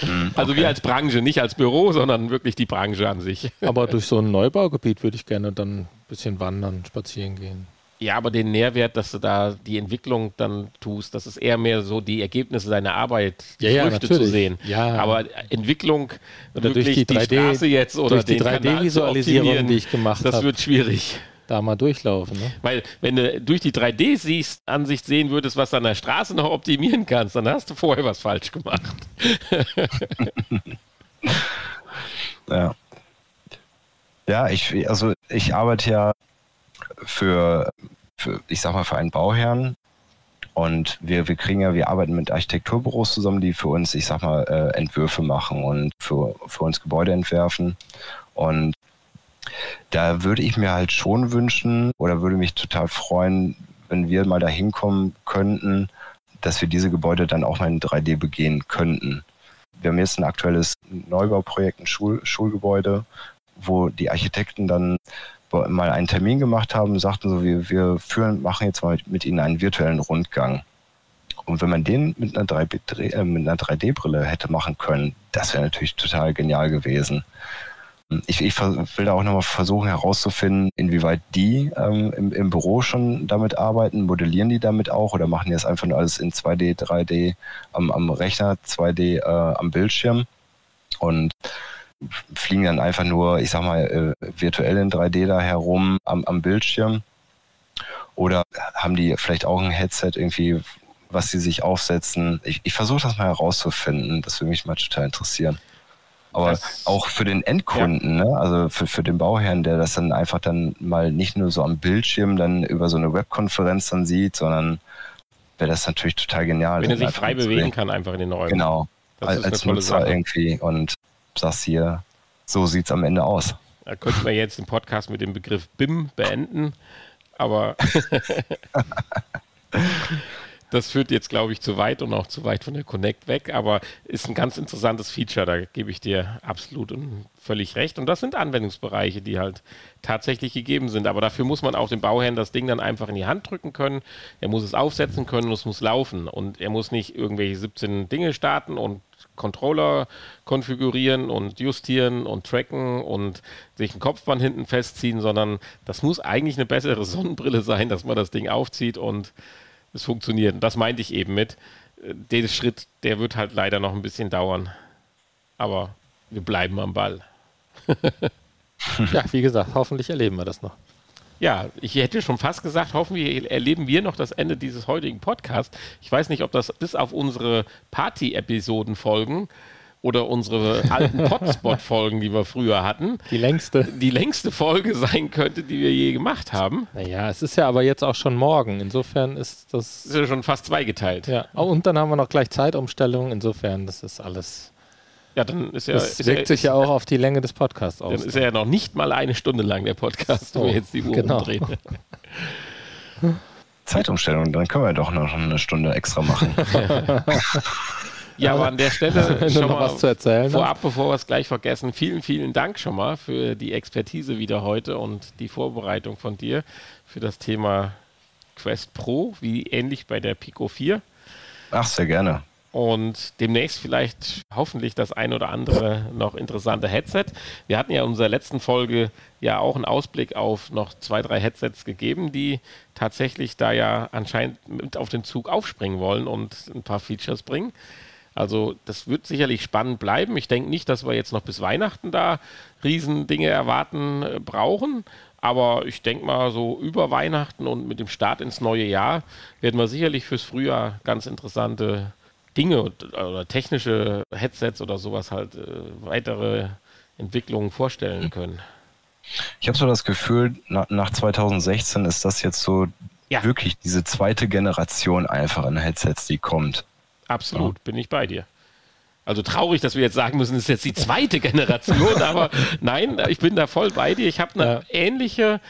Hm, also okay. wir als Branche, nicht als Büro, sondern wirklich die Branche an sich. Aber durch so ein Neubaugebiet würde ich gerne dann ein bisschen wandern, spazieren gehen. Ja, aber den Nährwert, dass du da die Entwicklung dann tust, das ist eher mehr so die Ergebnisse deiner Arbeit, die ja, Früchte ja, zu sehen. Ja. Aber Entwicklung oder durch die, 3D, die Straße jetzt oder durch die 3D-Visualisierung, die ich gemacht habe, das wird schwierig. Da mal durchlaufen. Ne? Weil, wenn du durch die 3D-Ansicht sehen würdest, was du an der Straße noch optimieren kannst, dann hast du vorher was falsch gemacht. ja. Ja, ich, also ich arbeite ja für, für, ich sag mal, für einen Bauherrn. Und wir, wir kriegen ja, wir arbeiten mit Architekturbüros zusammen, die für uns, ich sag mal, äh, Entwürfe machen und für, für uns Gebäude entwerfen. Und da würde ich mir halt schon wünschen oder würde mich total freuen, wenn wir mal dahin kommen könnten, dass wir diese Gebäude dann auch mal in 3D begehen könnten. Wir haben jetzt ein aktuelles Neubauprojekt, ein Schul Schulgebäude, wo die Architekten dann mal einen Termin gemacht haben, sagten so, wir, wir führen, machen jetzt mal mit Ihnen einen virtuellen Rundgang. Und wenn man den mit einer 3D-Brille äh, hätte machen können, das wäre natürlich total genial gewesen. Ich, ich, will da auch nochmal versuchen herauszufinden, inwieweit die ähm, im, im, Büro schon damit arbeiten. Modellieren die damit auch oder machen die das einfach nur alles in 2D, 3D am, am Rechner, 2D äh, am Bildschirm? Und fliegen dann einfach nur, ich sag mal, äh, virtuell in 3D da herum am, am Bildschirm? Oder haben die vielleicht auch ein Headset irgendwie, was sie sich aufsetzen? Ich, ich versuche das mal herauszufinden. Das würde mich mal total interessieren. Aber das, auch für den Endkunden, ja. ne? also für, für den Bauherrn, der das dann einfach dann mal nicht nur so am Bildschirm dann über so eine Webkonferenz dann sieht, sondern wäre das natürlich total genial. Wenn er sich frei bewegen kann, einfach in den Räumen. Genau. Das als Nutzer Sache. irgendwie. Und sagst hier, so sieht es am Ende aus. Da könnten wir jetzt den Podcast mit dem Begriff BIM beenden, aber das führt jetzt, glaube ich, zu weit und auch zu weit von der Connect weg, aber ist ein ganz interessantes Feature, da gebe ich dir absolut und völlig recht. Und das sind Anwendungsbereiche, die halt tatsächlich gegeben sind. Aber dafür muss man auch dem Bauherrn das Ding dann einfach in die Hand drücken können. Er muss es aufsetzen können und es muss laufen. Und er muss nicht irgendwelche 17 Dinge starten und Controller konfigurieren und justieren und tracken und sich ein Kopfband hinten festziehen, sondern das muss eigentlich eine bessere Sonnenbrille sein, dass man das Ding aufzieht und es funktioniert. Und das meinte ich eben mit. Äh, der Schritt, der wird halt leider noch ein bisschen dauern. Aber wir bleiben am Ball. ja, wie gesagt, hoffentlich erleben wir das noch. Ja, ich hätte schon fast gesagt, hoffentlich erleben wir noch das Ende dieses heutigen Podcasts. Ich weiß nicht, ob das bis auf unsere Party-Episoden folgen, oder unsere alten Potspot-Folgen, die wir früher hatten, die längste. Die längste Folge sein könnte, die wir je gemacht haben. Naja, es ist ja aber jetzt auch schon morgen. Insofern ist das. Ist ja schon fast zweigeteilt. Ja, oh, und dann haben wir noch gleich Zeitumstellung. Insofern, das ist alles. Ja, dann ist ja. Das wirkt sich ja auch auf die Länge des Podcasts aus. Dann ist ja noch nicht mal eine Stunde lang der Podcast, so, wenn wir jetzt die Uhr genau. umdrehen. Zeitumstellung, dann können wir doch noch eine Stunde extra machen. Ja, aber an der Stelle schon noch was zu erzählen. Vorab, bevor wir es gleich vergessen, vielen, vielen Dank schon mal für die Expertise wieder heute und die Vorbereitung von dir für das Thema Quest Pro, wie ähnlich bei der Pico 4. Ach, sehr gerne. Und demnächst vielleicht hoffentlich das ein oder andere noch interessante Headset. Wir hatten ja in unserer letzten Folge ja auch einen Ausblick auf noch zwei, drei Headsets gegeben, die tatsächlich da ja anscheinend mit auf den Zug aufspringen wollen und ein paar Features bringen. Also das wird sicherlich spannend bleiben. Ich denke nicht, dass wir jetzt noch bis Weihnachten da Riesendinge erwarten äh, brauchen. Aber ich denke mal, so über Weihnachten und mit dem Start ins neue Jahr werden wir sicherlich fürs Frühjahr ganz interessante Dinge oder technische Headsets oder sowas halt äh, weitere Entwicklungen vorstellen können. Ich habe so das Gefühl, na, nach 2016 ist das jetzt so ja. wirklich diese zweite Generation einfach an Headsets, die kommt. Absolut, ja. bin ich bei dir. Also traurig, dass wir jetzt sagen müssen, es ist jetzt die zweite Generation, aber nein, ich bin da voll bei dir. Ich habe eine ja. ähnliche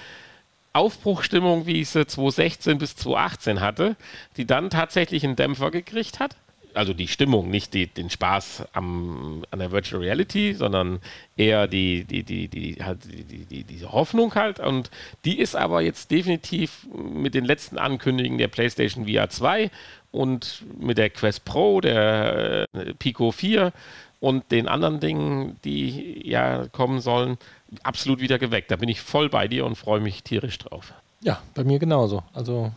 Aufbruchstimmung, wie ich sie 2016 bis 2018 hatte, die dann tatsächlich einen Dämpfer gekriegt hat. Also die Stimmung, nicht die, den Spaß am, an der Virtual Reality, sondern eher die, die, die, die, halt die, die, diese Hoffnung halt. Und die ist aber jetzt definitiv mit den letzten Ankündigungen der PlayStation VR 2 und mit der Quest Pro, der äh, Pico 4 und den anderen Dingen, die ja kommen sollen, absolut wieder geweckt. Da bin ich voll bei dir und freue mich tierisch drauf. Ja, bei mir genauso. Also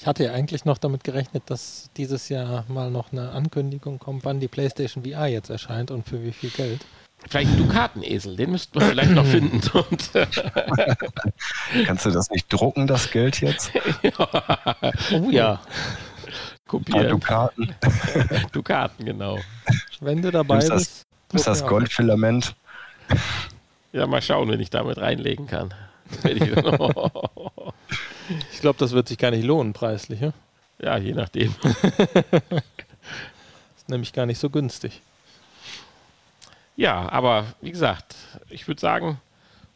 ich hatte ja eigentlich noch damit gerechnet, dass dieses Jahr mal noch eine Ankündigung kommt, wann die PlayStation VR jetzt erscheint und für wie viel Geld. Vielleicht ein Dukatenesel, den müssten wir vielleicht noch finden. Kannst du das nicht drucken, das Geld jetzt? ja. Oh ja kopieren. Dukaten. Dukaten, genau. Wenn du dabei das, bist. Ist das Goldfilament? Ja, mal schauen, wenn ich damit reinlegen kann. Ich glaube, das wird sich gar nicht lohnen, preislich. Ja, ja je nachdem. ist nämlich gar nicht so günstig. Ja, aber wie gesagt, ich würde sagen,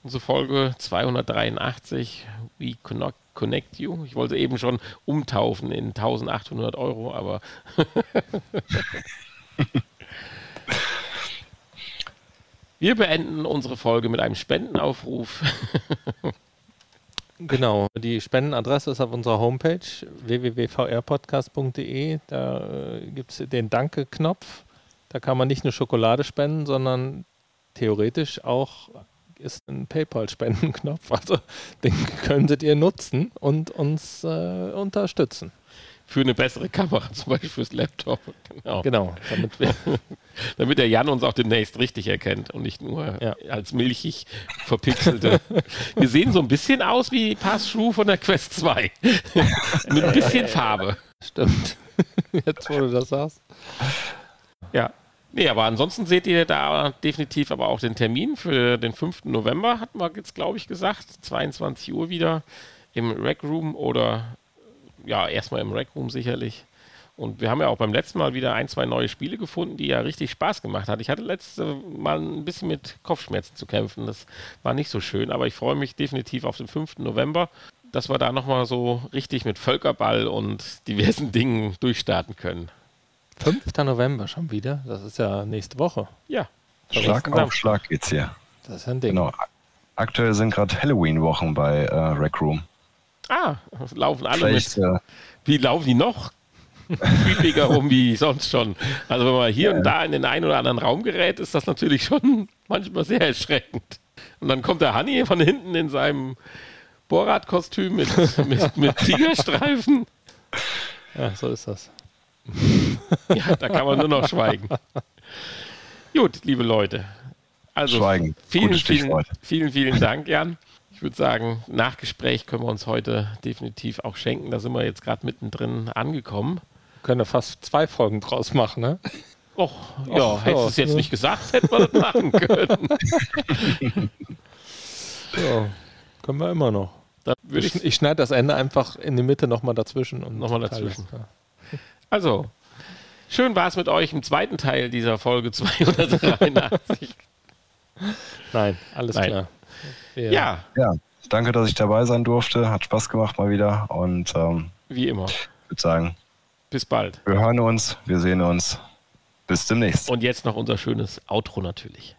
unsere Folge 283, We Connect Connect You. Ich wollte eben schon umtaufen in 1800 Euro, aber. Wir beenden unsere Folge mit einem Spendenaufruf. genau, die Spendenadresse ist auf unserer Homepage www.vrpodcast.de. Da äh, gibt es den Danke-Knopf. Da kann man nicht nur Schokolade spenden, sondern theoretisch auch ist ein PayPal-Spendenknopf. Also den könntet ihr nutzen und uns äh, unterstützen. Für eine bessere Kamera, zum Beispiel fürs Laptop. Genau. genau damit, wir, damit der Jan uns auch demnächst richtig erkennt und nicht nur ja. als milchig verpixelte. wir sehen so ein bisschen aus wie Pass-Through von der Quest 2. Mit ein bisschen Farbe. Stimmt. Jetzt, wo du das sagst. Ja, Nee, aber ansonsten seht ihr da definitiv aber auch den Termin für den 5. November, hatten wir jetzt, glaube ich, gesagt. 22 Uhr wieder im Rec Room oder ja, erstmal im Rec Room sicherlich. Und wir haben ja auch beim letzten Mal wieder ein, zwei neue Spiele gefunden, die ja richtig Spaß gemacht hat. Ich hatte letztes Mal ein bisschen mit Kopfschmerzen zu kämpfen. Das war nicht so schön, aber ich freue mich definitiv auf den 5. November, dass wir da nochmal so richtig mit Völkerball und diversen Dingen durchstarten können. 5. November schon wieder? Das ist ja nächste Woche. Ja. Schlag auf Schlag geht's hier. Das ist ein Ding. Genau. Aktuell sind gerade Halloween-Wochen bei äh, Rec Room. Ah, laufen alle Vielleicht, mit. Äh, wie laufen die noch? Creepiger rum wie sonst schon. Also wenn man hier ja. und da in den einen oder anderen Raum gerät, ist das natürlich schon manchmal sehr erschreckend. Und dann kommt der Honey von hinten in seinem Bohrradkostüm mit, mit, mit Tigerstreifen. Ja, so ist das. ja, da kann man nur noch schweigen. Gut, liebe Leute. Also schweigen. Vielen, vielen, vielen, vielen Dank, Jan. Ich würde sagen, Nachgespräch können wir uns heute definitiv auch schenken. Da sind wir jetzt gerade mittendrin angekommen. Können ja fast zwei Folgen draus machen, ne? Och, ja, Ach, hättest du es jetzt ne? nicht gesagt, hätten wir das machen können. ja, können wir immer noch. Ich, ich, schneide das Ende einfach in die Mitte nochmal dazwischen. und Nochmal dazwischen. Ja. Also, schön war es mit euch im zweiten Teil dieser Folge 283. Nein, alles Nein. klar. Wir ja. Ja, danke, dass ich dabei sein durfte. Hat Spaß gemacht mal wieder. Und ähm, wie immer. Ich würde sagen, bis bald. Wir hören uns, wir sehen uns. Bis demnächst. Und jetzt noch unser schönes Outro natürlich.